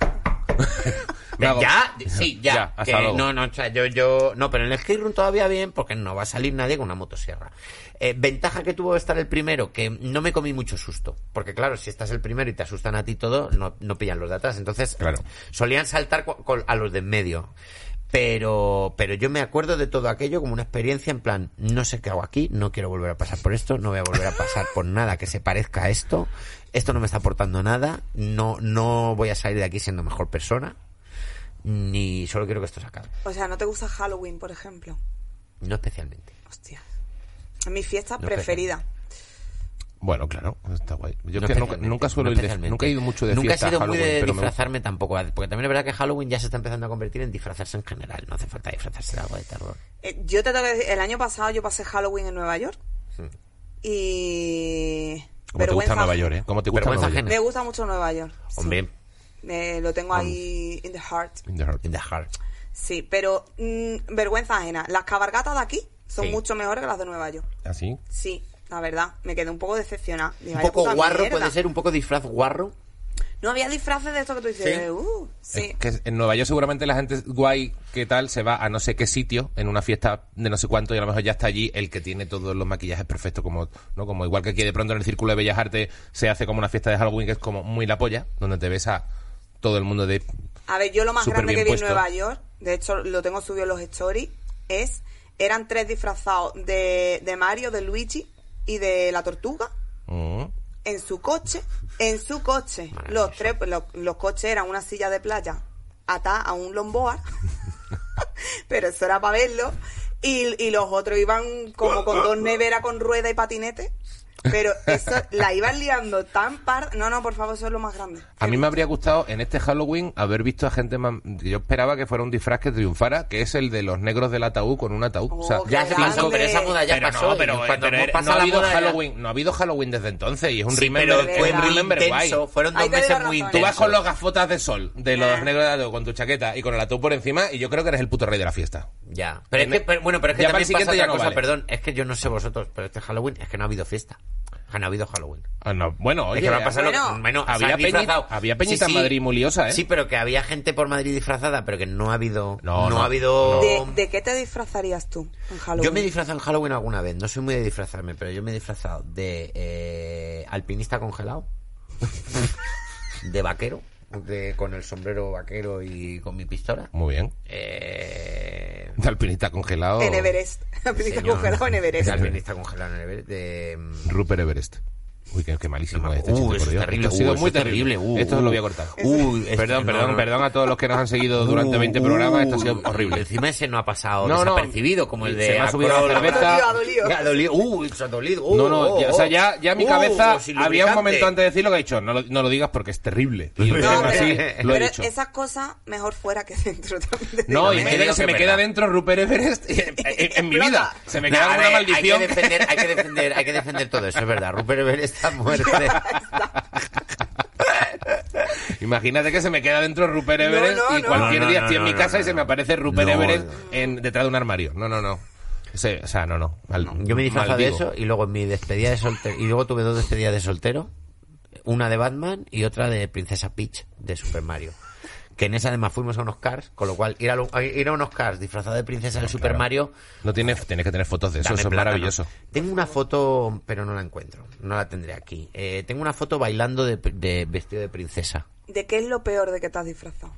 S1: Ya, sí, ya.
S2: Ya, hasta
S1: que
S2: luego.
S1: no, no, o sea, yo, yo, no, pero en el escape room todavía bien, porque no va a salir nadie con una motosierra. Eh, ventaja que tuvo estar el primero, que no me comí mucho susto. Porque claro, si estás el primero y te asustan a ti todo, no, no pillan los de atrás. Entonces,
S2: Claro.
S1: solían saltar a los de en medio. Pero, pero yo me acuerdo de todo aquello como una experiencia en plan, no sé qué hago aquí, no quiero volver a pasar por esto, no voy a volver a pasar por nada que se parezca a esto, esto no me está aportando nada, no, no voy a salir de aquí siendo mejor persona, ni solo quiero que esto se acabe.
S3: O sea, ¿no te gusta Halloween, por ejemplo?
S1: No especialmente.
S3: Hostia. Es mi fiesta
S1: No
S3: preferida.
S2: Bueno, claro, está guay. Yo
S1: No
S2: que nunca, suelo
S1: no
S2: ir de- nunca he ido mucho de
S1: Nunca
S2: fiesta
S1: he sido muy de
S2: me
S1: disfrazarme tampoco, porque también es verdad que Halloween ya se está empezando a convertir en disfrazarse en general, no hace falta disfrazarse de algo de terror.
S3: Eh, yo te tengo que decir, el año pasado yo pasé Halloween en Nueva York. Y.
S2: Como te gusta Nueva. York, ¿eh? Como te gusta Nueva York.
S3: Me gusta mucho Nueva York. sí.
S1: Hombre,
S3: Me lo tengo ahí in the heart.
S2: In the heart.
S1: in the heart.
S3: Sí, pero mm, vergüenza ajena. Las cabargatas de aquí son
S1: Sí.
S3: mucho mejores que las de Nueva York.
S2: ¿Así?
S3: Sí, la verdad. Me quedé un poco decepcionada. Digo,
S1: Un
S3: "Vaya
S1: poco guarro,
S3: mierda".
S1: puede ser un poco disfraz guarro.
S3: No había disfraces de esto que tú dices.
S1: Sí.
S3: Uh, sí.
S2: Es que en Nueva York seguramente la gente guay que tal se va a no sé qué sitio en una fiesta de no sé cuánto y a lo mejor ya está allí el que tiene todos los maquillajes perfectos como no como igual que aquí de pronto en el círculo de bellas artes se hace como una fiesta de Halloween que es como muy la polla donde te ves a todo el mundo de
S3: A ver, yo lo más grande que vi en. Nueva York, de hecho lo tengo subido en los stories, es, eran tres disfrazados de, de Mario, de Luigi y de la tortuga
S2: Mm.
S3: en su coche, en su coche. Los tres, pues, los, los coches eran una silla de playa atada a un longboard, pero eso era para verlo, y, y los otros iban como con dos neveras con rueda y patinete. Pero eso la iban liando tan par... No, no, por favor, eso es lo más grande.
S2: A mí me habría gustado en este Halloween haber visto a gente más... Yo esperaba que fuera un disfraz que triunfara, que es el de los negros del ataúd con un ataúd.
S3: Oh,
S2: o sea,
S3: qué
S1: Ya se pasó, pero esa moda ya
S2: pero
S1: pasó.
S2: no, pero,
S1: cuando
S2: pero
S1: hemos
S2: no
S1: pasado
S2: ha habido
S1: ya-
S2: Halloween, no ha habido Halloween desde entonces y es un
S1: Sí,
S2: remember,
S1: pero fue
S2: un
S1: muy
S2: remember guay.
S1: intenso. Fueron dos meses muy
S3: razón,
S2: Tú
S3: ¿eh?
S2: vas
S1: intensos.
S2: con los gafotas de sol de los
S3: Ah.
S2: negros de ataúd con tu chaqueta y con el ataúd por encima y yo creo que eres el puto rey de la fiesta.
S1: Ya. Pero es que, pero- bueno, pero es que
S2: ya
S1: también pasa otra
S2: no
S1: cosa,
S2: vale.
S1: perdón. Es que yo no sé vosotros, pero este Halloween es que no ha habido fiesta. O sea, no ha habido Halloween.
S2: Ah, no, bueno, oye,
S1: es que va a pasar lo
S3: bueno,
S1: que- bueno,
S2: había
S1: han disfrazado.
S2: había peñita en Madrid muy liosa, ¿eh?
S1: Sí, pero que había gente por Madrid disfrazada, pero que no ha habido.
S2: No,
S1: No,
S2: no,
S1: ha habido.
S3: ¿De, de qué te disfrazarías tú en Halloween?
S1: Yo me he disfrazado en Halloween alguna vez. No soy muy de disfrazarme, pero yo me he disfrazado de eh, alpinista congelado, de vaquero, de, con el sombrero vaquero y con mi pistola.
S2: Muy bien.
S1: Eh,
S2: De alpinista congelado.
S3: En Everest. Alpinista
S1: señor.
S3: congelado en Everest.
S1: De alpinista congelado en Everest. De,
S2: Rupert Everest. Uy, qué, qué malísimo
S1: Uh,
S2: es este chiste,
S1: eso
S2: por
S1: es
S2: Dios.
S1: terrible,
S2: Esto ha sido
S1: uh,
S2: muy terrible.
S1: terrible, uh,
S2: Esto
S1: uh.
S2: lo voy a cortar.
S1: Uy, es
S2: perdón, perdón,
S1: no.
S2: perdón a todos los que nos han seguido durante 20 programas. Esto ha sido horrible.
S1: Encima ese no ha pasado
S2: No, no.
S1: desapercibido, como el de
S2: Se me ha subido la cerveza.
S3: Ha dolido.
S1: Uh, se ha dolido. Uh,
S2: No, no,
S1: oh,
S2: ya, o sea, ya, ya mi
S1: uh,
S2: cabeza había un momento antes de decirlo que he dicho, no lo, no lo digas porque es terrible. Y
S3: No, pero,
S2: así lo he
S3: pero
S2: dicho.
S3: esas cosas mejor fuera que dentro también.
S2: No, y
S1: me
S3: ¿eh?
S2: mira que se me queda dentro Rupert Everest en, mi vida. Se me
S1: No,
S2: queda una maldición.
S1: Hay que, defender, hay que defender, hay que defender todo eso, es verdad. Rupert Everett
S2: Imagínate que se me queda dentro Rupert Everest
S3: no,
S2: y cualquier
S1: No, no,
S2: día
S1: no,
S2: estoy en
S1: no,
S2: mi casa
S1: no,
S2: y se me aparece Rupert
S1: No,
S2: Everest
S1: no.
S2: en, detrás de un armario. No, no, no. Sí, o sea, no, no. mal-
S1: Yo me disfrazaba de eso y luego en mi despedida de soltero. Y luego tuve dos despedidas de soltero. Una de Batman y otra de Princesa Peach de Super Mario. Que en esa además fuimos a unos cars, con lo cual ir a, lo- ir a unos cars disfrazado de princesa del Super
S2: Claro.
S1: Mario.
S2: No tienes, tienes que tener fotos de eso, eso es maravilloso.
S1: Tengo una foto, pero no la encuentro. No la tendré aquí. Eh, tengo una foto bailando de, de vestido de princesa.
S3: ¿De qué es lo peor de que te has disfrazado?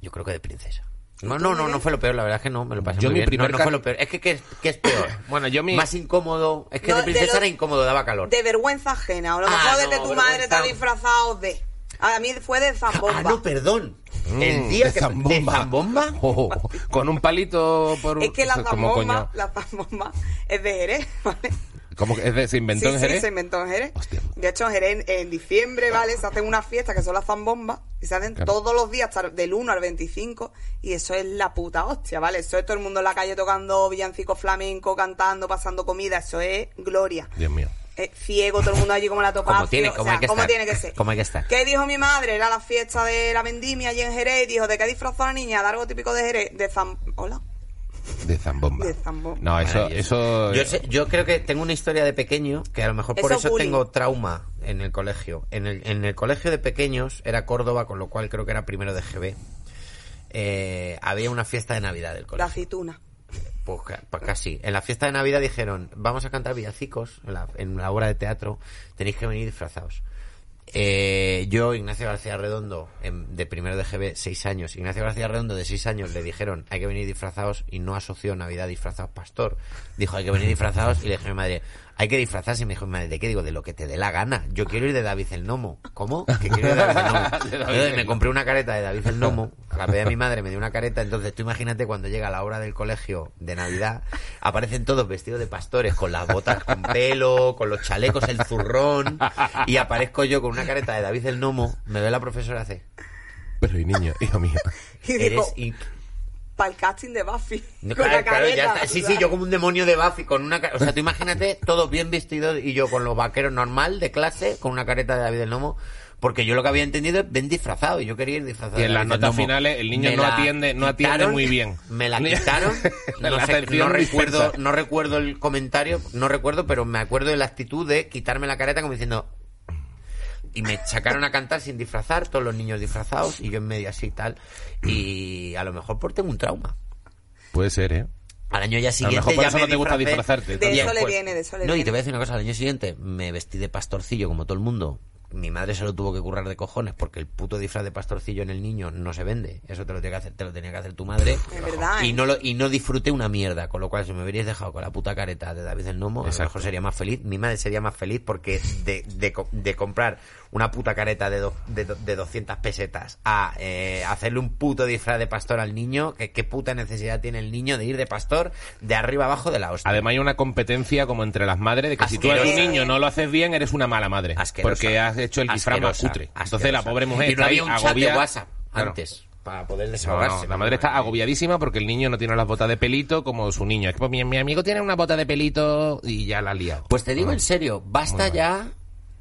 S1: Yo creo que de princesa. No, no, no, no fue lo peor, la verdad es que no, me lo pasé
S2: Yo
S1: muy
S2: mi
S1: bien.
S2: primer
S1: no, no fue lo peor. Es que, ¿qué es, qué es peor?
S2: Bueno, yo mi...
S1: Más incómodo. Es que
S3: No,
S1: de
S3: de
S1: princesa
S3: lo-
S1: era incómodo, daba calor.
S3: De vergüenza ajena, o lo
S1: Ah,
S3: mejor de
S1: no,
S3: que tu
S1: vergüenza.
S3: madre te ha disfrazado de. A mí fue de zambomba.
S1: Ah, no, perdón.
S2: Mm,
S1: El día
S2: de
S1: que...
S2: zambomba.
S1: ¿De zambomba?
S2: Oh, con un palito por un...
S3: es que la zambomba,
S2: coño.
S3: la zambomba es de Jerez, ¿vale?
S2: ¿Cómo que es de, se inventó
S3: sí,
S2: en
S3: sí,
S2: Jerez?
S3: se inventó en Jerez.
S2: Hostia.
S3: De hecho, en Jerez, en diciembre, ¿vale? Se hacen unas fiestas que son las zambombas y se hacen
S2: Claro.
S3: todos los días, hasta del 1 al 25, y eso es la puta hostia, ¿vale? Eso es todo el mundo en la calle tocando villancico flamenco, cantando, pasando comida, eso es gloria.
S2: Dios mío.
S3: Eh, ciego, todo el mundo allí como la topacio.
S1: Como tiene-
S3: o
S1: como
S3: sea,
S1: hay que
S3: ¿cómo
S1: estar.
S3: tiene que ser?
S1: Como hay que estar.
S3: ¿Qué dijo mi madre? Era la fiesta de la vendimia allí en Jerez y dijo, ¿de qué disfrazó la niña? De algo típico de Jerez, de zam... Hola.
S2: De zambomba.
S3: De zambomba.
S2: No, eso... Eso
S1: Yo, sé- yo creo que tengo una historia de pequeño que a lo mejor por
S3: Eso
S1: tengo trauma en el colegio. En el, en el colegio de pequeños era Córdoba, con lo cual creo que era primero de GB. Eh, había una fiesta de Navidad del
S3: La
S1: colegio.
S3: aceituna.
S1: Pues, pues casi. En la fiesta de Navidad dijeron, vamos a cantar villancicos en la, en obra de teatro, tenéis que venir disfrazados. Eh, yo, Ignacio García Redondo, en- de primero de GB, seis años, Ignacio García Redondo, de seis años, le dijeron, hay que venir disfrazados, y no asoció Navidad disfrazados pastor. Dijo, hay que venir disfrazados, y le dije a mi madre, hay que disfrazarse, y me dijo mi madre, ¿de qué digo? De lo que te dé la gana. Yo quiero ir de David el Nomo. ¿Cómo? Que quiero ir de David el Nomo. Entonces, me compré una careta de David el Nomo, la pedí a mi madre, me dio una careta, entonces tú imagínate cuando llega la hora del colegio de Navidad, aparecen todos vestidos de pastores, con las botas con pelo, con los chalecos, el zurrón, y aparezco yo con una careta de David el Nomo, me ve la profesora hace,
S2: Pero y niño, hijo mío.
S3: Y
S1: eres... in-
S3: para el casting de Buffy.
S1: No,
S3: con
S1: claro,
S3: la
S1: claro, ya está. Sí, sí, yo como un demonio de Buffy con una O sea, tú imagínate todos bien vestidos y yo con los vaqueros normal de clase, con una careta de David el Nomo, porque yo lo que había entendido es ven disfrazado y yo quería ir disfrazado.
S2: Y en las notas finales el niño no atiende- no atiende
S1: quitaron,
S2: muy bien.
S1: Me la quitaron. No,
S2: La
S1: sé,
S2: atención
S1: no recuerdo,
S2: dispersa.
S1: no recuerdo el comentario, no recuerdo, pero me acuerdo de la actitud de quitarme la careta como diciendo. Y me sacaron a cantar sin disfrazar, todos los niños disfrazados y yo en medio así y tal. Y a lo mejor por tengo un trauma.
S2: Puede ser, ¿eh?
S1: Al año ya
S2: A lo
S1: siguiente
S2: mejor por
S1: ya
S2: eso
S1: me
S2: no te gusta disfrazarte.
S3: De eso le
S1: después-
S3: viene, de eso le
S1: No, y
S3: viene.
S1: te voy a decir una cosa, al año siguiente me vestí de pastorcillo como todo el mundo. Mi madre se lo tuvo que currar de cojones porque el puto disfraz de pastorcillo en el niño no se vende. Eso te lo tiene que hacer, te lo tenía que hacer tu madre.
S3: Es verdad,
S1: Y
S3: ¿eh?
S1: no lo, y no disfruté una mierda, con lo cual si me hubierais dejado con la puta careta de David el Nomo, a lo mejor sería más feliz. Mi madre sería más feliz porque de, de, co- de comprar una puta careta de, do- de, do- de 200 pesetas a eh, hacerle un puto disfraz de pastor al niño, ¿qué, qué puta necesidad tiene el niño de ir de pastor de arriba abajo de la hostia?
S2: Además hay una competencia como entre las madres de que si tú a tu niño no lo haces bien, eres una mala madre.
S1: Asquerosa.
S2: Porque has hecho el disfraz más cutre. Entonces la pobre mujer
S1: y no
S2: está ahí
S1: había un chat
S2: agobia-
S1: de WhatsApp
S2: Claro.
S1: antes para poder desahogarse.
S2: no, la madre está agobiadísima porque el niño no tiene las botas de pelito como su niño. Es que pues, mi, mi amigo tiene una bota de pelito y ya la ha liado.
S1: Pues te digo en serio, basta ya,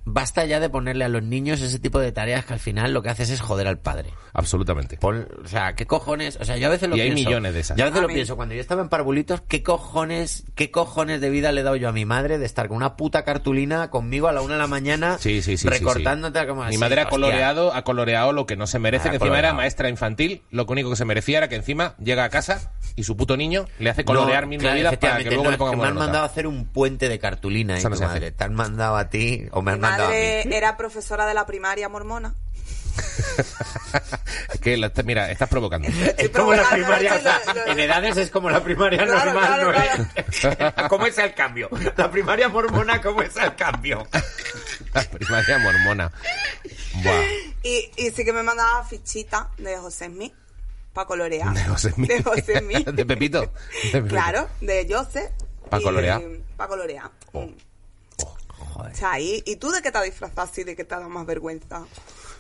S1: basta ya de ponerle a los niños ese tipo de tareas que al final lo que haces es joder al padre.
S2: Absolutamente.
S1: Pon- o sea, ¿qué cojones? O sea, yo a veces lo
S2: Y hay millones de esas.
S1: Yo a veces lo pienso. Cuando yo estaba en Parvulitos, ¿qué cojones, qué cojones de vida le he dado yo a mi madre de estar con una puta cartulina conmigo a la una de la mañana
S2: Sí, sí, sí.
S1: recortándote
S2: sí.
S1: como así?
S2: Mi madre ha coloreado, ha coloreado lo que no se merece,
S1: Ha
S2: que encima era maestra infantil. Lo único que se merecía era que encima llega a casa y su puto niño le hace colorear
S1: No,
S2: mil
S1: claro,
S2: movidas para que luego
S1: no,
S2: le
S1: es
S2: pongan
S1: que me han
S2: nota.
S1: mandado a hacer un puente de cartulina
S2: Eso no hace.
S1: madre. Te han mandado a ti o me han
S3: Mi
S1: mandado a mí.
S3: madre era profesora de la primaria mormona.
S2: Es que la- mira, estás provocando.
S1: Es como la primaria, o sea, en edades es como la primaria
S3: Claro,
S1: normal,
S3: claro,
S1: ¿no es? ¿Cómo es el cambio? La primaria mormona, ¿cómo es el cambio?
S2: La primaria mormona. Buah.
S3: Y, y sí que me mandaba fichita de José Smith para colorear.
S2: De José Smith.
S3: De José Smith.
S2: De Pepito. De Pepito.
S3: Claro, de José.
S2: Pa' colorear.
S3: Para colorear.
S2: Oh.
S3: Mm.
S1: Joder.
S3: O sea, ahí- ¿y tú de qué te has disfrazado así? ¿De qué te ha dado más vergüenza?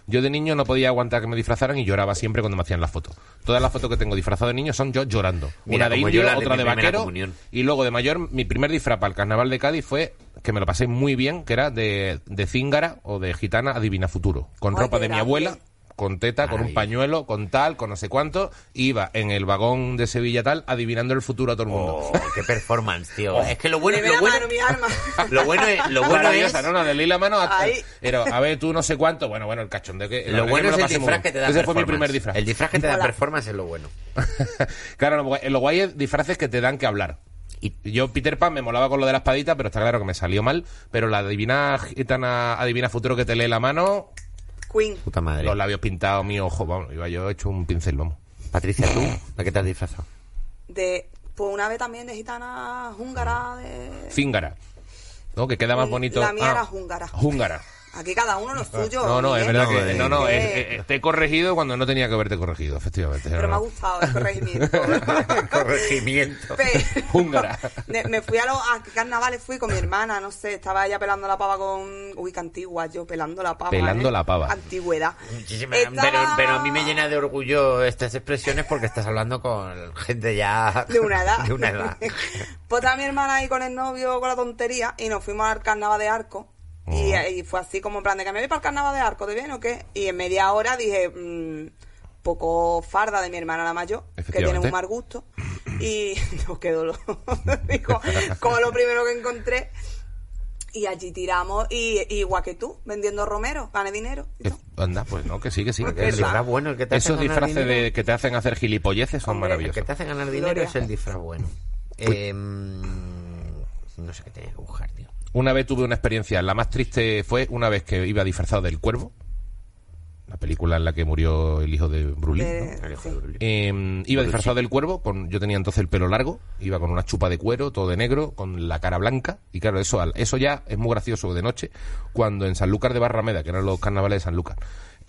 S2: Yo de niño no podía aguantar que me disfrazaran y lloraba siempre cuando me hacían las fotos. Todas las fotos que tengo disfrazado de niño son yo llorando.
S1: Mira,
S2: Una de indio,
S1: de
S2: otra de vaquero.
S1: comunión.
S2: Y luego de mayor, mi primer disfraz para el carnaval de Cádiz fue que me lo pasé muy bien, que era de, de cíngara o de gitana adivina futuro. Con
S3: Ay,
S2: ropa de mi abuela, con teta, con un pañuelo, con tal, con no sé cuánto, iba en el vagón de Sevilla tal, adivinando el futuro a todo el mundo.
S1: Oh, qué performance, tío. Es que lo bueno, lo
S3: la
S1: bueno,
S3: mano, mi arma.
S1: lo bueno es, lo bueno es,
S2: no, no, de leí la mano.
S3: Ahí.
S2: Pero, a ver, tú no sé cuánto, bueno, bueno, el cachondeo que...
S1: lo bueno es el disfraz que te da
S2: Ese fue mi
S1: performance.
S2: primer disfraz.
S1: El disfraz que te da performance es lo bueno.
S2: claro, lo guay, lo guay es disfraces que te dan que hablar.
S1: Y
S2: Yo, Peter Pan, me molaba con lo de la espadita, pero está claro que me salió mal. Pero la adivina gitana, adivina futuro que te lee la mano,
S3: Queen.
S1: puta madre.
S2: los labios pintados, mi ojo, vamos, iba yo hecho un pincel, vamos.
S1: Patricia, tú, ¿de qué te has disfrazado?
S3: De, pues una vez también de gitana húngara. De...
S2: Zíngara. ¿No? Que queda más
S3: Y
S2: bonito.
S3: la mía
S2: Ah,
S3: era húngara.
S2: Húngara.
S3: Aquí cada uno lo suyo.
S2: No, no, es verdad que.
S1: eh,
S2: No, no,
S3: que-
S2: es- es- te he corregido cuando no tenía que haberte corregido, efectivamente.
S3: Pero
S2: No,
S3: me ha gustado el corregimiento.
S1: Corregimiento.
S2: Húngara.
S3: Me, me fui a los a carnavales, fui con mi hermana, no sé, estaba ella pelando la pava con... Uy, qué antigua yo, pelando la pava.
S2: Pelando
S3: ¿eh?
S2: la pava.
S3: Antigüedad.
S1: Muchísimas-
S3: Estaba-
S1: pero, pero a mí me llena de orgullo estas expresiones porque estás hablando con gente ya...
S3: De una edad.
S1: De una edad.
S3: pues estaba mi hermana ahí con el novio, con la tontería, y nos fuimos al carnaval de arco. Y, y fue así como en plan de que me voy para el carnaval de arco, ¿te viene o qué? Y en media hora dije, mm, poco farda de mi hermana la mayor, que tiene un mal gusto. Y no quedó lo, dijo, como lo primero que encontré. Y allí tiramos, y, y igual que tú, vendiendo romero, gané dinero.
S2: Eh. Anda, pues no, que sí, que sí.
S1: El disfraz bueno, el que te hace
S2: Esos
S1: ganar
S2: disfraces de, que te hacen hacer gilipolleces son
S3: Hombre,
S1: El
S2: maravillosos.
S1: que te hace ganar dinero
S3: Gloria.
S1: es el disfraz bueno. Eh, no sé qué tenía que buscar, tío.
S2: Una vez tuve una experiencia, la más triste fue una vez que iba disfrazado del cuervo, la película en la que murió el hijo de Brulín.
S3: De-
S2: ¿no?
S1: El hijo
S3: sí.
S1: de Brulín.
S2: Eh, iba disfrazado del cuervo, con, yo tenía entonces el pelo largo, iba con una chupa de cuero, todo de negro, con la cara blanca, y claro, eso, al- eso ya es muy gracioso de noche, cuando en Sanlúcar de Barrameda, que eran los carnavales de Sanlúcar,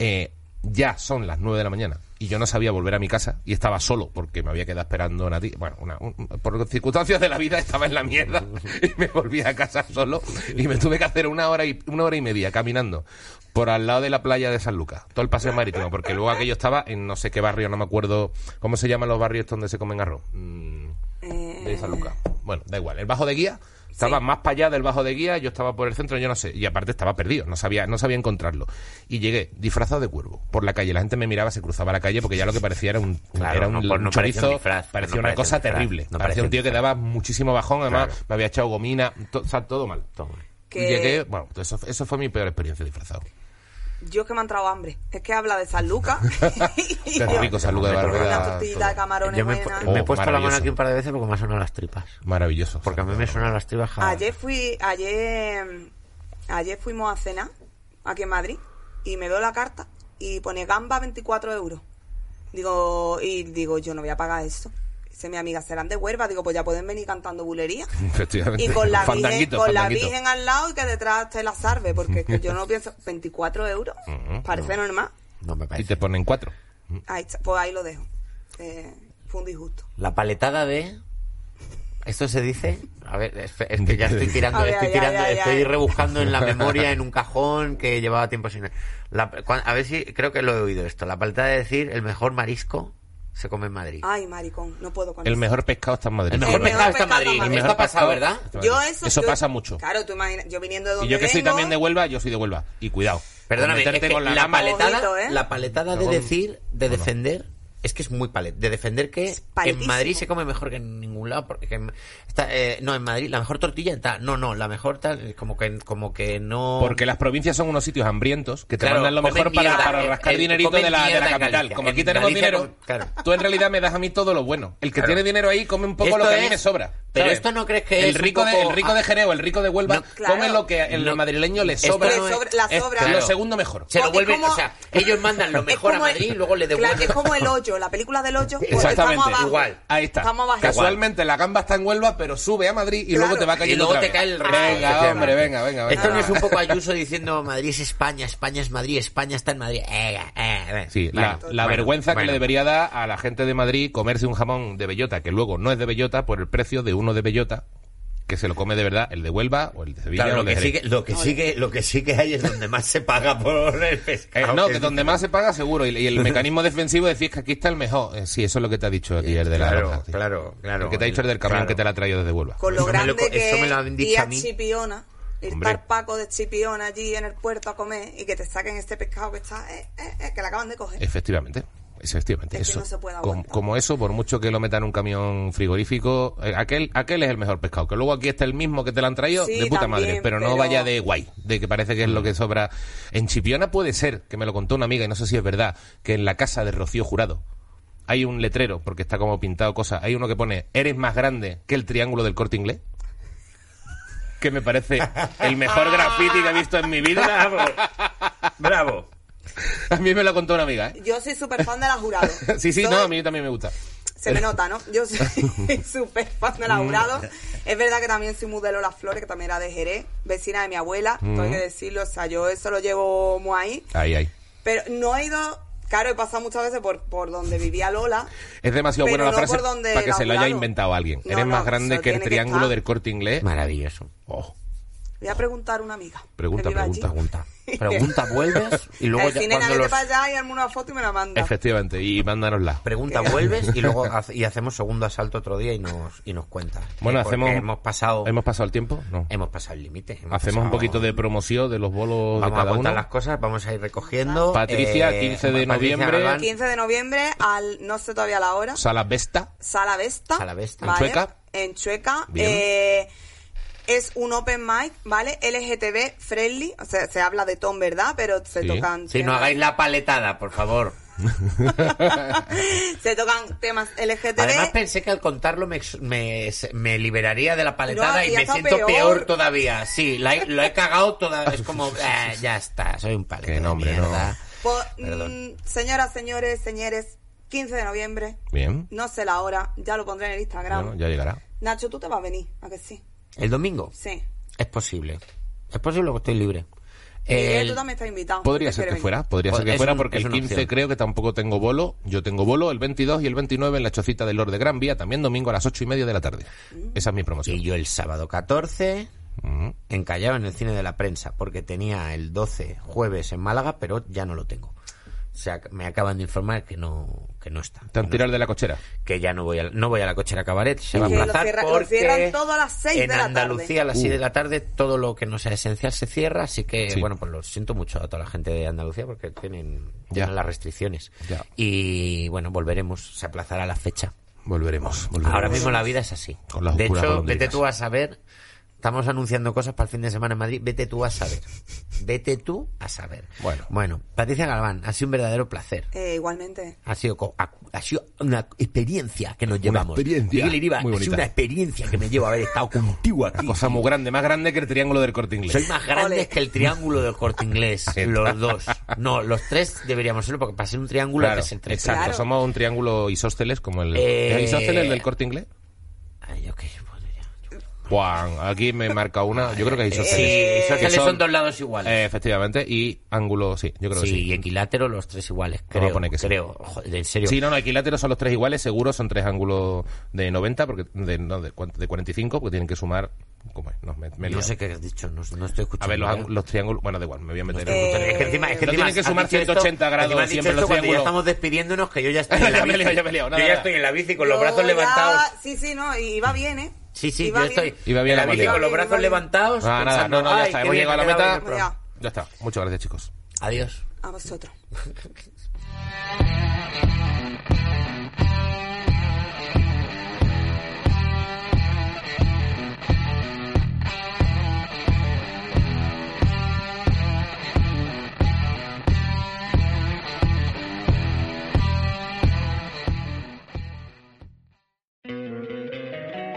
S2: eh, ya son las 9 de la mañana y yo no sabía volver a mi casa y estaba solo porque me había quedado esperando una tía. Bueno, una- un- por circunstancias de la vida estaba en la mierda y me volví a casa solo y me tuve que hacer una hora y una hora y media caminando por al lado de la playa de San Lucas, todo el paseo marítimo, porque luego aquello estaba en no sé qué barrio, no me acuerdo cómo se llaman los barrios donde se comen arroz. Mm, de San Lucas. Bueno, da igual. El bajo de guía estaba más para allá del bajo de guía, yo estaba por el centro, yo no sé. Y aparte estaba perdido, no sabía, no sabía encontrarlo. Y llegué disfrazado de cuervo por la calle. La gente me miraba, se cruzaba la calle porque ya lo que parecía era un,
S1: Claro,
S2: era un,
S1: no,
S2: un
S1: no parecía
S2: chorizo,
S1: un disfraz,
S2: parecía
S1: no
S2: una cosa
S1: disfraz,
S2: terrible.
S1: no
S2: parecía un tío que daba muchísimo bajón, además
S1: Claro.
S2: me había echado gomina, to- o sea, todo mal.
S1: Toma.
S2: Y
S3: Que-
S2: llegué, bueno, eso, eso fue mi peor experiencia disfrazado.
S3: Yo es que me ha entrado hambre. Es que habla de San Lucas.
S2: Qué rico San Lucas de.
S3: Una tortillita de camarones
S1: Yo me, he
S3: buena.
S1: me he
S2: Oh,
S1: puesto la mano
S2: maravilloso.
S1: aquí un par de veces porque me han sonado las tripas.
S2: Maravilloso.
S1: Porque a mí me suenan las tripas. ja-
S3: Ayer fui, ayer, ayer fuimos a cenar aquí en Madrid y me veo la carta y pone gamba 24 euros. Digo, y digo, yo no voy a pagar eso. Dice mi amiga, serán de Huelva. Digo, pues ya pueden venir cantando bulería.
S2: Efectivamente.
S3: Y con la virgen,
S2: Fandanguito,
S3: con la
S2: fandanguito.
S3: virgen al lado y que detrás esté la sarve, porque es que yo no pienso, 24 euros, parece normal.
S1: No me
S2: Y
S1: parece.
S2: te ponen cuatro.
S3: Ahí está, pues ahí lo dejo. Eh, fue un disgusto.
S1: La paletada de... ¿Esto se dice? A ver, es, es que ya estoy tirando,
S3: ver,
S1: estoy tirando,
S3: ay, ay,
S1: estoy rebuscando en la memoria en un cajón que llevaba tiempo sin... La- a ver si, creo que lo he oído esto. La paletada de decir el mejor marisco se come en Madrid.
S3: Ay, maricón, no puedo con
S2: El
S3: eso.
S2: mejor pescado está en Madrid.
S1: el mejor
S3: el
S1: pescado
S3: mejor
S1: está en
S3: pescado
S1: Madrid.
S3: está en
S1: Esto
S3: Madrid.
S1: ha pasado, ¿verdad?
S3: Yo eso,
S2: Eso
S3: yo-
S2: pasa mucho.
S3: Claro, tú imaginas, yo viniendo de donde
S2: Y yo que soy
S3: vengo,
S2: también de Huelva, yo soy de Huelva. Y cuidado.
S1: Perdóname, es que
S2: con
S1: la,
S2: la,
S1: paletada,
S3: Ojito, ¿eh?
S1: la paletada de decir, de defender, es que es muy palet, de defender que
S3: Es
S1: en. Madrid se come mejor que en ningún lado, porque en- está, eh, no, en Madrid la mejor tortilla está, no, no, la mejor tal, como que, como que no...
S2: Porque las provincias son unos sitios hambrientos que te
S1: Claro,
S2: mandan lo mejor para,
S1: mierda,
S2: para
S1: eh,
S2: rascar
S1: eh,
S2: dinerito de la, de la capital.
S1: Galicia.
S2: Como aquí
S1: En
S2: tenemos
S1: Galicia
S2: dinero,
S1: claro.
S2: tú en realidad me das a mí todo lo bueno. El que
S1: Claro.
S2: tiene dinero ahí come un poco
S1: Esto
S2: lo que a mí
S1: es-
S2: me sobra.
S1: pero
S2: ¿sabes?
S1: esto no crees que
S2: el
S1: es un
S2: rico de
S1: poco-
S2: El rico de Jerez o el rico de Huelva
S1: No,
S3: claro.
S2: come lo que el
S1: No.
S2: madrileño le sobra.
S1: es-
S3: la
S2: Es
S3: sobra.
S2: lo segundo mejor.
S1: Se lo
S3: Es
S1: vuelven, o sea, ellos mandan lo
S3: Es
S1: mejor a Madrid y luego le
S3: Claro,
S1: devuelven.
S3: es como el hoyo, la película del hoyo. pues
S2: Exactamente,
S3: estamos abajo.
S1: igual.
S2: Ahí está.
S3: Estamos abajo.
S2: Casualmente la gamba está en Huelva, pero sube a Madrid y
S3: Claro.
S2: luego te va
S1: Y
S2: cayendo
S1: luego
S2: otra
S1: te
S2: vez.
S1: cae el resto.
S2: Venga, hombre, venga, venga. venga.
S1: Esto no es un poco Ayuso diciendo Madrid es España, España es Madrid, España está en Madrid. Eh, eh, eh.
S2: Sí, la, la
S1: bueno,
S2: vergüenza que le debería dar a la gente de Madrid comerse un jamón de bellota, que luego no es de bellota, por el precio de uno de bellota, que se lo come de verdad el de Huelva o el de Sevilla
S1: Claro,
S2: o
S1: lo
S2: el de
S1: que, sí que, lo, que sí que, lo que sí que hay es donde más se paga por el
S2: Eh,
S1: pescado.
S2: no, que donde más se paga seguro. Y, y el mecanismo defensivo decís que aquí está el mejor. Eh, sí, eso es lo que te ha dicho aquí el de la
S1: Claro,
S2: lonja, sí.
S1: claro, claro.
S2: El que te ha dicho el del camión
S1: Claro.
S2: que te la ha traído desde Huelva.
S3: Con lo
S1: Eso me lo-
S3: grande que
S1: eso me lo han dicho a mí.
S3: Chipiona, Ir
S2: Hombre.
S3: al Paco de Chipión allí en el puerto a comer y que te saquen este pescado que está, eh, eh, eh, que le acaban de coger.
S2: Efectivamente. Efectivamente,
S3: Es que
S2: eso.
S3: no se puede
S2: como, como eso, por mucho que lo metan en un camión frigorífico, eh, aquel, aquel es el mejor pescado. Que luego aquí está el mismo que te lo han traído,
S3: Sí,
S2: de puta
S3: también,
S2: madre. Pero no vaya de guay, de que parece que es lo que sobra. En Chipiona puede ser, que me lo contó una amiga y no sé si es verdad, que en la casa de Rocío Jurado hay un letrero, porque está como pintado cosas. Hay uno que pone, eres más grande que el triángulo del corte inglés. Que me parece el mejor graffiti que he visto en mi vida.
S1: Bravo. Bravo.
S2: A mí me lo contó una amiga, ¿eh?
S3: Yo soy súper fan de la jurado.
S2: Sí, sí, no, a mí también me gusta.
S3: Se me nota, ¿no? Yo soy súper fan de la jurado. Es verdad que también soy muy de Lola Flores, que también era de Jerez, vecina de mi abuela, todo hay que decirlo. O sea, yo eso lo llevo muy ahí.
S2: Ahí, ahí.
S3: Pero no he ido, claro, he pasado muchas veces por, por donde vivía Lola.
S2: Es demasiado buena la
S3: no
S2: frase
S3: por donde
S2: para que se lo haya inventado alguien.
S3: No,
S2: Eres
S3: no,
S2: más grande que el
S3: que
S2: triángulo del corte inglés.
S1: Maravilloso.
S2: Oh,
S3: Voy a preguntar a una amiga.
S2: Pregunta, pregunta,
S3: allí.
S1: Pregunta. Pregunta, vuelves y luego ya
S3: cine
S1: cuando los...
S3: para allá y hazme una foto y me la manda.
S2: efectivamente, y mándanosla.
S1: Pregunta, vuelves y luego hace- y hacemos segundo asalto otro día y nos y nos cuenta.
S2: Bueno,
S1: Eh,
S2: hacemos.
S1: hemos pasado
S2: ¿Hemos pasado el tiempo? No.
S1: hemos pasado el límite.
S2: Hacemos un poquito de promoción de los bolos de
S1: Vamos a
S2: cada
S1: contar
S2: uno.
S1: las cosas, vamos a ir recogiendo.
S2: Patricia,
S1: Eh,
S2: 15 de
S1: Patricia
S2: noviembre.
S1: Galván,
S3: 15 de noviembre al, no sé todavía la hora,
S2: Sala Vesta.
S3: Sala Vesta.
S1: Sala Vesta.
S2: ¿En Chueca?
S3: En Chueca.
S2: Bien.
S3: Eh, es un open mic, ¿vale? LGTB friendly, o sea, se habla de Tom, ¿verdad? Pero se
S2: Sí.
S3: tocan
S1: Si no hagáis la paletada, por favor.
S3: se tocan temas LGTB.
S1: Además pensé que al contarlo me, me, me liberaría de la paletada
S3: No,
S1: y me siento peor.
S3: peor.
S1: todavía. Sí, la lo he cagado toda Es como, eh, ya está, soy un paleta
S2: Qué nombre, no.
S1: Perdón.
S3: mm, señoras, señores, señores, 15 de noviembre,
S2: Bien.
S3: no sé la hora, ya lo pondré en el Instagram.
S2: Bueno, ya llegará.
S3: Nacho, tú te vas a venir, ¿a que sí?
S1: ¿El domingo?
S3: Sí.
S1: Es posible. Es posible que estoy libre. El-
S3: tú también estás invitado.
S2: Podría
S3: ¿Qué
S2: ser que fuera, podría
S1: Pues
S2: ser que
S1: es
S2: fuera
S1: un-
S2: porque el
S1: una
S2: 15
S1: opción.
S2: creo que tampoco tengo bolo. Yo tengo bolo el 22 y el 29 en la chocita del Lord de Gran Vía, también domingo a las 8 y media de la tarde. Esa es mi promoción.
S1: Y yo el sábado 14,
S2: Mm.
S1: encallado en el cine de la prensa, porque tenía el 12 jueves en Málaga, pero ya no lo tengo. O sea, me acaban de informar que no, que no está.
S2: Te han
S1: Que no
S2: tirado de la cochera.
S1: que ya no voy a, no voy a la cochera cabaret, se va a aplazar
S3: cierra-
S1: porque
S3: cierran todo a las seis
S1: en
S3: de la tarde.
S1: Andalucía a las 6 de la tarde todo lo que no sea esencial se cierra, así que
S2: Sí.
S1: bueno, pues lo siento mucho a toda la gente de Andalucía porque tienen,
S2: Ya.
S1: tienen las restricciones.
S2: Ya.
S1: Y bueno, volveremos, se aplazará la fecha.
S2: Volveremos. volveremos.
S1: Ahora mismo la vida es así.
S2: Con
S1: de hecho, vete tú a saber. Estamos anunciando cosas para el fin de semana en Madrid. Vete tú a saber. Vete tú a saber.
S2: Bueno.
S1: Bueno, Patricia Galván, ha sido un verdadero placer.
S3: Eh, igualmente.
S1: Ha sido, ha, ha sido una experiencia que nos llevamos.
S2: experiencia.
S1: Miguel Iriba,
S2: Muy
S1: ha sido una experiencia que me lleva a haber estado contigo aquí.
S2: Una cosa muy grande, más grande que el triángulo del corte inglés.
S1: Soy más grandes
S3: Ole.
S1: que el triángulo del corte inglés. Los dos. No, los tres deberíamos serlo porque para ser un triángulo
S2: Claro,
S1: hay que ser tres.
S2: exacto.
S3: Claro.
S2: Somos un triángulo isósceles como el...
S1: Eh,
S2: ¿Es isósceles del corte inglés?
S1: Ay, ok, bueno, ya.
S2: Juan, aquí me marca una. Yo creo que es
S1: Sí,
S2: isósceles. que
S1: son dos lados iguales.
S2: Eh, efectivamente. Y ángulo, sí, yo creo
S1: sí,
S2: que
S1: y
S2: sí.
S1: equilátero los tres iguales, creo.
S2: poner que sí.
S1: creo, Joder, en serio.
S2: Sí, no, no, equiláteros son los tres iguales, seguro son tres ángulos de 90, porque de, no, de, de 45, porque tienen que sumar... ¿Cómo es? No, me, me he
S1: no sé qué has dicho, no, no estoy escuchando.
S2: A ver, los, los triángulos... Bueno, da igual, me voy a meter
S3: Eh,
S2: en...
S1: Es que encima, es que
S2: No
S1: encima
S2: tienen que sumar
S1: dicho
S2: 180 grados
S1: encima has dicho
S2: siempre
S1: esto
S2: los
S1: cuando ya
S2: triángulos.
S1: estamos despidiéndonos, que yo ya estoy en la bici. yo ya estoy en la con los brazos
S3: ya-
S1: levantados.
S3: Sí, sí, no, y iba bien, ¿eh?
S1: Sí, sí,
S3: Iba
S1: yo estoy.
S2: Iba bien
S1: en la bici con los brazos levantados.
S2: Ah, nada, no, no, ya
S1: "Ay,
S2: está, hemos llegado a la meta.
S1: bien programa".
S2: Ya está, muchas gracias chicos.
S1: Adiós.
S3: A vosotros.